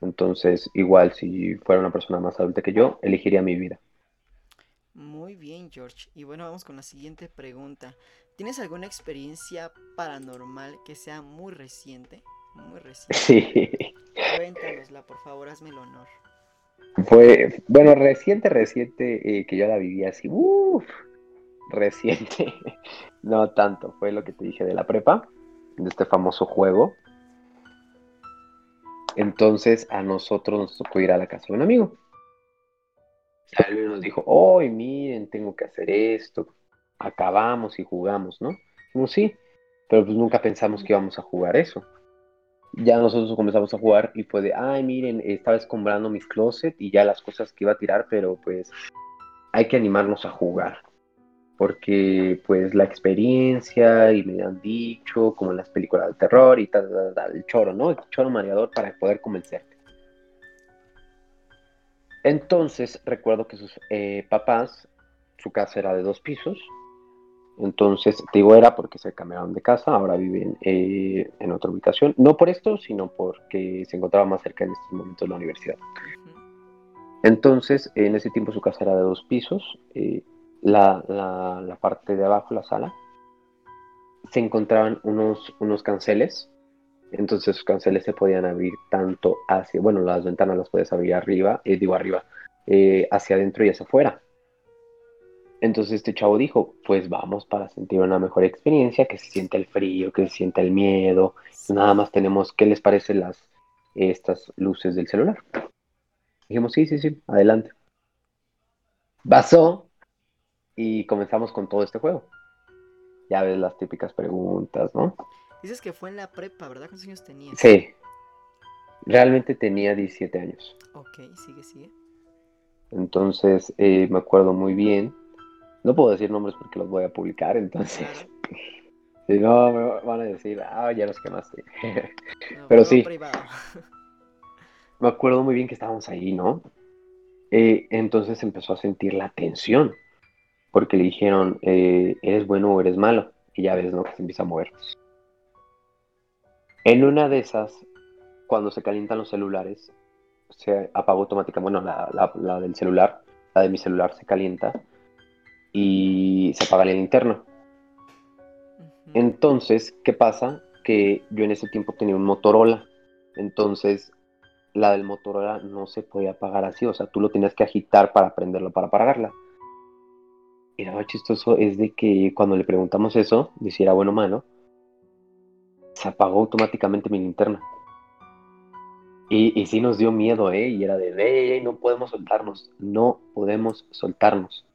Entonces, igual si fuera una persona más adulta que yo, elegiría mi vida. Muy bien, George. Y bueno, vamos con la siguiente pregunta. ¿Tienes alguna experiencia paranormal que sea muy reciente? Muy reciente. Sí. Cuéntanosla, por favor, hazme el honor. Fue, bueno, reciente, reciente, eh, que yo la viví así, uff, reciente, no tanto, fue lo que te dije de la prepa, de este famoso juego. Entonces a nosotros nos tocó ir a la casa de un amigo. Alguien nos dijo, hoy miren, tengo que hacer esto. Acabamos y jugamos, ¿no? Dijimos, sí, pero pues nunca pensamos que íbamos a jugar eso. Ya nosotros comenzamos a jugar y fue de, ay, miren, estaba escombrando mis closet y ya las cosas que iba a tirar, pero pues hay que animarnos a jugar. Porque pues la experiencia y me han dicho, como en las películas de terror y tal, tal, tal, el choro, ¿no? El choro mareador para poder convencerte. Entonces recuerdo que sus eh, papás, su casa era de dos pisos. Entonces, te digo, era porque se cambiaron de casa, ahora viven eh, en otra ubicación. No por esto, sino porque se encontraba más cerca en estos momentos de la universidad. Entonces, en ese tiempo su casa era de dos pisos. Eh, la, la, la, parte de abajo, la sala, se encontraban unos, unos canceles entonces los canceles se podían abrir tanto hacia, bueno, las ventanas las puedes abrir arriba, eh, digo arriba, eh, hacia adentro y hacia afuera. Entonces este chavo dijo, pues vamos para sentir una mejor experiencia, que se sienta el frío, que se sienta el miedo. Nada más tenemos, ¿qué les parecen las, estas luces del celular? Dijimos, sí, sí, sí, adelante. Pasó y comenzamos con todo este juego. Ya ves las típicas preguntas, ¿no? Dices que fue en la prepa, ¿verdad? ¿Cuántos años tenías? Sí. Realmente tenía 17 años. Ok, sigue, sigue. Entonces, eh, me acuerdo muy bien. No puedo decir nombres porque los voy a publicar, entonces. si no, me van a decir, ah, ya los quemaste. Pero sí. me acuerdo muy bien que estábamos ahí, ¿no? Eh, entonces empezó a sentir la tensión. Porque le dijeron, eh, ¿eres bueno o eres malo? Y ya ves, ¿no? Que se empieza a mover. En una de esas, cuando se calientan los celulares, se apaga automáticamente, bueno, la, del celular, la de mi celular se calienta y se apaga la linterna. Entonces, ¿qué pasa? Que yo en ese tiempo tenía un Motorola. Entonces, la del Motorola no se podía apagar así. O sea, tú lo tenías que agitar para prenderlo, para apagarla. Y lo chistoso es de que cuando le preguntamos eso, de si era bueno o malo, se apagó automáticamente mi linterna. Y, y sí nos dio miedo, ¿eh? Y era de, hey, no podemos soltarnos, no podemos soltarnos.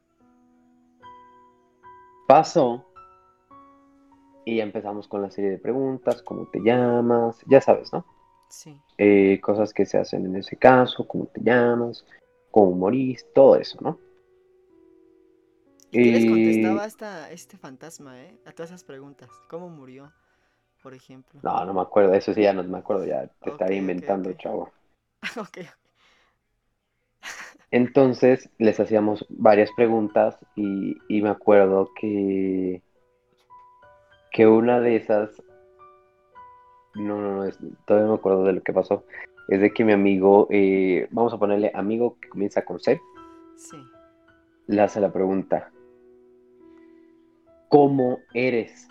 Pasó y empezamos con la serie de preguntas, ¿cómo te llamas? Ya sabes, ¿no? Sí. Eh, cosas que se hacen en ese caso, ¿cómo te llamas? ¿Cómo morís? Todo eso, ¿no? ¿Qué les contestaba este fantasma, eh? A todas esas preguntas. ¿Cómo murió? por ejemplo? No, no me acuerdo, eso sí ya no me acuerdo, ya te estaría inventando, chavo. ok. Entonces les hacíamos varias preguntas y, me acuerdo que, que una de esas, no, no, no, todavía no me acuerdo de lo que pasó, es de que mi amigo, eh, vamos a ponerle amigo que comienza con C, sí. le hace la pregunta, ¿cómo eres?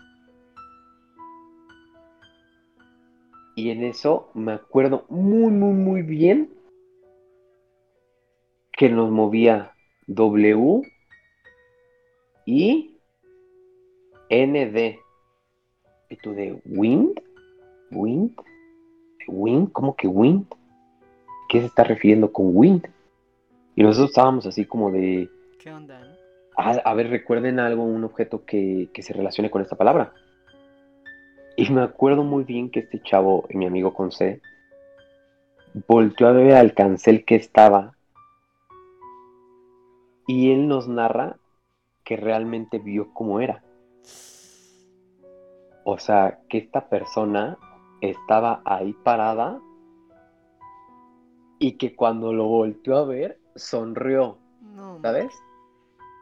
Y en eso me acuerdo muy, muy, muy bien que nos movía W y ND. ¿Y tú de Wind? ¿Wind? ¿Wind? ¿Cómo que Wind? ¿Qué se está refiriendo con Wind? Y nosotros estábamos así como de... ¿Qué onda? a ver, recuerden algo, un objeto que, que se relacione con esta palabra. Y me acuerdo muy bien que este chavo, mi amigo con C, volteó a ver al cancel que estaba y él nos narra que realmente vio cómo era. O sea, que esta persona estaba ahí parada y que cuando lo volteó a ver, sonrió. ¿Sabes?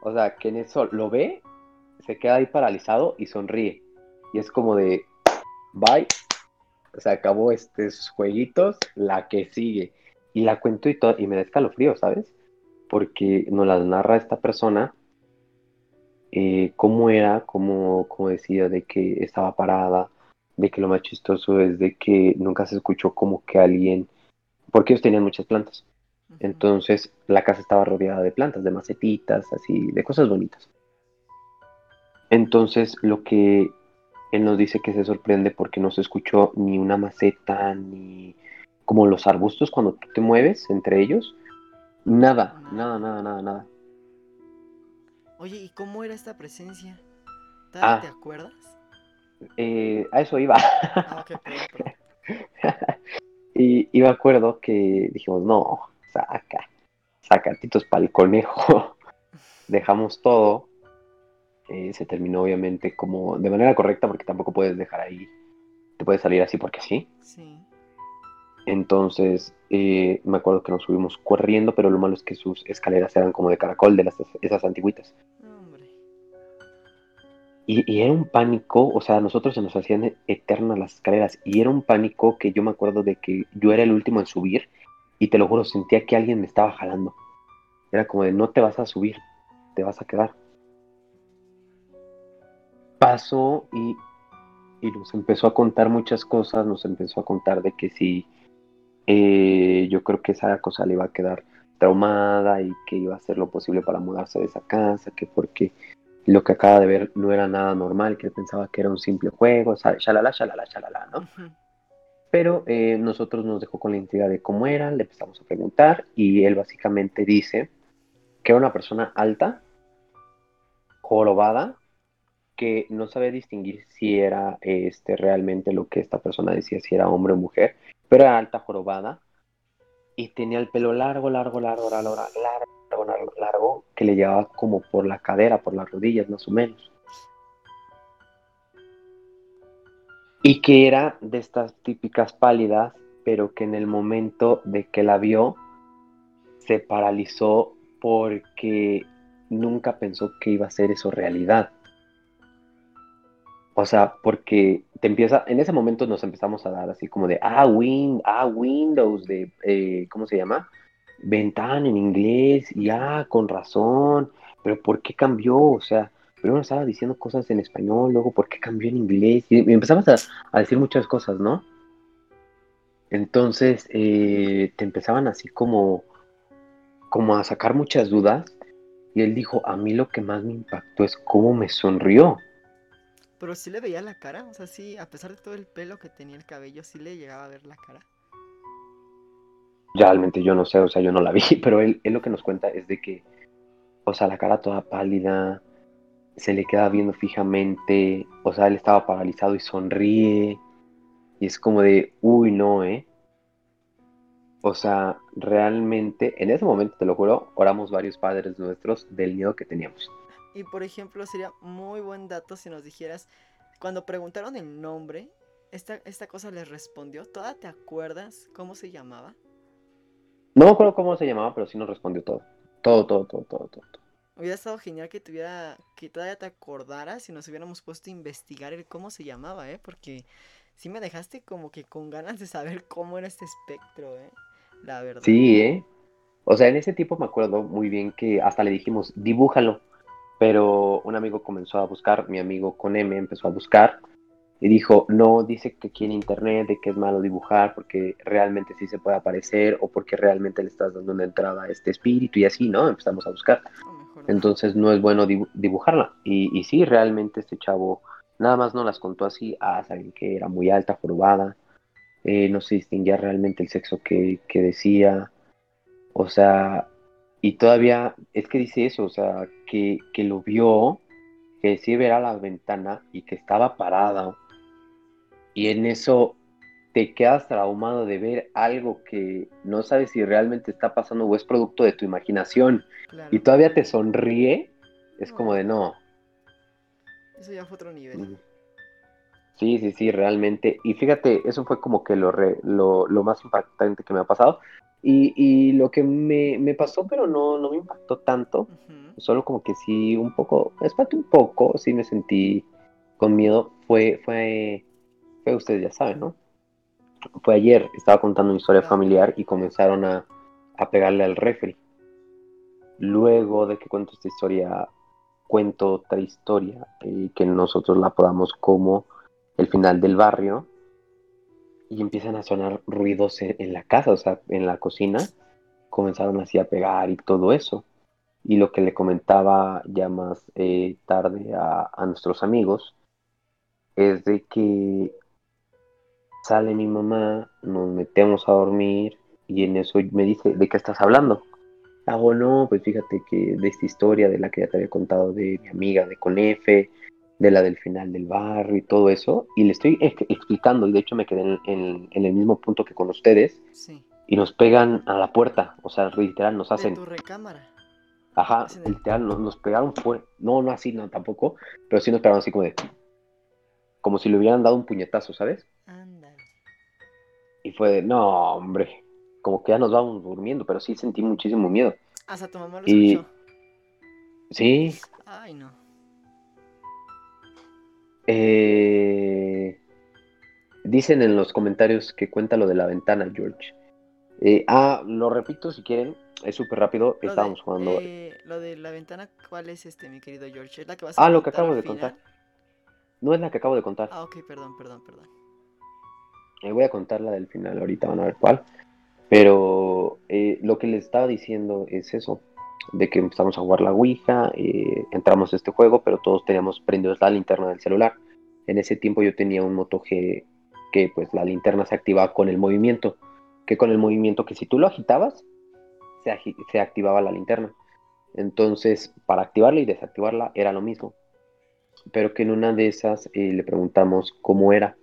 O sea, que en eso lo ve, se queda ahí paralizado y sonríe. Y es como de, bye, se acabó estos jueguitos, la que sigue. Y la cuento y, todo, y me da escalofrío, ¿sabes? Porque nos las narra esta persona, eh, cómo era, cómo, cómo decía de que estaba parada, de que lo más chistoso es de que nunca se escuchó como que alguien, porque ellos tenían muchas plantas. Entonces la casa estaba rodeada de plantas, de macetitas, así, de cosas bonitas. Entonces lo que él nos dice que se sorprende porque no se escuchó ni una maceta, ni como los arbustos cuando tú te mueves entre ellos. Nada, nada, nada, nada, nada. Oye, ¿y cómo era esta presencia? Ah. ¿Te acuerdas? Eh, a eso iba. Ah, y, y, me acuerdo que dijimos, no, saca, saca titos para el conejo. Dejamos todo eh, se terminó obviamente como de manera correcta porque tampoco puedes dejar ahí, te puedes salir así porque sí. Sí. Entonces, eh, me acuerdo que nos subimos corriendo, pero lo malo es que sus escaleras eran como de caracol, de las, esas antiguitas. Y, y, era un pánico, o sea, a nosotros se nos hacían eternas las escaleras, y era un pánico que yo me acuerdo de que yo era el último en subir, y te lo juro, sentía que alguien me estaba jalando. Era como de, no te vas a subir, te vas a quedar pasó y, nos empezó a contar muchas cosas, nos empezó a contar de que sí, eh, yo creo que esa cosa le iba a quedar traumada y que iba a hacer lo posible para mudarse de esa casa, que porque lo que acaba de ver no era nada normal, que él pensaba que era un simple juego, shalala, shalala, shalala, ¿no? Pero eh, nosotros nos dejó con la intriga de cómo era, le empezamos a preguntar y él básicamente dice que era una persona alta, jorobada, que no sabía distinguir si era este, realmente lo que esta persona decía, si era hombre o mujer, pero era alta jorobada y tenía el pelo largo, largo, largo, largo, largo, largo, largo, que le llevaba como por la cadera, por las rodillas más o menos. Y que era de estas típicas pálidas, pero que en el momento de que la vio, se paralizó porque nunca pensó que iba a ser eso realidad. O sea, porque te empieza, en ese momento nos empezamos a dar así como de, ah, win, ah, Windows, de, eh, ¿cómo se llama? Ventana en inglés, y ah, con razón, pero ¿por qué cambió? O sea, primero estaba diciendo cosas en español, luego ¿por qué cambió en inglés? Y empezamos a, decir muchas cosas, ¿no? Entonces, eh, te empezaban así como, como a sacar muchas dudas, y él dijo, a mí lo que más me impactó es cómo me sonrió. Pero sí le veía la cara, o sea, sí, a pesar de todo el pelo que tenía el cabello, sí le llegaba a ver la cara. Realmente yo no sé, o sea, yo no la vi, pero él, él lo que nos cuenta es de que, o sea, la cara toda pálida, se le queda viendo fijamente, o sea, él estaba paralizado y sonríe, y es como de, uy, no, ¿eh? O sea, realmente, en ese momento, te lo juro, oramos varios padres nuestros del miedo que teníamos. Y por ejemplo, sería muy buen dato si nos dijeras, cuando preguntaron el nombre, esta, esta cosa les respondió. ¿Toda te acuerdas cómo se llamaba? No me acuerdo cómo se llamaba, pero sí nos respondió todo. Todo, todo, todo, todo, todo. Hubiera estado genial que tuviera, que todavía te acordaras si nos hubiéramos puesto a investigar el cómo se llamaba, ¿eh? Porque sí me dejaste como que con ganas de saber cómo era este espectro, ¿eh? La verdad. Sí, ¿eh? O sea, en ese tipo me acuerdo muy bien que hasta le dijimos, dibújalo pero un amigo comenzó a buscar, mi amigo con M empezó a buscar y dijo, no, dice que aquí en internet de que es malo dibujar porque realmente sí se puede aparecer o porque realmente le estás dando una entrada a este espíritu y así, ¿no? Empezamos a buscar. Entonces no es bueno dibujarla. Y, y, sí, realmente este chavo nada más no las contó así, ah, saben que era muy alta, jorobada, eh, no se distinguía realmente el sexo que, que decía, o sea, y todavía es que dice eso, o sea, que, lo vio, que sí verá la ventana y que estaba parada. Y en eso te quedas traumado de ver algo que no sabes si realmente está pasando o es producto de tu imaginación. Y todavía te sonríe, es como de no. Eso ya fue otro nivel. Sí, sí, sí, realmente. Y fíjate, eso fue como que lo, lo, lo más impactante que me ha pasado. Y, lo que me, pasó, pero no, no me impactó tanto, solo como que sí, un poco, espantó un poco, sí me sentí con miedo, fue, fue que ustedes ya saben, ¿no? Fue ayer, estaba contando una historia familiar y comenzaron a, a pegarle al refri. Luego de que cuento esta historia, cuento otra historia eh, que nosotros la podamos como el final del barrio y empiezan a sonar ruidos en, la casa, o sea, en la cocina, comenzaron así a pegar y todo eso. Y lo que le comentaba ya más eh, tarde a, a nuestros amigos es de que sale mi mamá, nos metemos a dormir y en eso me dice, ¿de qué estás hablando? Hago, no, pues fíjate que de esta historia de la que ya te había contado de mi amiga de Conefe, de la del final del barrio y todo eso, y le estoy explicando, y de hecho me quedé en, el mismo punto que con ustedes, y nos pegan a la puerta, o sea, literal, nos hacen... tu recámara? Ajá, literal, nos, nos pegaron fuerte, no, no así, no, tampoco, pero sí nos pegaron así como de... Como si le hubieran dado un puñetazo, ¿sabes? Ándale. Y fue de, no, hombre, como que ya nos vamos durmiendo, pero sí sentí muchísimo miedo. Hasta tu mamá lo escuchó. Sí. Ay, no. Eh, dicen en los comentarios que cuenta lo de la ventana, George. Eh, ah, lo repito si quieren, es súper rápido. Estábamos jugando. Eh, lo de la ventana, ¿cuál es este, mi querido George? ¿Es la que vas a Ah, lo que acabo de contar. No es la que acabo de contar. Ah, ok, perdón, perdón, perdón. voy a contar la del final ahorita, van a ver cuál. Pero lo que les estaba diciendo es eso de que empezamos a jugar la Ouija, eh, entramos a este juego, pero todos teníamos prendidos la linterna del celular. En ese tiempo yo tenía un Moto G que pues la linterna se activaba con el movimiento, que con el movimiento que si tú lo agitabas, se, activaba la linterna. Entonces, para activarla y desactivarla era lo mismo. Pero que en una de esas eh, le preguntamos cómo era.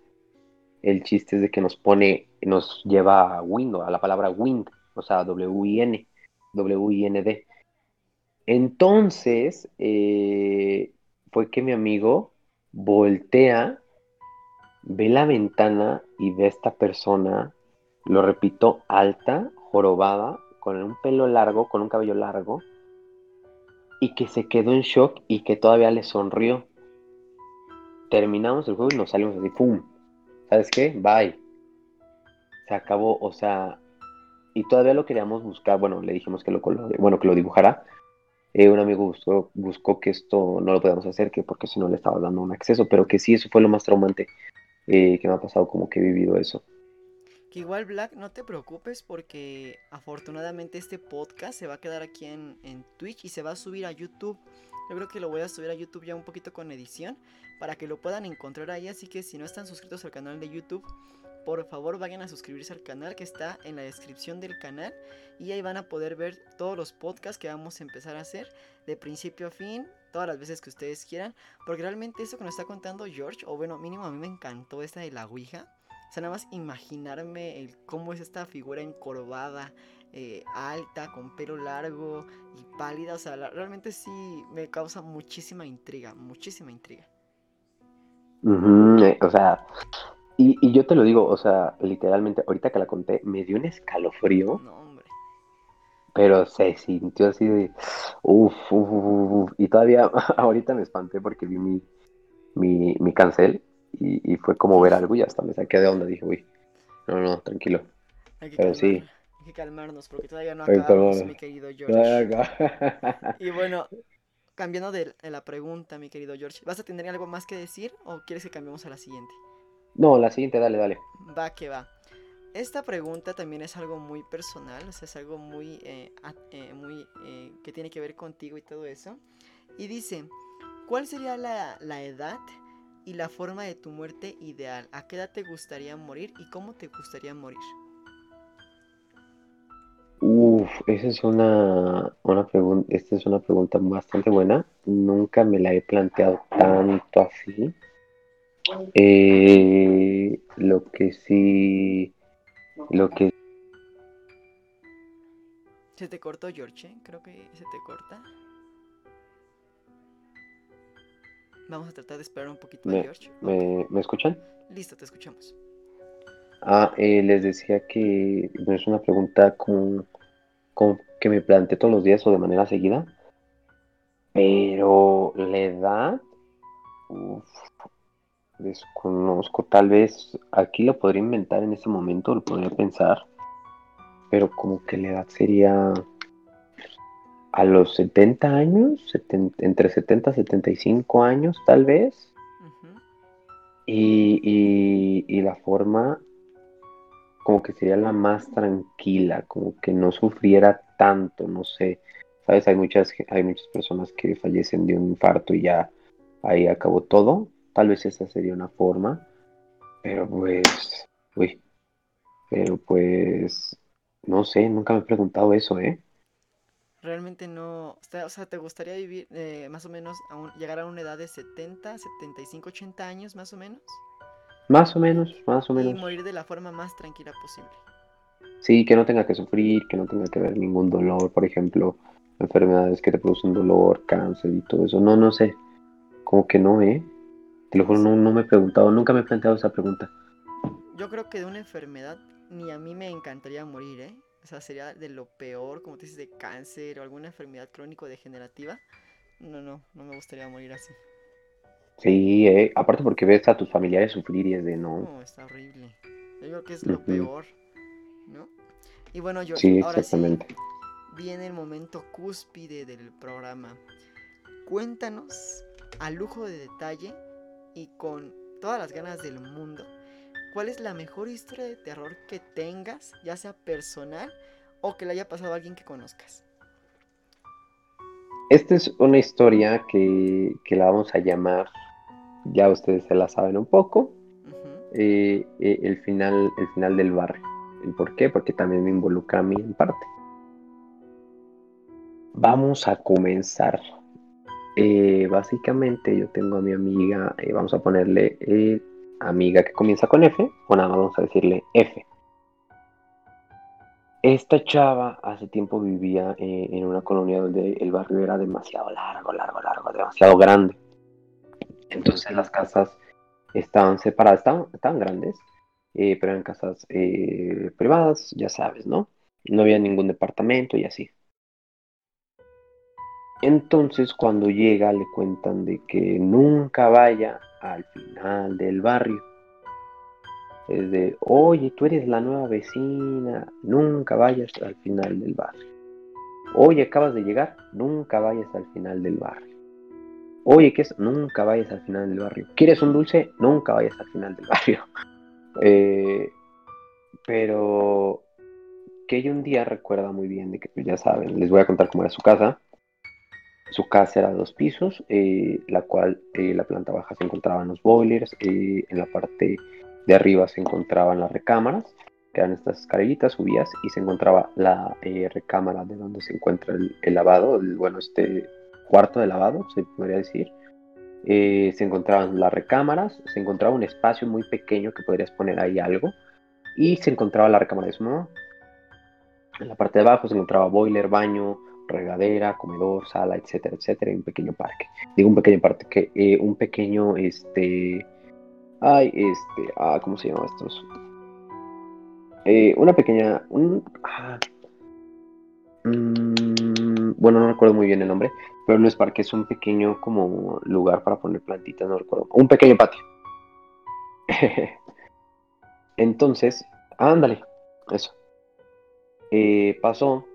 El chiste es de que nos pone, nos lleva a Windows, a la palabra Wind, o sea, W-I-N, W-I-N-D. Entonces, eh, fue que mi amigo voltea, ve la ventana y ve a esta persona, lo repito, alta, jorobada, con un pelo largo, con un cabello largo, y que se quedó en shock y que todavía le sonrió. Terminamos el juego y nos salimos así, ¡pum! ¿Sabes qué? Bye. Se acabó, o sea, y todavía lo queríamos buscar, bueno, le dijimos que lo, bueno, que lo dibujara, eh, un amigo buscó, buscó, que esto no lo podíamos hacer, que porque si no le estaba dando un acceso, pero que sí, eso fue lo más traumante eh, que me ha pasado, como que he vivido eso. Que igual, Black, no te preocupes porque afortunadamente este podcast se va a quedar aquí en, en Twitch y se va a subir a YouTube. Yo creo que lo voy a subir a YouTube ya un poquito con edición para que lo puedan encontrar ahí. Así que si no están suscritos al canal de YouTube, por favor vayan a suscribirse al canal que está en la descripción del canal y ahí van a poder ver todos los podcasts que vamos a empezar a hacer de principio a fin, todas las veces que ustedes quieran, porque realmente eso que nos está contando George, o bueno, mínimo a mí me encantó esta de la Ouija, o sea, nada más imaginarme el cómo es esta figura encorvada, eh, alta, con pelo largo y pálida, o sea, realmente sí me causa muchísima intriga, muchísima intriga. O sea, y, yo te lo digo, o sea, literalmente, ahorita que la conté, me dio un escalofrío. No, hombre. Pero se sintió así de. Uf, uf, uf, Y todavía, ahorita me espanté porque vi mi, mi, mi cancel y, fue como ver algo y hasta me saqué de onda. Dije, uy, no, no, tranquilo. Pero sí. Hay que calmarnos porque todavía no acabamos, mi querido George. y bueno, cambiando de la pregunta, mi querido George, ¿vas a tener algo más que decir o quieres que cambiemos a la siguiente? No, la siguiente, dale, dale. Va que va. Esta pregunta también es algo muy personal, o sea, es algo muy, eh, eh, muy eh, que tiene que ver contigo y todo eso. Y dice, ¿cuál sería la, la, edad y la forma de tu muerte ideal? ¿A qué edad te gustaría morir y cómo te gustaría morir? Uf, esa es una, una pregunta, esta es una pregunta bastante buena. Nunca me la he planteado tanto así. Eh, lo que sí, lo que... ¿Se te cortó, George? Creo que se te corta. Vamos a tratar de esperar un poquito a George. ¿me, escuchan? Listo, te escuchamos. Ah, eh, les decía que no es una pregunta con, que me planteo todos los días o de manera seguida, pero la edad, Desconozco, tal vez aquí lo podría inventar en ese momento, lo podría pensar, pero como que la edad sería a los 70 años, entre 70 y 75 años tal vez. y, y, la forma como que sería la más tranquila, como que no sufriera tanto, no sé. Sabes, hay muchas, hay muchas personas que fallecen de un infarto y ya ahí acabó todo. Tal vez esa sería una forma. Pero pues, uy, pero pues, no sé, nunca me he preguntado eso, ¿eh? realmente no, o sea, ¿te gustaría vivir eh, más o menos, a llegar a una edad de 70, 75, 80 años más o menos? Más o menos, más o menos. Y morir de la forma más tranquila posible. Sí, que no tenga que sufrir, que no tenga que haber ningún dolor, por ejemplo, enfermedades que te producen dolor, cáncer y todo eso. No, no sé. Como que no, ¿eh? Te lo juro, no, no me he preguntado, nunca me he planteado esa pregunta. Yo creo que de una enfermedad ni a mí me encantaría morir, ¿eh? O sea, sería de lo peor, como te dices, de cáncer o alguna enfermedad crónico-degenerativa. No, no, no me gustaría morir así. Sí, eh, aparte porque ves a tus familiares sufrir y es de no. No, está horrible. Yo creo que es lo peor, ¿no? Y bueno, yo sí, ahora exactamente. sí viene el momento cúspide del programa. Cuéntanos a lujo de detalle y con todas las ganas del mundo ¿Cuál es la mejor historia de terror que tengas, ya sea personal o que le haya pasado a alguien que conozcas? Esta es una historia que, la vamos a llamar, ya ustedes se la saben un poco, eh, eh, el, final, el final del barrio. ¿Y por qué? Porque también me involucra a mí en parte. Vamos a comenzar. Eh, básicamente yo tengo a mi amiga, vamos a ponerle amiga que comienza con F, o nada vamos a decirle F. Esta chava hace tiempo vivía eh, en una colonia donde el barrio era demasiado largo, largo, largo, demasiado grande. Entonces las casas estaban separadas, estaban, grandes, eh, pero eran casas eh, privadas, ya sabes, ¿no? No había ningún departamento y así. Entonces cuando llega le cuentan de que nunca vaya al final del barrio. Es de, oye, tú eres la nueva vecina, nunca vayas al final del barrio. Oye, acabas de llegar, nunca vayas al final del barrio. Oye, ¿qué es? Nunca vayas al final del barrio. ¿Quieres un dulce? Nunca vayas al final del barrio. Eh, pero que ella un día recuerda muy bien de que, pues ya saben, les voy a contar cómo era su casa. Su casa era de dos pisos, eh, la cual eh, la planta baja se encontraban los boilers, eh, en la parte de arriba se encontraban las recámaras, que eran estas escaleritas, subías y se encontraba la recámara de donde se encuentra el, lavado, bueno, este cuarto de lavado, se podría decir. se encontraban las recámaras, se encontraba un espacio muy pequeño que podrías poner ahí algo, y se encontraba la recámara de su mamá. En la parte de abajo se encontraba boiler, baño, regadera, comedor, sala, etcétera, etcétera, y un pequeño parque. Digo un pequeño parque, que eh, un pequeño, este, ay, este, ah, ¿cómo se llama estos? Eh, una pequeña, un, ah, mm, bueno, no recuerdo muy bien el nombre, pero no es parque, es un pequeño como lugar para poner plantitas, no recuerdo, un pequeño patio. Entonces, ándale, eso. Eh, pasó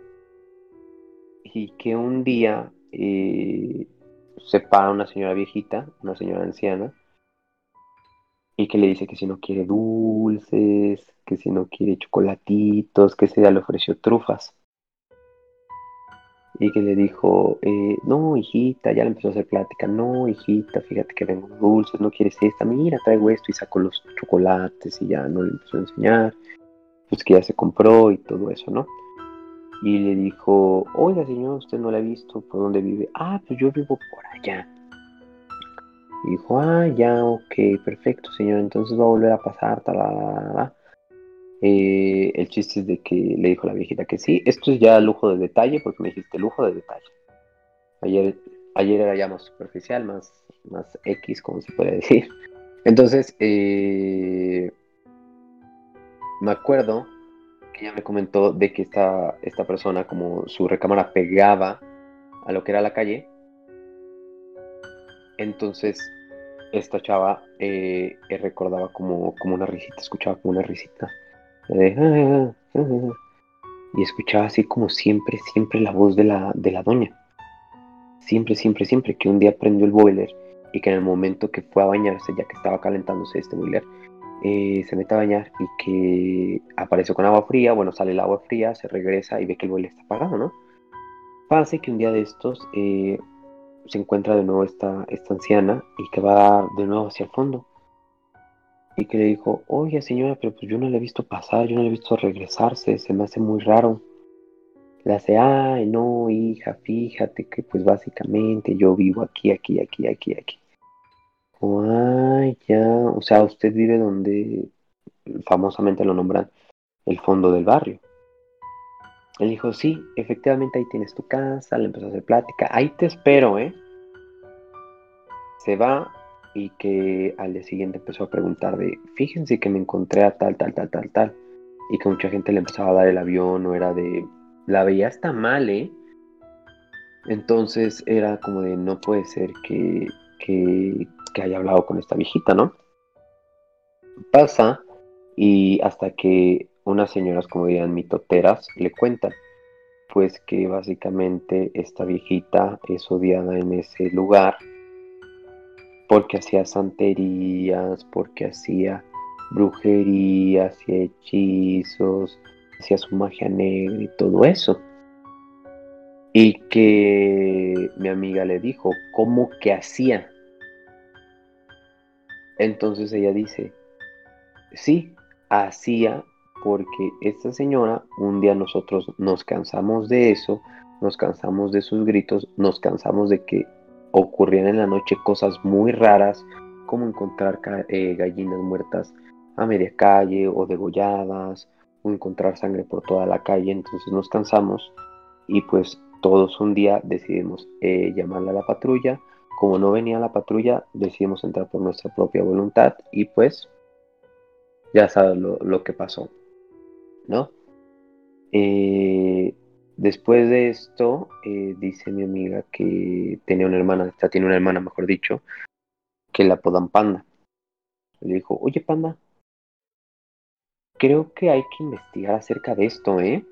y que un día eh, se para una señora viejita, una señora anciana, y que le dice que si no quiere dulces, que si no quiere chocolatitos, que ese día le ofreció trufas. Y que le dijo, eh, no, hijita, ya le empezó a hacer plática, no, hijita, fíjate que vengo dulces, no quieres esta, mira, traigo esto y sacó los chocolates y ya no le empezó a enseñar, pues que ya se compró y todo eso, ¿no? Y le dijo, oiga señor, usted no la ha visto, ¿por dónde vive? Ah, pues yo vivo por allá. Y dijo, ah, ya, ok, perfecto señor, entonces va a volver a pasar, tal, eh, el chiste es de que le dijo la viejita que sí. Esto es ya lujo de detalle, porque me dijiste lujo de detalle. Ayer, ayer era ya más superficial, más, más X, como se puede decir. Entonces, eh, me acuerdo ella me comentó de que esta, esta persona, como su recámara pegaba a lo que era la calle, entonces esta chava eh, recordaba como, como una risita, escuchaba como una risita. y escuchaba así como siempre, siempre la voz de la, de la doña. Siempre, siempre, siempre que un día prendió el boiler y que en el momento que fue a bañarse, ya que estaba calentándose este boiler, eh, se mete a bañar y que apareció con agua fría, bueno, sale el agua fría, se regresa y ve que el boiler está apagado, ¿no? Pasa que un día de estos eh, se encuentra de nuevo esta, esta anciana y que va de nuevo hacia el fondo. Y que le dijo, oye señora, pero pues yo no le he visto pasar, yo no le he visto regresarse, se me hace muy raro. Le hace, ay, no, hija, fíjate que pues básicamente yo vivo aquí, aquí, aquí, aquí, aquí. Ya, o sea, usted vive donde famosamente lo nombran el fondo del barrio. Él dijo, sí, efectivamente ahí tienes tu casa, le empezó a hacer plática, ahí te espero, ¿eh? Se va y que al día siguiente empezó a preguntar de, fíjense que me encontré a tal, tal, tal, tal, tal, y que mucha gente le empezaba a dar el avión o era de, la veía hasta mal, ¿eh? Entonces era como de, no puede ser que, que, haya hablado con esta viejita, ¿no? Pasa y hasta que unas señoras, como dirían mitoteras, le cuentan, pues que básicamente esta viejita es odiada en ese lugar porque hacía santerías, porque hacía brujerías y hechizos, hacía su magia negra y todo eso. Y que mi amiga le dijo, ¿cómo que hacía? Entonces ella dice, sí, hacía porque esta señora, un día nosotros nos cansamos de eso, nos cansamos de sus gritos, nos cansamos de que ocurrían en la noche cosas muy raras, como encontrar eh, gallinas muertas a media calle o degolladas, o encontrar sangre por toda la calle, entonces nos cansamos y pues todos un día decidimos eh, llamarle a la patrulla, como no venía la patrulla, decidimos entrar por nuestra propia voluntad y pues ya sabes lo que pasó. ¿no? Eh, después de esto, eh, dice mi amiga que tenía una hermana, o tiene una hermana, mejor dicho, que la apodan Panda. Le dijo, oye Panda, creo que hay que investigar acerca de esto, ¿eh?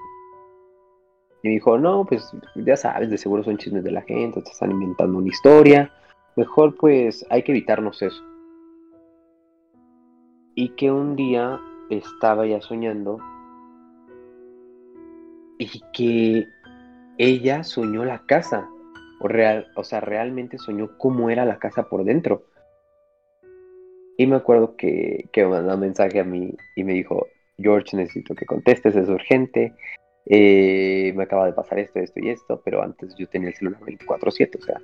Y dijo, no, pues ya sabes, de seguro son chismes de la gente, te están inventando una historia. Mejor pues hay que evitarnos eso. Y que un día estaba ya soñando y que ella soñó la casa, o, real, o sea, realmente soñó cómo era la casa por dentro. Y me acuerdo que, que me mandó un mensaje a mí y me dijo, George, necesito que contestes, es urgente, eh, me acaba de pasar esto, esto y esto, pero antes yo tenía el celular 24/7, o sea,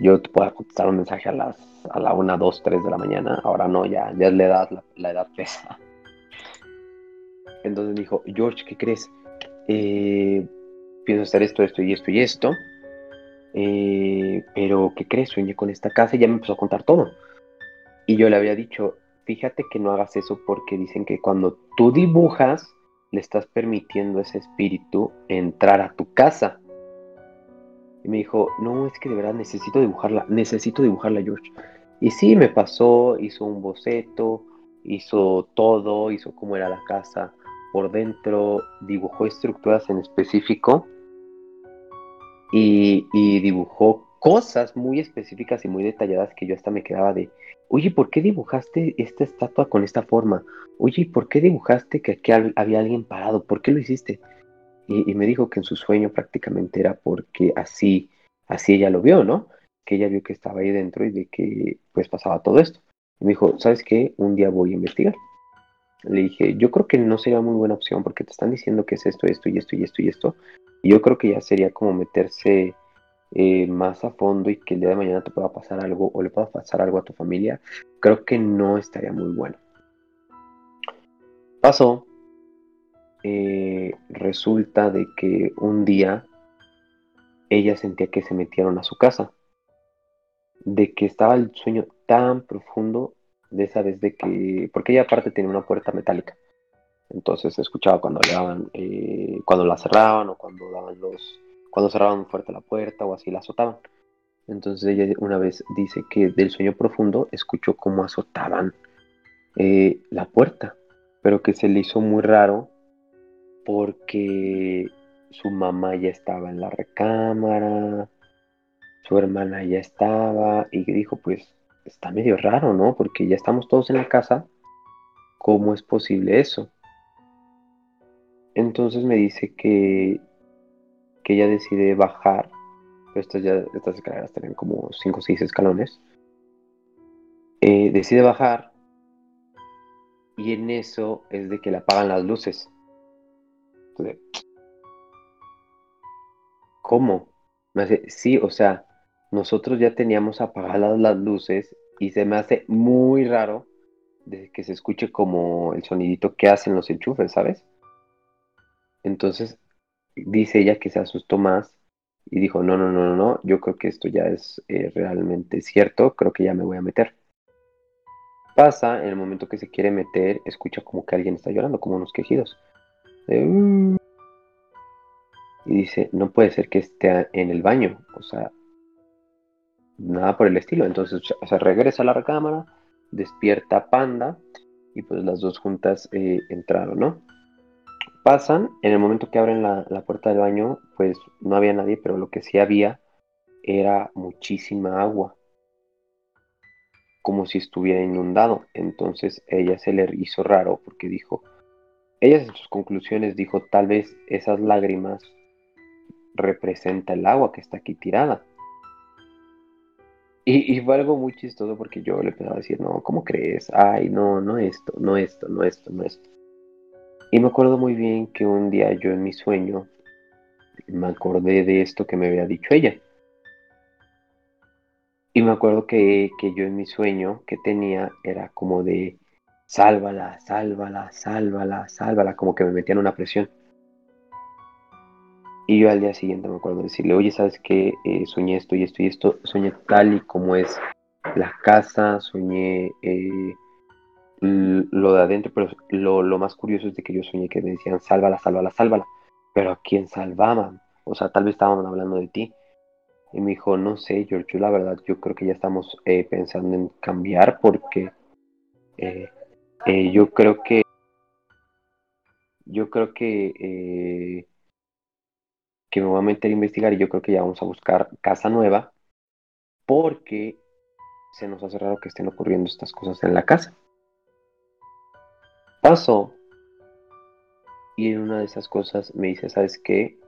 yo te puedo contestar un mensaje a las a la 1, 2, 3 de la mañana, ahora no, ya, ya es la edad, la, la edad pesa. Entonces me dijo, George, ¿qué crees? eh, pienso hacer esto, esto y esto y esto. Eh, pero, ¿qué crees? Sueñé con esta casa y ya me empezó a contar todo. Y yo le había dicho, fíjate que no hagas eso porque dicen que cuando tú dibujas, le estás permitiendo a ese espíritu entrar a tu casa. Y me dijo, no, es que de verdad necesito dibujarla, necesito dibujarla, George. Y sí, me pasó, hizo un boceto, hizo todo, hizo cómo era la casa por dentro dibujó estructuras en específico y, dibujó cosas muy específicas y muy detalladas que yo hasta me quedaba de, oye, ¿por qué dibujaste esta estatua con esta forma? Oye, ¿por qué dibujaste que aquí había alguien parado? ¿Por qué lo hiciste? Y, me dijo que en su sueño prácticamente era porque así, así ella lo vio, ¿no? Que ella vio que estaba ahí dentro y de que pues pasaba todo esto. Y me dijo, ¿sabes qué? Un día voy a investigar. Le dije, yo creo que no sería muy buena opción porque te están diciendo que es esto, esto y esto y esto y esto. Y yo creo que ya sería como meterse eh, más a fondo y que el día de mañana te pueda pasar algo o le pueda pasar algo a tu familia. Creo que no estaría muy bueno. Pasó. Eh, resulta de que un día ella sentía que se metieron a su casa. De que estaba el sueño tan profundo de esa vez de que, porque ella aparte tiene una puerta metálica, entonces escuchaba cuando le daban, eh, cuando la cerraban o cuando daban los, cuando cerraban fuerte la puerta o así la azotaban. Entonces ella una vez dice que del sueño profundo escuchó cómo azotaban eh, la puerta, pero que se le hizo muy raro porque su mamá ya estaba en la recámara, su hermana ya estaba y dijo pues está medio raro, ¿no? Porque ya estamos todos en la casa, ¿cómo es posible eso? Entonces me dice que, que ella decide bajar, estas, ya, estas escaleras tienen como 5 o 6 escalones, eh, decide bajar y en eso es de que le apagan las luces. ¿Cómo? Me hace, sí, o sea, nosotros ya teníamos apagadas las luces y se me hace muy raro de que se escuche como el sonidito que hacen los enchufes, ¿sabes? Entonces dice ella que se asustó más y dijo, no, no, no, no, no, yo creo que esto ya es eh, realmente cierto, creo que ya me voy a meter. Pasa, en el momento que se quiere meter, escucha como que alguien está llorando, como unos quejidos. Uh". Y dice, no puede ser que esté en el baño, o sea, nada por el estilo. Entonces se regresa a la recámara, despierta Panda y pues las dos juntas eh, entraron, ¿no? Pasan, en el momento que abren la, puerta del baño, pues no había nadie, pero lo que sí había era muchísima agua, como si estuviera inundado. Entonces ella se le hizo raro porque dijo, ella en sus conclusiones dijo, tal vez esas lágrimas representa el agua que está aquí tirada. Y, y, fue algo muy chistoso porque yo le empezaba a decir, no, ¿cómo crees? Ay, no, no esto, no esto, no esto, no esto. Y me acuerdo muy bien que un día yo en mi sueño me acordé de esto que me había dicho ella. Y me acuerdo que, yo en mi sueño que tenía era como de sálvala, sálvala, sálvala, sálvala, como que me metían una presión. Y yo al día siguiente me acuerdo de decirle, oye, ¿sabes qué? Eh, soñé esto y esto y esto, soñé tal y como es la casa, soñé eh, lo de adentro, pero lo, más curioso es de que yo soñé que me decían, sálvala, sálvala, sálvala. Pero ¿a quién salvaban? O sea, tal vez estaban hablando de ti. Y me dijo, no sé, George, la verdad, yo creo que ya estamos eh, pensando en cambiar porque eh, eh, yo creo que yo creo que que me voy a meter a investigar y yo creo que ya vamos a buscar casa nueva porque se nos hace raro que estén ocurriendo estas cosas en la casa. Pasó y en una de esas cosas me dice, ¿sabes qué?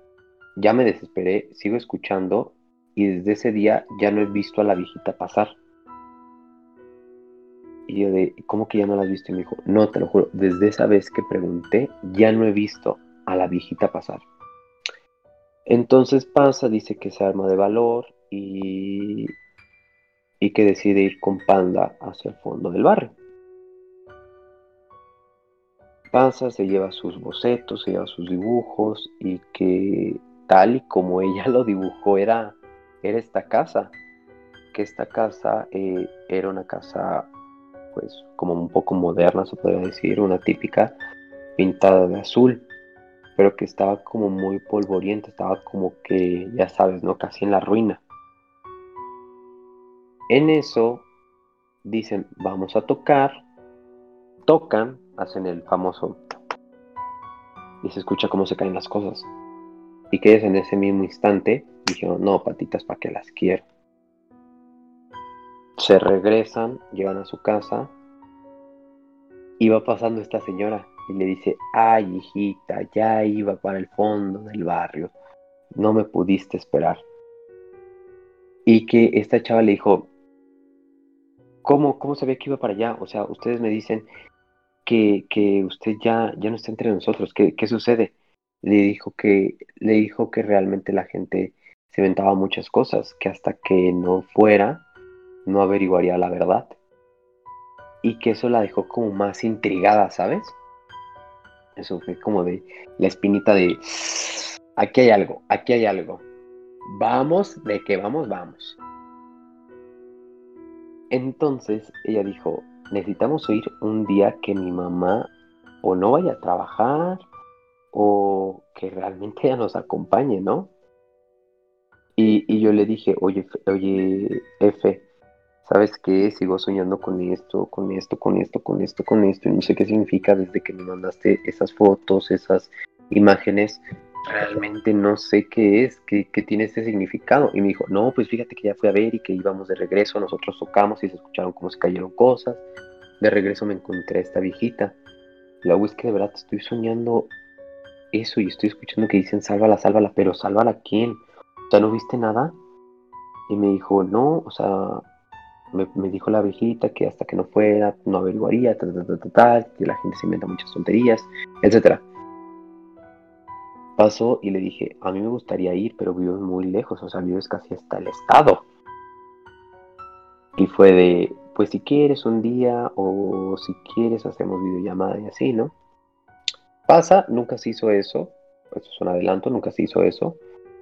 Ya me desesperé, sigo escuchando y desde ese día ya no he visto a la viejita pasar. Y yo de, ¿cómo que ya no la has visto? Y me dijo, no, te lo juro, desde esa vez que pregunté, ya no he visto a la viejita pasar. Entonces pasa, dice que se arma de valor y, y que decide ir con Panda hacia el fondo del barrio pasa, se lleva sus bocetos, se lleva sus dibujos y que tal y como ella lo dibujó era, era esta casa, que esta casa eh, era una casa pues como un poco moderna se podría decir, una típica pintada de azul, pero que estaba como muy polvorienta, estaba como que ya sabes, ¿no? Casi en la ruina. En eso dicen, vamos a tocar, tocan hacen el famoso y se escucha cómo se caen las cosas. Y que es en ese mismo instante dijeron, no, patitas, ¿para que las quiero? Se regresan, llegan a su casa y va pasando esta señora y le dice, ay hijita, ya iba para el fondo del barrio, no me pudiste esperar. Y que esta chava le dijo, ¿cómo, cómo sabía que iba para allá? O sea, ustedes me dicen que, usted ya, ya no está entre nosotros. ¿Qué, sucede? Le dijo que, le dijo que realmente la gente se inventaba muchas cosas, que hasta que no fuera, no averiguaría la verdad. Y que eso la dejó como más intrigada, ¿sabes? Eso fue como de la espinita de, aquí hay algo, aquí hay algo. Vamos, de que vamos, vamos. Entonces ella dijo, necesitamos oír un día que mi mamá o no vaya a trabajar o que realmente ella nos acompañe, ¿no? Y, Y, yo le dije, oye, oye, F, ¿sabes qué? Sigo soñando con esto, con esto, con esto, con esto, con esto, y no sé qué significa desde que me mandaste esas fotos, esas imágenes, realmente no sé qué es, qué, qué, tiene este significado. Y me dijo, no, pues fíjate que ya fui a ver y que íbamos de regreso, nosotros tocamos y se escucharon cómo se cayeron cosas. De regreso me encontré a esta viejita. La es que de verdad estoy soñando eso y estoy escuchando que dicen sálvala, sálvala, pero sálvala a quién? O sea, ¿no viste nada? Y me dijo, no, o sea, me, dijo la viejita que hasta que no fuera, no averiguaría, tal, tal, tal, tal, que la gente se inventa muchas tonterías, etcétera. Pasó y le dije, a mí me gustaría ir, pero vivo muy lejos, o sea, vives casi hasta el estado. Y fue de, pues si quieres un día o si quieres hacemos videollamada y así, ¿no? Pasa, nunca se hizo eso, eso es un adelanto, nunca se hizo eso,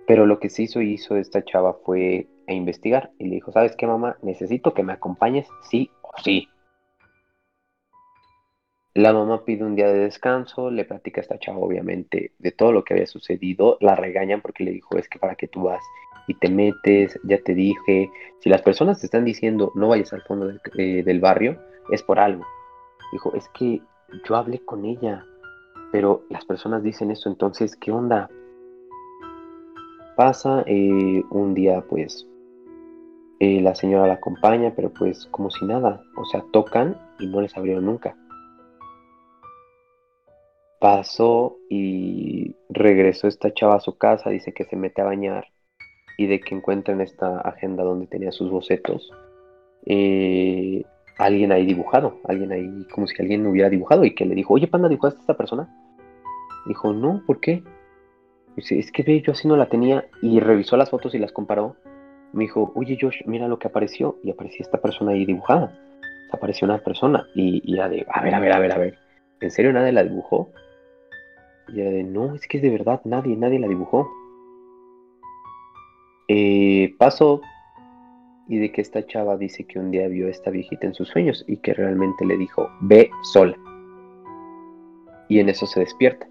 pero lo que sí hizo, hizo esta chava fue a investigar y le dijo, ¿sabes qué mamá? Necesito que me acompañes sí o sí. La mamá pide un día de descanso, le platica a esta chava obviamente de todo lo que había sucedido, la regañan porque le dijo, es que para qué tú vas y te metes, ya te dije, si las personas te están diciendo no vayas al fondo del, eh, del barrio, es por algo. Dijo, es que yo hablé con ella, pero las personas dicen eso, entonces, ¿qué onda? Pasa eh, un día, pues, eh, la señora la acompaña, pero pues como si nada, o sea, tocan y no les abrieron nunca. Pasó y regresó esta chava a su casa, dice que se mete a bañar y de que encuentra en esta agenda donde tenía sus bocetos eh, alguien ahí dibujado, alguien ahí como si alguien hubiera dibujado y que le dijo, oye, Panda, ¿dibujaste a esta persona? Dijo, no, ¿por qué? Dice, es que ve, yo así no la tenía y revisó las fotos y las comparó. Me dijo, oye Josh, mira lo que apareció y aparecía esta persona ahí dibujada. Apareció una persona y, y de, a ver, a ver, a ver, a ver. ¿En serio nadie la dibujó? Y era de, no, es que es de verdad, nadie, nadie la dibujó. Eh, pasó y de que esta chava dice que un día vio a esta viejita en sus sueños y que realmente le dijo, ve sola. Y en eso se despierta.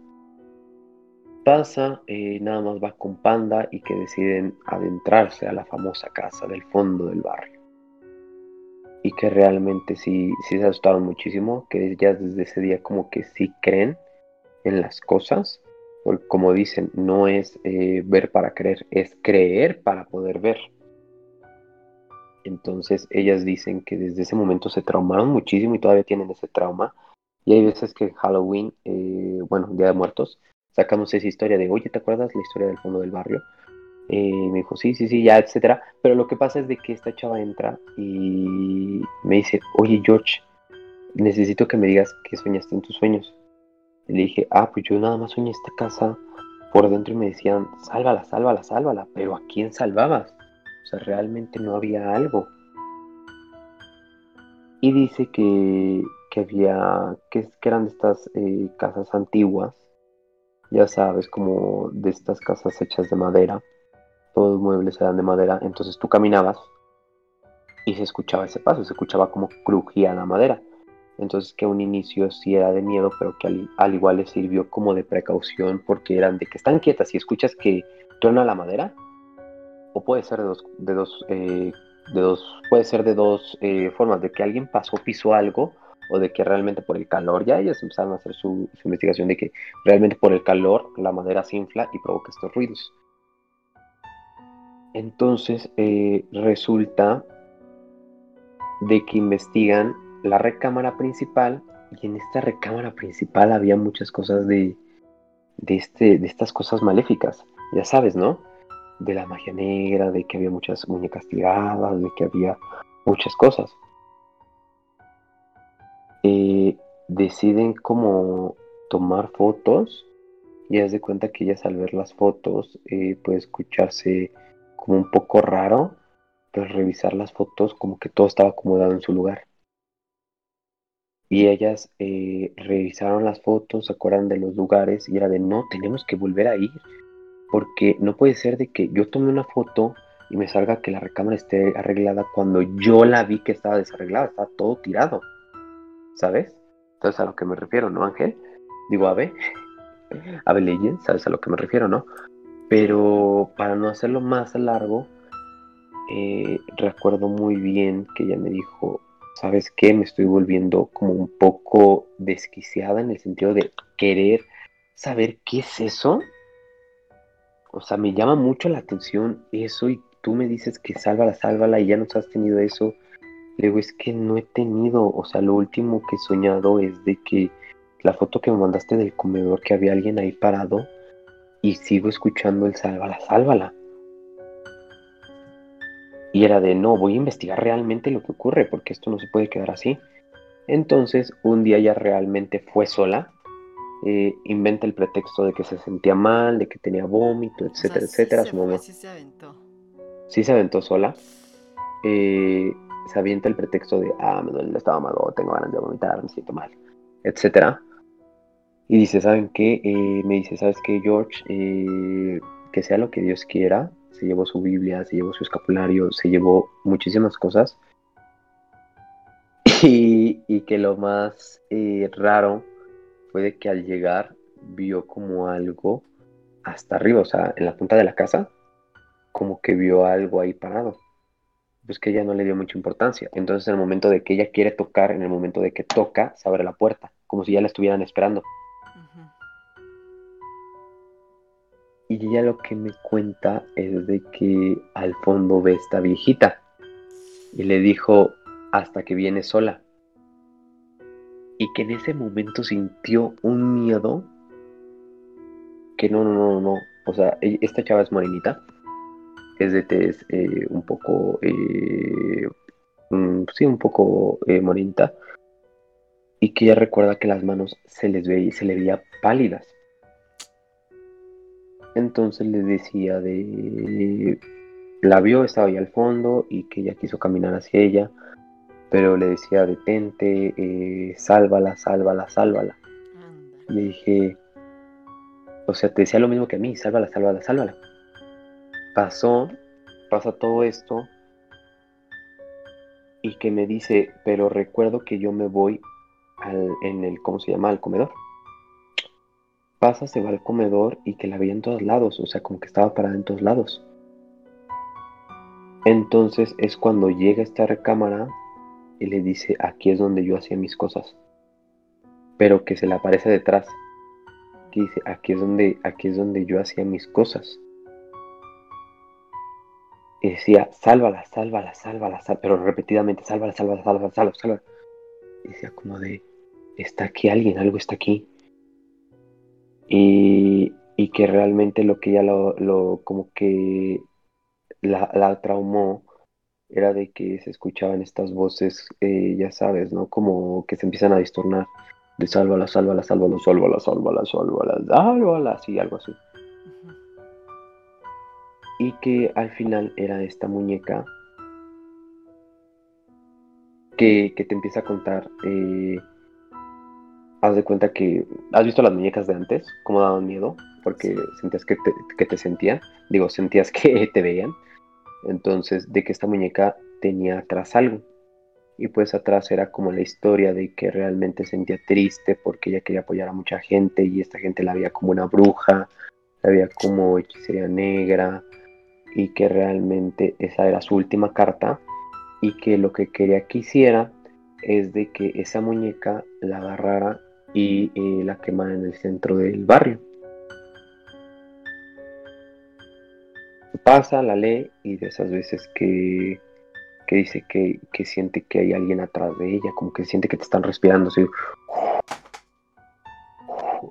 Pasa, eh, nada más va con Panda y que deciden adentrarse a la famosa casa del fondo del barrio. Y que realmente sí, sí se asustaron muchísimo, que ya desde ese día como que sí creen en las cosas. Como dicen, no es eh, ver para creer, es creer para poder ver. Entonces ellas dicen que desde ese momento se traumaron muchísimo y todavía tienen ese trauma. Y hay veces que Halloween, eh, bueno, Día de Muertos, sacamos esa historia de, oye, ¿te acuerdas la historia del fondo del barrio? Eh, me dijo, sí, sí, sí, ya, etcétera. Pero lo que pasa es de que esta chava entra y me dice, oye, George, necesito que me digas qué soñaste en tus sueños. Y le dije, ah, pues yo nada más soñé esta casa por dentro y me decían, sálvala, sálvala, sálvala. Pero ¿a quién salvabas? sea, realmente no había algo. Y dice que, que había, que, eran de estas eh, casas antiguas, ya sabes, como de estas casas hechas de madera, todos los muebles eran de madera, entonces tú caminabas y se escuchaba ese paso, se escuchaba como crujía la madera. Entonces que un inicio sí era de miedo, pero que al, al, igual le sirvió como de precaución porque eran de que están quietas y escuchas que truena la madera, o puede ser de dos, de dos, eh, de dos puede ser de dos eh, formas, de que alguien pasó, pisó algo, o de que realmente por el calor, ya ellos empezaron a hacer su, investigación de que realmente por el calor la madera se infla y provoca estos ruidos. Entonces eh, resulta de que investigan la recámara principal y en esta recámara principal había muchas cosas de, de, este, de estas cosas maléficas. Ya sabes, ¿no? de la magia negra, de que había muchas muñecas tiradas, de que había muchas cosas. Eh, deciden como tomar fotos y haz de cuenta que ellas al ver las fotos eh, puede escucharse como un poco raro, pero revisar las fotos como que todo estaba acomodado en su lugar. Y ellas eh, revisaron las fotos, se acuerdan de los lugares y era de no, tenemos que volver a ir porque no puede ser de que yo tome una foto y me salga que la recámara esté arreglada cuando yo la vi que estaba desarreglada, estaba todo tirado, ¿sabes? Entonces a lo que me refiero, ¿no, Ángel? Digo, Ave, Ave Legend, ¿sabes a lo que me refiero, no? Pero para no hacerlo más largo, eh, recuerdo muy bien que ella me dijo, ¿sabes qué? Me estoy volviendo como un poco desquiciada en el sentido de querer saber qué es eso. O sea, me llama mucho la atención eso y tú me dices que sálvala, sálvala y ya no has tenido eso. Le digo, es que no he tenido, o sea, lo último que he soñado es de que la foto que me mandaste del comedor, que había alguien ahí parado y sigo escuchando el sálvala, sálvala. Y era de, no, voy a investigar realmente lo que ocurre, porque esto no se puede quedar así. Entonces, un día ya realmente fue sola, eh, inventa el pretexto de que se sentía mal, de que tenía vómito, etcétera, etcétera. Sí Su mamá sí se aventó. sí se aventó sola. eh, se avienta el pretexto de, ah, me duele el estómago, tengo ganas de vomitar, me siento mal, etcétera. Y dice, ¿saben qué? Eh, me dice, ¿sabes qué, George? Eh, que sea lo que Dios quiera. Se llevó su Biblia, se llevó su escapulario, se llevó muchísimas cosas. Y, y que lo más eh, raro fue de que al llegar vio como algo hasta arriba, o sea, en la punta de la casa, como que vio algo ahí parado. Pues que ella no le dio mucha importancia. Entonces, en el momento de que ella quiere tocar, en el momento de que toca, se abre la puerta, como si ya la estuvieran esperando. Y ella lo que me cuenta es de que al fondo ve esta viejita. Y le dijo, hasta que viene sola. Y que en ese momento sintió un miedo. Que no, no, no, no. O sea, e- esta chava es morenita. Es de tez eh, un poco... eh, mm, sí, un poco eh, morenita. Y que ella recuerda que las manos se les veía, se le veía pálidas. Entonces le decía de... La vio, estaba ahí al fondo y que ella quiso caminar hacia ella, pero le decía detente, eh, sálvala, sálvala, sálvala. Anda. Le dije, o sea, te decía lo mismo que a mí, sálvala, sálvala, sálvala. Pasó, pasa todo esto y que me dice, pero recuerdo que yo me voy al, en el, ¿cómo se llama? Al comedor. Pasa, se va al comedor y que la veía en todos lados, o sea, como que estaba parada en todos lados. Entonces es cuando llega esta recámara y le dice, aquí es donde yo hacía mis cosas. Pero que se le aparece detrás. Que dice, aquí es donde, aquí es donde yo hacía mis cosas. Y decía, sálvala, sálvala, sálvala, sálvala, pero repetidamente, sálvala, sálvala, sálvala, sálvala, sálvala. Y decía como de, está aquí alguien, algo está aquí. Y, y que realmente lo que ella lo, como que la, la traumó era de que se escuchaban estas voces, eh, ya sabes, ¿no? Como que se empiezan a distornar. De sálvala, sálvala, sálvala, sálvala, sálvala, sálvala, sálvala, así, algo así. Y que al final era esta muñeca que, que te empieza a contar. eh, haz de cuenta que. ¿Has visto las muñecas de antes? ¿Cómo daban miedo? Porque sentías que te, que te sentían. Digo, sentías que te veían. Entonces, de que esta muñeca tenía atrás algo. Y pues atrás era como la historia de que realmente sentía triste porque ella quería apoyar a mucha gente y esta gente la veía como una bruja, la veía como hechicería negra y que realmente esa era su última carta y que lo que quería que hiciera es de que esa muñeca la agarrara y eh, la quemara en el centro del barrio. Pasa, la lee y de esas veces que, que dice que, que siente que hay alguien atrás de ella, como que siente que te están respirando así.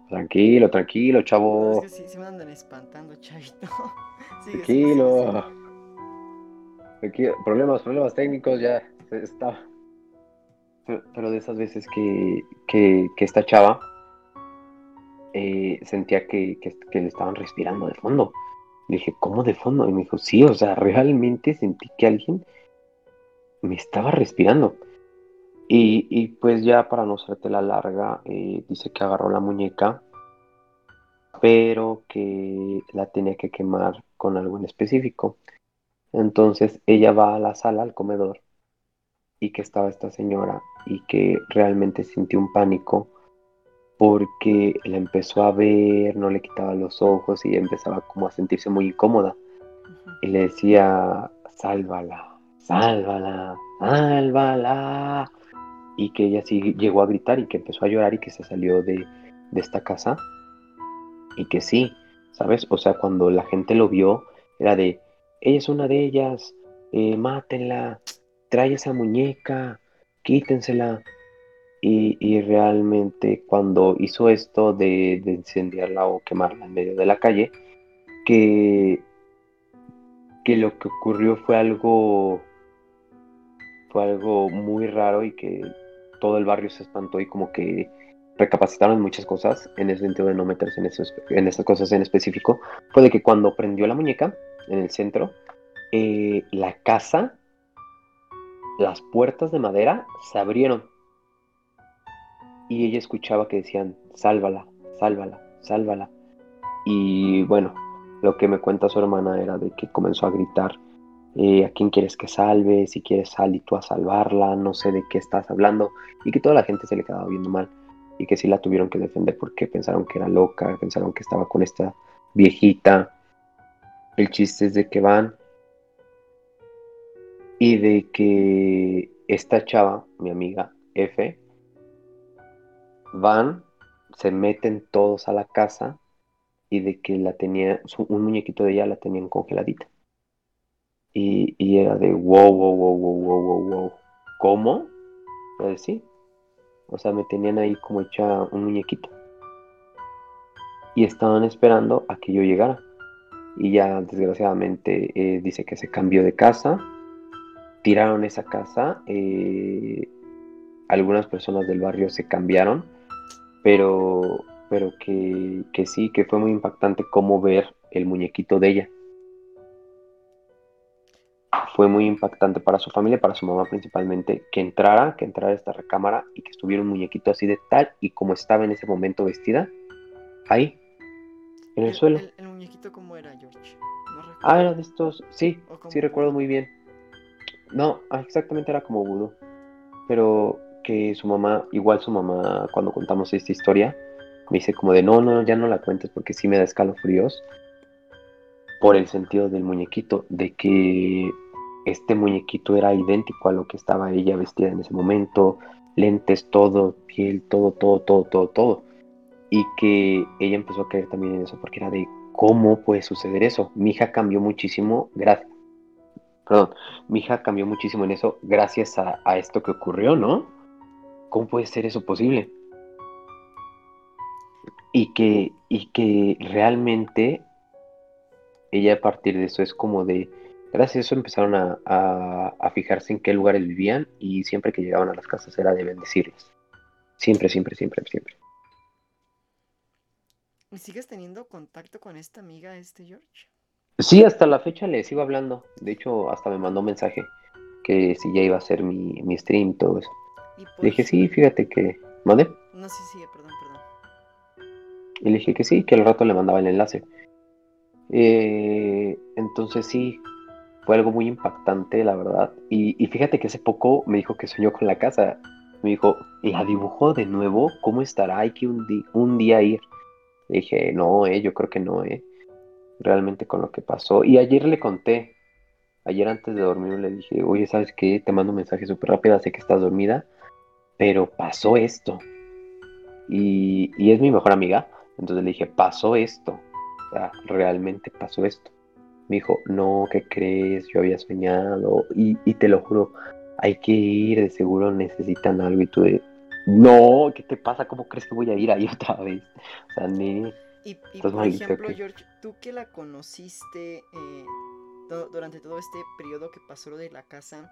Tranquilo, tranquilo, No, chavo. es que sí, sí me andan espantando, chavito. Sigue, Tranquilo. sigue, sigue. Tranquilo. Problemas, problemas técnicos, ya se- está. Pero, de esas veces que, que, esta chava eh, sentía que, que, que le estaban respirando de fondo. Le dije, ¿cómo de fondo? Y me dijo, sí, o sea, realmente sentí que alguien me estaba respirando. Y, y pues ya para no hacerte la larga, eh, dice que agarró la muñeca, pero que la tenía que quemar con algo en específico. Entonces ella va a la sala, al comedor, y que estaba esta señora y que realmente sintió un pánico porque la empezó a ver, no le quitaba los ojos y empezaba como a sentirse muy incómoda. Y le decía, sálvala, sálvala, sálvala. Y que ella sí llegó a gritar y que empezó a llorar y que se salió de, de esta casa. Y que sí, ¿sabes? O sea, cuando la gente lo vio, era de, ella es una de ellas, eh, mátenla, trae esa muñeca, quítensela. Y, realmente cuando hizo esto de, de, incendiarla o quemarla en medio de la calle, que, que lo que ocurrió fue algo fue algo muy raro y que todo el barrio se espantó y como que recapacitaron muchas cosas en el sentido de no meterse en, esos, en esas cosas en específico, fue de que cuando prendió la muñeca en el centro, eh, la casa, las puertas de madera se abrieron y ella escuchaba que decían, sálvala, sálvala, sálvala. Y bueno, lo que me cuenta su hermana era de que comenzó a gritar, eh, ¿a quién quieres que salve? Si quieres sal y tú a salvarla, no sé de qué estás hablando. Y que toda la gente se le quedaba viendo mal y que sí la tuvieron que defender porque pensaron que era loca, pensaron que estaba con esta viejita. El chiste es de que van y de que esta chava, mi amiga F, van, se meten todos a la casa y de que la tenía, un muñequito de ella la tenían congeladita. Y, y era de wow, wow, wow, wow, wow, wow, wow. ¿Cómo? Pues sí. O sea, me tenían ahí como hecha un muñequito. Y estaban esperando a que yo llegara. Y ya desgraciadamente eh, dice que se cambió de casa. Tiraron esa casa. Eh, algunas personas del barrio se cambiaron pero, pero que, que sí, que fue muy impactante cómo ver el muñequito de ella. Fue muy impactante para su familia, para su mamá principalmente, que entrara, que entrara a esta recámara y que estuviera un muñequito así de tal y como estaba en ese momento vestida, ahí, en el, suelo. El, muñequito cómo era, George? ah, era de estos, sí, sí recuerdo muy bien. No, ah, exactamente era como Voodoo. Pero que su mamá, igual su mamá, cuando contamos esta historia, me dice como de no, no, ya no la cuentes porque sí me da escalofríos. Por el sentido del muñequito, de que este muñequito era idéntico a lo que estaba ella vestida en ese momento, lentes, todo, piel, todo, todo, todo, todo, todo. Y que ella empezó a creer también en eso, porque era de cómo puede suceder eso. Mi hija cambió muchísimo, gracias. Perdón, mi hija cambió muchísimo en eso gracias a, a esto que ocurrió, ¿no? ¿Cómo puede ser eso posible? Y que, y que realmente ella a partir de eso es como de, gracias a eso empezaron a, fijarse en qué lugares vivían y siempre que llegaban a las casas era de bendecirles. Siempre, siempre, siempre, siempre. ¿Y sigues teniendo contacto con esta amiga, este George? Sí, hasta la fecha le sigo hablando. De hecho, hasta me mandó un mensaje que si ya iba a ser mi, mi stream, todo eso. Le dije, sí, fíjate que. ¿Mande? No, sí, sí, perdón, perdón. Y le dije que sí, que al rato le mandaba el enlace. Eh, entonces sí, fue algo muy impactante, la verdad. Y, fíjate que hace poco me dijo que soñó con la casa. Me dijo, ¿la dibujó de nuevo? ¿Cómo estará? Hay que un, un día ir. Le dije, no, eh, yo creo que no, eh. Realmente con lo que pasó. Y ayer le conté. Ayer antes de dormir le dije, oye, ¿sabes qué? Te mando un mensaje súper rápido, sé que estás dormida pero pasó esto. Y, es mi mejor amiga. Entonces le dije, pasó esto. O sea, realmente pasó esto. Me dijo, no, ¿qué crees? Yo había soñado. Y, te lo juro, hay que ir, de seguro necesitan algo. Y tú de, no, ¿qué te pasa? ¿Cómo crees que voy a ir ahí otra vez? O sea. Y, por ejemplo, George, tú que la conociste eh, durante todo este periodo que pasó de la casa,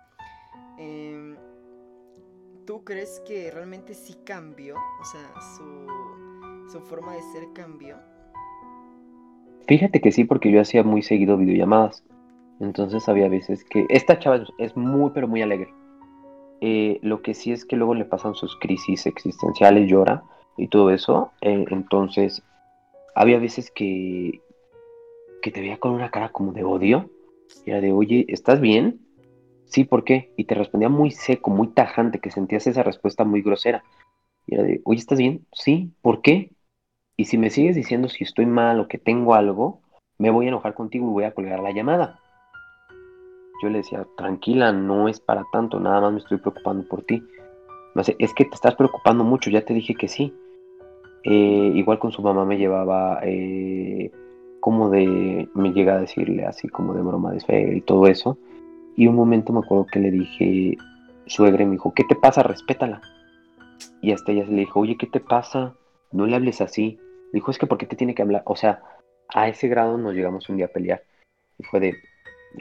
eh, ¿Tú crees que realmente sí cambió? O sea, su, forma de ser cambió. Fíjate que sí, porque yo hacía muy seguido videollamadas. Entonces había veces que... Esta chava es muy, pero muy alegre. Eh, lo que sí es que luego le pasan sus crisis existenciales, llora y todo eso. Eh, entonces, había veces que, que te veía con una cara como de odio. Y era de, oye, ¿estás bien? Sí, ¿por qué? Y te respondía muy seco, muy tajante, que sentías esa respuesta muy grosera. Y era de, oye, ¿estás bien? Sí, ¿por qué? Y si me sigues diciendo si estoy mal o que tengo algo, me voy a enojar contigo y voy a colgar la llamada. Yo le decía, tranquila, no es para tanto, nada más me estoy preocupando por ti. No sé, es que te estás preocupando mucho, ya te dije que sí. Eh, igual con su mamá me llevaba eh, como de, me llega a decirle así como de broma de fe y todo eso. Y un momento me acuerdo que le dije, suegra, me dijo, ¿qué te pasa? Respétala. Y hasta ella se le dijo, oye, ¿qué te pasa? No le hables así. dijo, es que ¿por qué te tiene que hablar? O sea, a ese grado nos llegamos un día a pelear. Y fue de,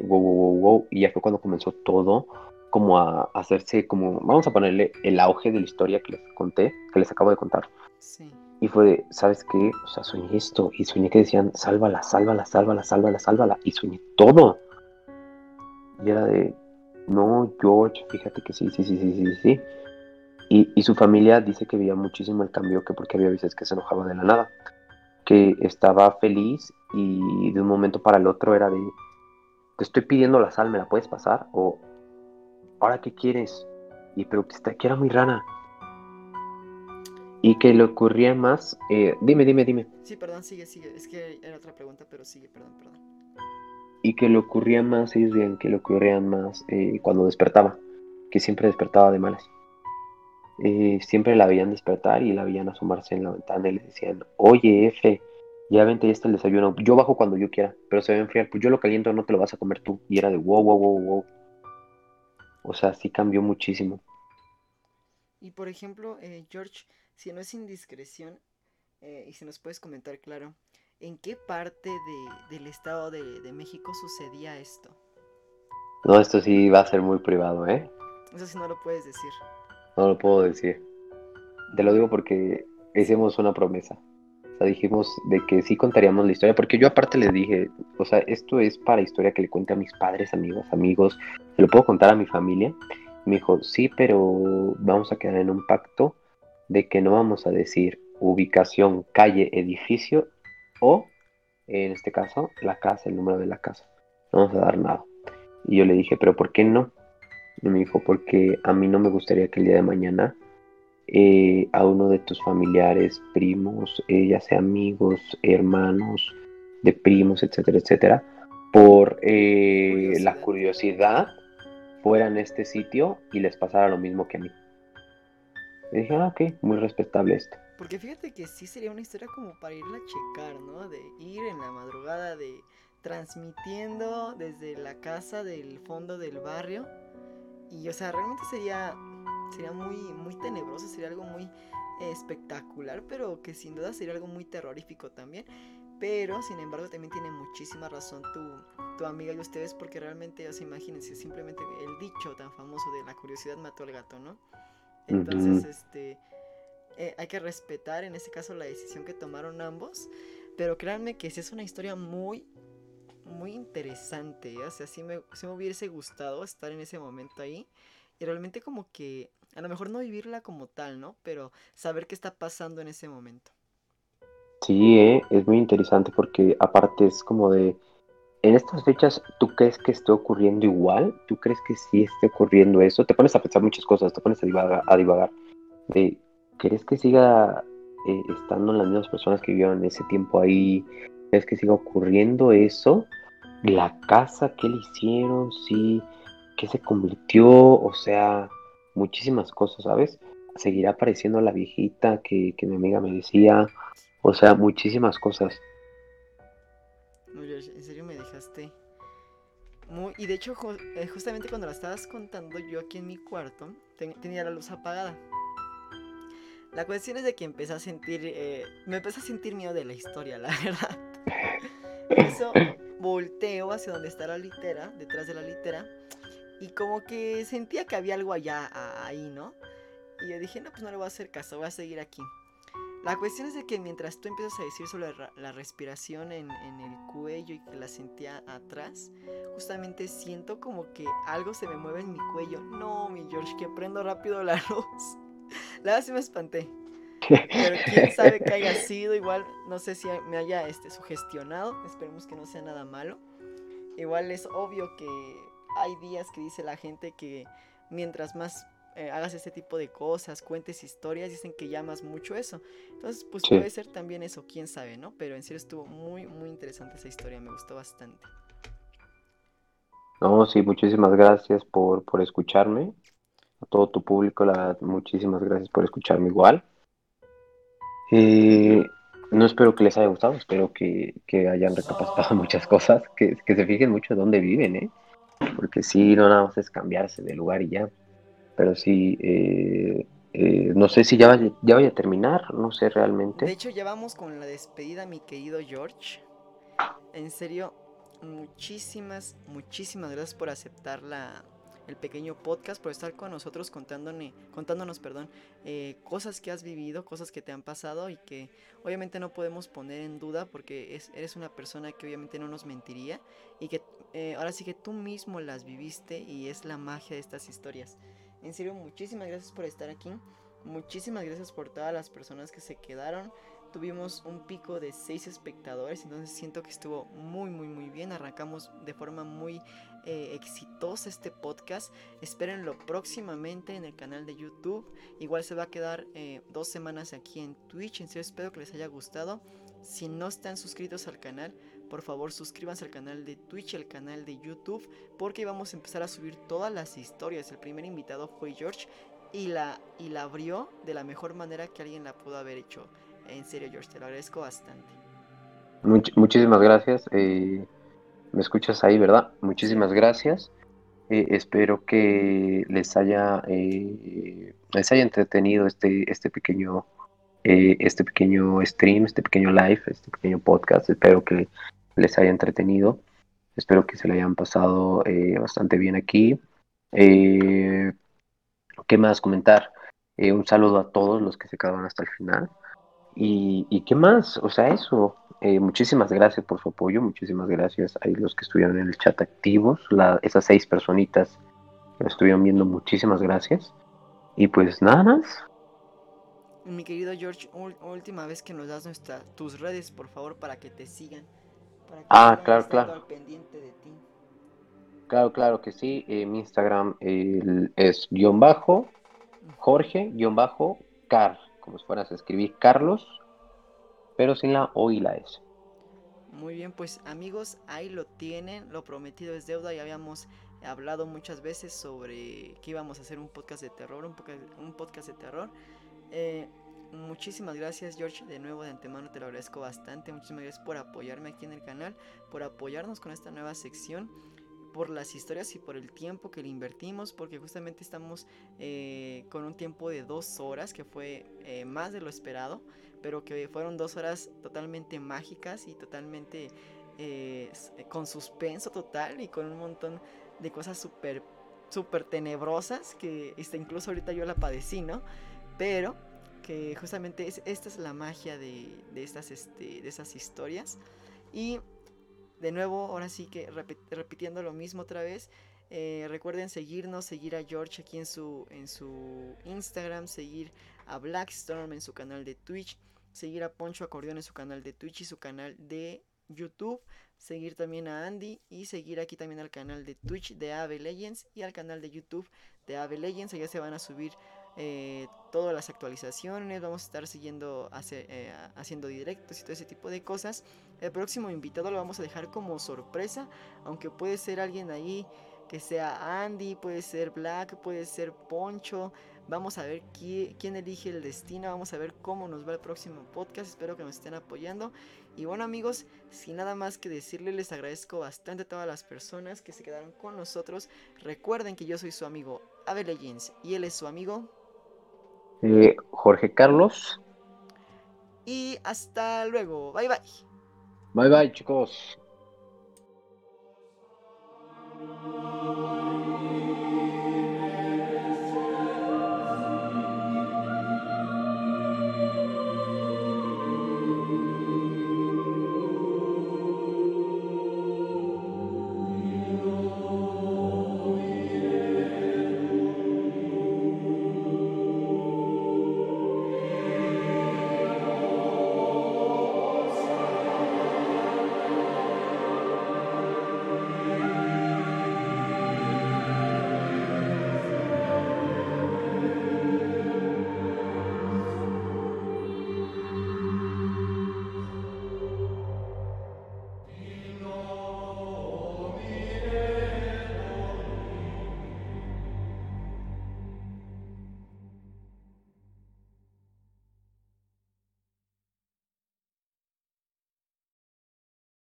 wow, wow, wow, wow. Y ya fue cuando comenzó todo como a hacerse como, vamos a ponerle el auge de la historia que les conté, que les acabo de contar. Sí. Y fue ¿sabes qué? O sea, soñé esto y soñé que decían, sálvala, sálvala, sálvala, sálvala, sálvala. Y soñé todo. Y era de, no, George, fíjate que sí, sí, sí, sí, sí, sí. Y, y, su familia dice que veía muchísimo el cambio, que porque había veces que se enojaba de la nada, que estaba feliz y de un momento para el otro era de, te estoy pidiendo la sal, ¿me la puedes pasar? O, ¿ahora qué quieres? Y pero que, que era muy rana. Y que le ocurría más, eh, dime, dime, dime. Sí, perdón, sigue, sigue, es que era otra pregunta, pero sigue, perdón, perdón. Y que le ocurría más, ellos decían que le ocurrían más eh, cuando despertaba, que siempre despertaba de malas. Eh, siempre la veían despertar y la veían asomarse en la ventana y le decían, oye, F, ya vente, ya está el desayuno. Yo bajo cuando yo quiera, pero se va a enfriar. Pues yo lo caliento, no te lo vas a comer tú. Y era de wow, wow, wow, wow. O sea, sí cambió muchísimo. Y por ejemplo, eh, George, si no es indiscreción, eh, y si nos puedes comentar, claro, ¿en qué parte de, del Estado de, de, México sucedía esto? No, esto sí va a ser muy privado, ¿eh? Eso sí no lo puedes decir. No lo puedo decir. Te lo digo porque hicimos una promesa. O sea, dijimos de que sí contaríamos la historia, porque yo aparte les dije, o sea, esto es para historia que le cuente a mis padres, amigos, amigos, se lo puedo contar a mi familia. Me dijo, sí, pero vamos a quedar en un pacto de que no vamos a decir ubicación, calle, edificio o, en este caso, la casa, el número de la casa. No vamos a dar nada. Y yo le dije, pero ¿por qué no? Y me dijo, porque a mí no me gustaría que el día de mañana eh, a uno de tus familiares, primos, eh, ya sea amigos, hermanos, de primos, etcétera, etcétera, por eh, la curiosidad, fueran a este sitio y les pasara lo mismo que a mí. Y dije, ah, ok, muy respetable esto. Porque fíjate que sí sería una historia como para irla a checar, ¿no? De ir en la madrugada, de transmitiendo desde la casa del fondo del barrio. Y, o sea, realmente sería sería muy, muy tenebroso, sería algo muy espectacular, pero que sin duda sería algo muy terrorífico también. Pero, sin embargo, también tiene muchísima razón tu, tu amiga y ustedes, porque realmente, o sea, imagínense, simplemente el dicho tan famoso de la curiosidad mató al gato, ¿no? Entonces, este, eh, hay que respetar en este caso la decisión que tomaron ambos, pero créanme que sí es una historia muy, muy interesante, ¿eh? o sea, sí me, sí me hubiese gustado estar en ese momento ahí y realmente como que a lo mejor no vivirla como tal, ¿no? Pero saber qué está pasando en ese momento. Sí, ¿eh? es muy interesante porque aparte es como de, en estas fechas, ¿tú crees que esté ocurriendo igual? ¿Tú crees que sí esté ocurriendo eso? Te pones a pensar muchas cosas, te pones a divagar, a divagar ¿crees que siga eh, estando las mismas personas que vivieron ese tiempo ahí? ¿Crees que siga ocurriendo eso? La casa, ¿qué le hicieron? Sí, ¿qué se convirtió? O sea, muchísimas cosas, ¿sabes? Seguirá apareciendo la viejita que, mi amiga me decía, o sea, muchísimas cosas. Muy... Y de hecho, eh, justamente cuando la estabas contando, yo aquí en mi cuarto tenía la luz apagada. La cuestión es de que empecé a sentir, eh, me empecé a sentir miedo de la historia, la verdad. eso volteo hacia donde está la litera, detrás de la litera, y como que sentía que había algo allá, ahí, ¿no? Y yo dije, no, pues no le voy a hacer caso, voy a seguir aquí. La cuestión es de que mientras tú empiezas a decir sobre la, respiración en, en, el cuello y que la sentía atrás, justamente siento como que algo se me mueve en mi cuello. No, mi George, que prendo rápido la luz. La verdad sí me espanté. Pero quién sabe que haya sido, igual no sé si me haya este, sugestionado, esperemos que no sea nada malo. Igual es obvio que hay días que dice la gente que mientras más eh, hagas este tipo de cosas, cuentes historias, dicen que llamas mucho eso. Entonces, pues puede ser también eso, quién sabe, ¿no? Pero en serio estuvo muy, muy interesante esa historia, me gustó bastante. No, sí, muchísimas gracias por, por escucharme. A todo tu público, la, muchísimas gracias por escucharme igual. Eh, no espero que les haya gustado, espero que, que hayan recapacitado muchas cosas, que, que, se fijen mucho dónde viven, ¿eh? Porque sí, no nada más es cambiarse de lugar y ya. Pero sí, eh, eh, no sé si ya vaya, ya vaya a terminar, no sé realmente. De hecho, ya vamos con la despedida, mi querido George. En serio, muchísimas, muchísimas gracias por aceptar la, el pequeño podcast, por estar con nosotros contándome, contándonos perdón, eh, cosas que has vivido, cosas que te han pasado y que obviamente no podemos poner en duda porque es, eres una persona que obviamente no nos mentiría y que eh, ahora sí que tú mismo las viviste y es la magia de estas historias. En serio, muchísimas gracias por estar aquí. Muchísimas gracias por todas las personas que se quedaron. Tuvimos un pico de 6 espectadores, entonces siento que estuvo muy muy muy bien, arrancamos de forma muy eh, exitosa este podcast, espérenlo próximamente en el canal de YouTube, igual se va a quedar eh, dos semanas aquí en Twitch, en serio espero que les haya gustado, si no están suscritos al canal, por favor suscríbanse al canal de Twitch, el canal de YouTube, porque vamos a empezar a subir todas las historias. El primer invitado fue George y la, y la abrió de la mejor manera que alguien la pudo haber hecho. En serio, George, te lo agradezco bastante. muchísimas gracias. Eh, me escuchas ahí, ¿verdad? Muchísimas gracias. Eh, espero que les haya eh, les haya entretenido este este pequeño este pequeño stream, este pequeño live, este pequeño podcast. Espero que les haya entretenido. Espero que se le hayan pasado bastante bien aquí. ¿Qué más comentar? un saludo a todos los que se quedaron hasta el final. Y, qué más, o sea, eso. Eh, muchísimas gracias por su apoyo, muchísimas gracias a los que estuvieron en el chat activos, esas seis personitas que estuvieron viendo, muchísimas gracias. Y pues nada más. Mi querido George, última vez que nos das nuestra, tus redes, por favor, para que te sigan. Ah, claro, claro. Claro, claro que sí. Eh, mi Instagram es guion bajo, Jorge, guion bajo, car como si fueras a escribir Carlos, pero sin la O y la S. Muy bien, pues amigos, ahí lo tienen, lo prometido es deuda, ya habíamos hablado muchas veces sobre que íbamos a hacer un podcast de terror, un podcast, de terror. Eh, muchísimas gracias George, de nuevo de antemano te lo agradezco bastante, muchísimas gracias por apoyarme aquí en el canal, por apoyarnos con esta nueva sección por las historias y por el tiempo que le invertimos, porque justamente estamos eh, con un tiempo de dos horas, que fue eh, más de lo esperado, pero que fueron dos horas totalmente mágicas y totalmente eh, con suspenso total y con un montón de cosas súper súper tenebrosas que este, incluso ahorita yo la padecí, ¿no? Pero que justamente es, esta es la magia de, de estas, este, de historias. Y de nuevo, ahora sí que repitiendo lo mismo otra vez. Eh, recuerden seguirnos, seguir a George aquí en su, en su Instagram, seguir a Blackstorm en su canal de Twitch, seguir a Poncho Acordeón en su canal de Twitch y su canal de YouTube, seguir también a Andy y seguir aquí también al canal de Twitch de Ave Legends y al canal de YouTube de Ave Legends. Allá se van a subir eh, todas las actualizaciones, vamos a estar siguiendo eh, haciendo directos y todo ese tipo de cosas. El próximo invitado lo vamos a dejar como sorpresa, aunque puede ser alguien ahí que sea Andy, puede ser Black, puede ser Poncho. Vamos a ver quién, elige el destino, vamos a ver cómo nos va el próximo podcast. Espero que nos estén apoyando. Y bueno amigos, sin nada más que decirles, les agradezco bastante a todas las personas que se quedaron con nosotros. Recuerden que yo soy su amigo Ave Legends y él es su amigo eh, Jorge Carlos. Y hasta luego. Bye bye. Bye bye chicos.